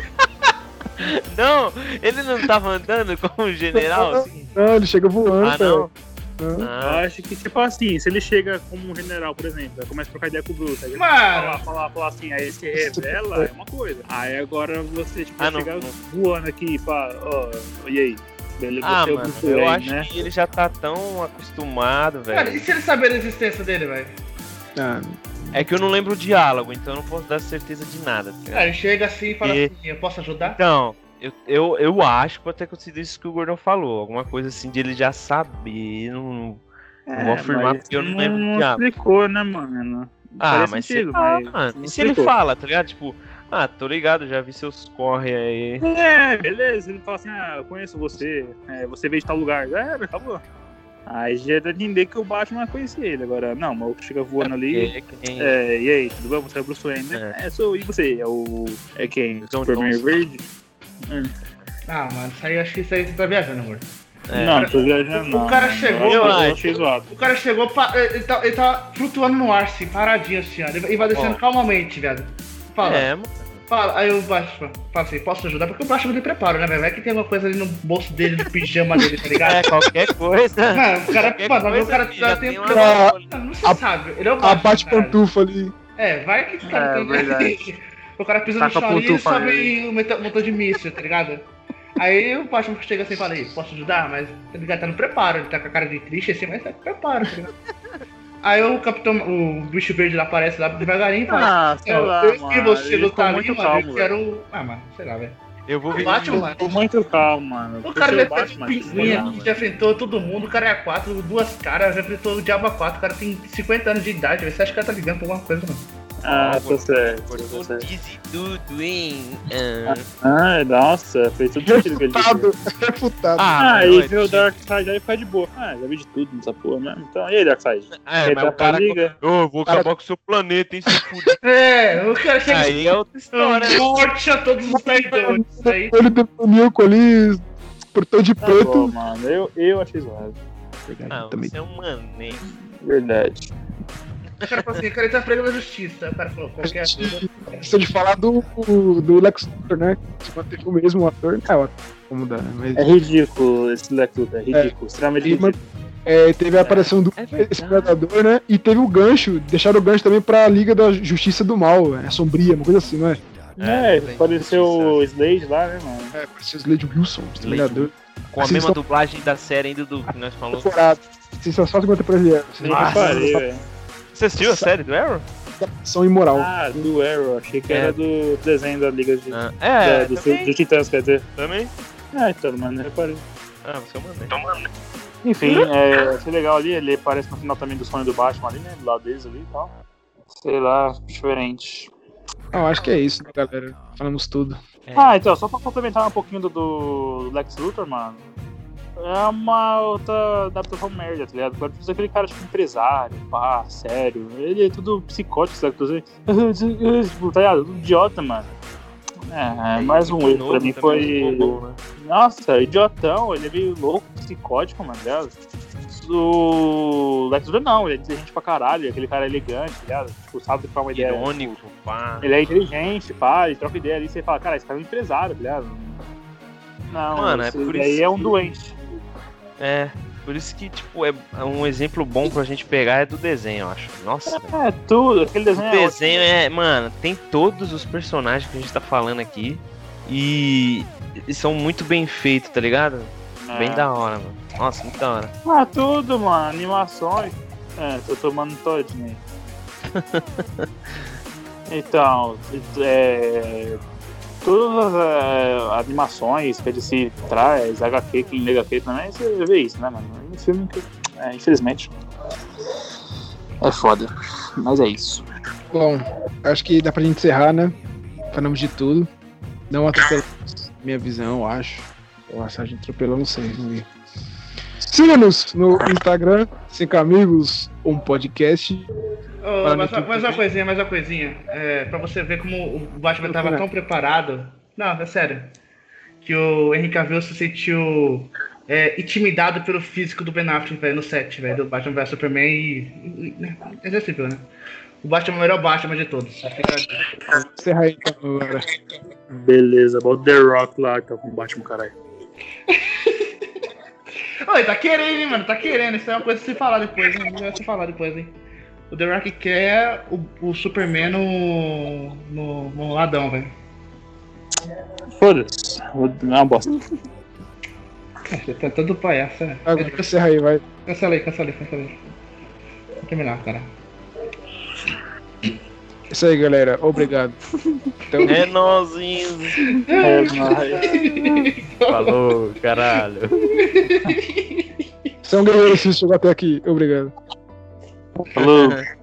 Não, ele não tava andando como general? assim? Não, ele chega voando, Ah, não. cara. Eu Ah, acho que, tipo assim, se ele chega como um general, por exemplo, começa a trocar ideia com o Bruce, aí ele Mano. falar, falar, falar assim, aí se revela, é uma coisa. Aí agora você, tipo, Ah, não, chegar não. voando aqui e fala, ó, e aí? Beleza, ah é mano, eu Wayne, acho né? que ele já tá tão acostumado, Cara, e velho. se ele saber a existência dele, velho? Ah, É que eu não lembro o diálogo, então eu não posso dar certeza de nada. tá ligado? Cara, ele chega assim e fala E- assim, eu posso ajudar? Então, eu, eu, eu acho que pode ter acontecido isso que o Gordon falou. Alguma coisa assim de ele já saber. Não, não vou afirmar porque eu não lembro É, Não diálogo. explicou, né, mano? Ah, mas sentido, lá, mas mano. E se ele fala, tá ligado? Tipo, ah, tô ligado, já vi seus corre aí. É, beleza. Ele fala assim, ah, eu conheço você, é, você veio de tal lugar. É, acabou. Aí já dá de entender que o Batman conhecia ele. Agora, não, mas o que chega voando ali. É, quem- É, e aí, tudo bem? Você é o Bruce Wayne, né? É, sou. E você? É o. É quem? O John Superman. Verde? Ah, mano, isso aí, acho que isso aí você tá viajando, amor. é. Não, tô viajando, o não. cara chegou, Eu, acho. achei zoado. O cara chegou, ele, tá, ele tá flutuando no ar, assim, paradinho assim, ó. E vai descendo Ó. calmamente, viado. Fala, É, mano. fala. Aí o Batman fala assim, posso ajudar? Porque o Batman tem preparo, né, velho? Vai que tem alguma coisa ali no bolso dele, no pijama dele, tá ligado? É, qualquer coisa. Mano, o cara, Qualquer mano, o coisa, cara filho, já já tem uma- preparo. Não, não se A- sabe. Ele é o a Batman. bate caralho. pantufa ali. É, vai que o cara É, tem. verdade. o cara pisa Tá no a chão ali e sobe o motor de míssil, tá ligado? Aí o Batman chega assim e fala aí, posso ajudar? Mas tá ligado? Tá no preparo, ele tá com a cara de triste assim, mas tá com preparo, tá ligado? Aí o capitão, o bicho verde lá aparece lá devagarinho e fala. Ah, sei "Ó, lá, eu vi mano. você lutar ali, muito mano. calmo, eu velho. quero. Ah, mano, sei lá, velho. Eu vou vir. Ficou muito calmo, mano. O cara já Batman, pinguim aqui, já enfrentou todo mundo, o cara é A4, duas caras, já enfrentou o Diabo A4, o cara tem 50 anos de idade, velho. você acha que o cara tá ligando pra alguma coisa, mano? Ah, tá certo. Tudo, hein? Ah, Ah, nossa, fez tudo sentido que ele disse. Refutado, refutado. Ah, não, aí é vê o tipo- Darkseid aí fica de boa. Ah, já vi de tudo nessa porra mesmo. Então, e aí, Darkseid? É, Ele mas o cara. liga? Eu vou acabar com o seu planeta, hein, seu fudido. É, o cara chega Aí é outra história, né? Morte a todos os traidores. Ele definiu com ali, portão de Tá bom, preto. mano. Eu, eu achei zoado. Ah, também. você é um mané. Verdade. O cara falou assim, o cara tá pregando a justiça. O cara falou, qualquer coisa. esqueceu de falar do, do Lex Luthor, né? Se manteve o mesmo ator, é ótimo. Vamos mudar, né? Mas É ridículo esse Lex Luthor, é ridículo, extremamente E, ridículo. é, teve a aparição do É. Explorador, né? E teve o gancho, deixaram o gancho também pra Liga da Justiça do Mal, é sombria, uma coisa assim, não é? É, É, apareceu o Slade lá, né, mano? É, parecia o Slade Wilson, Exterminador. Com a Assim, mesma dublagem da série ainda do que nós falamos. Temporada. Sensação 50 pra ele. Nem reparei, velho. Você assistiu a série do Arrow? São imoral. Ah, do Arrow, achei que É. era do desenho da Liga de, Ah, da- é, do, também, do Titãs, quer dizer. também. Ah, então, mano, reparei. Ah, você é um mané. Enfim, é, achei legal ali, ele aparece no final também do sonho do Batman ali, né? Do lado deles ali e tal. Sei lá, diferente. Ah, acho que é isso, né, galera? Falamos tudo. É. Ah, então, só pra complementar um pouquinho do, do Lex Luthor, mano. É uma outra adaptação merda, tá ligado? Agora precisa aquele cara, tipo, empresário, pá, sério. Ele é tudo psicótico, sabe? Tipo, tá ligado? Tudo idiota, mano. É, mais um erro pra mim foi. Nossa, idiotão, ele é meio louco, psicótico, mano, tá ligado? O Lex Luthor não, ele é inteligente pra caralho, é aquele cara elegante, tá ligado? Tipo, sabe trocar uma ideia. Irônico, pá. Ele é inteligente, pá, ele troca ideia ali e você fala, cara, esse cara é um empresário, tá ligado? Não, Mano, é esse por daí isso é um doente. É, por isso que, tipo, é um exemplo bom pra gente pegar é do desenho, eu acho. Nossa, velho. É, tudo, aquele O desenho é desenho é, mano, tem todos os personagens que a gente tá falando aqui e eles são muito bem feitos, tá ligado? ótimo. Bem É. da hora, mano. Nossa, muito da hora. Ah, tudo, mano, animações. É, tô tomando todinho então, é, todas as é, animações que a DC traz, HQ, quem lê HQ também, você vê isso, né, mano? É um filme que, é, infelizmente, é foda. Mas é isso. Bom, acho que dá pra gente encerrar, né? Falamos de tudo. Não atropelamos minha visão, eu acho. Que a gente atropelou, não sei. Não vi. Siga-nos no Instagram, Cinco Amigos, um podcast. Mais, no uma, uma coisinha, mais uma coisinha. É, pra você ver como o Batman tava tão preparado. Não, é sério. Que o Henry Cavill se sentiu é, intimidado pelo físico do Ben Affleck, velho, no set, velho, do Batman vs Superman e. e- né, É acessível, né? O Batman é o melhor Batman de todos. Fica- Encerra aí, então, galera. Beleza, bota The Rock lá, que tá com o Batman, caralho. Oi, tá querendo, hein, mano? Tá querendo. Isso é uma coisa a se falar depois, hein? Vai se falar depois, hein? O The Rock quer o, o Superman no, no, no ladão, velho. Foda-se, vou- é uma bosta. Você tá todo palhaço, né? Agora, encerra aí, vai. Cancela aí, cancela aí, cancela aí. Vamos terminar, cara. Isso aí, galera. Obrigado. Então, É nozinho. É. Falou, caralho. você é um guerreiro se chegou até aqui. Obrigado. Falou.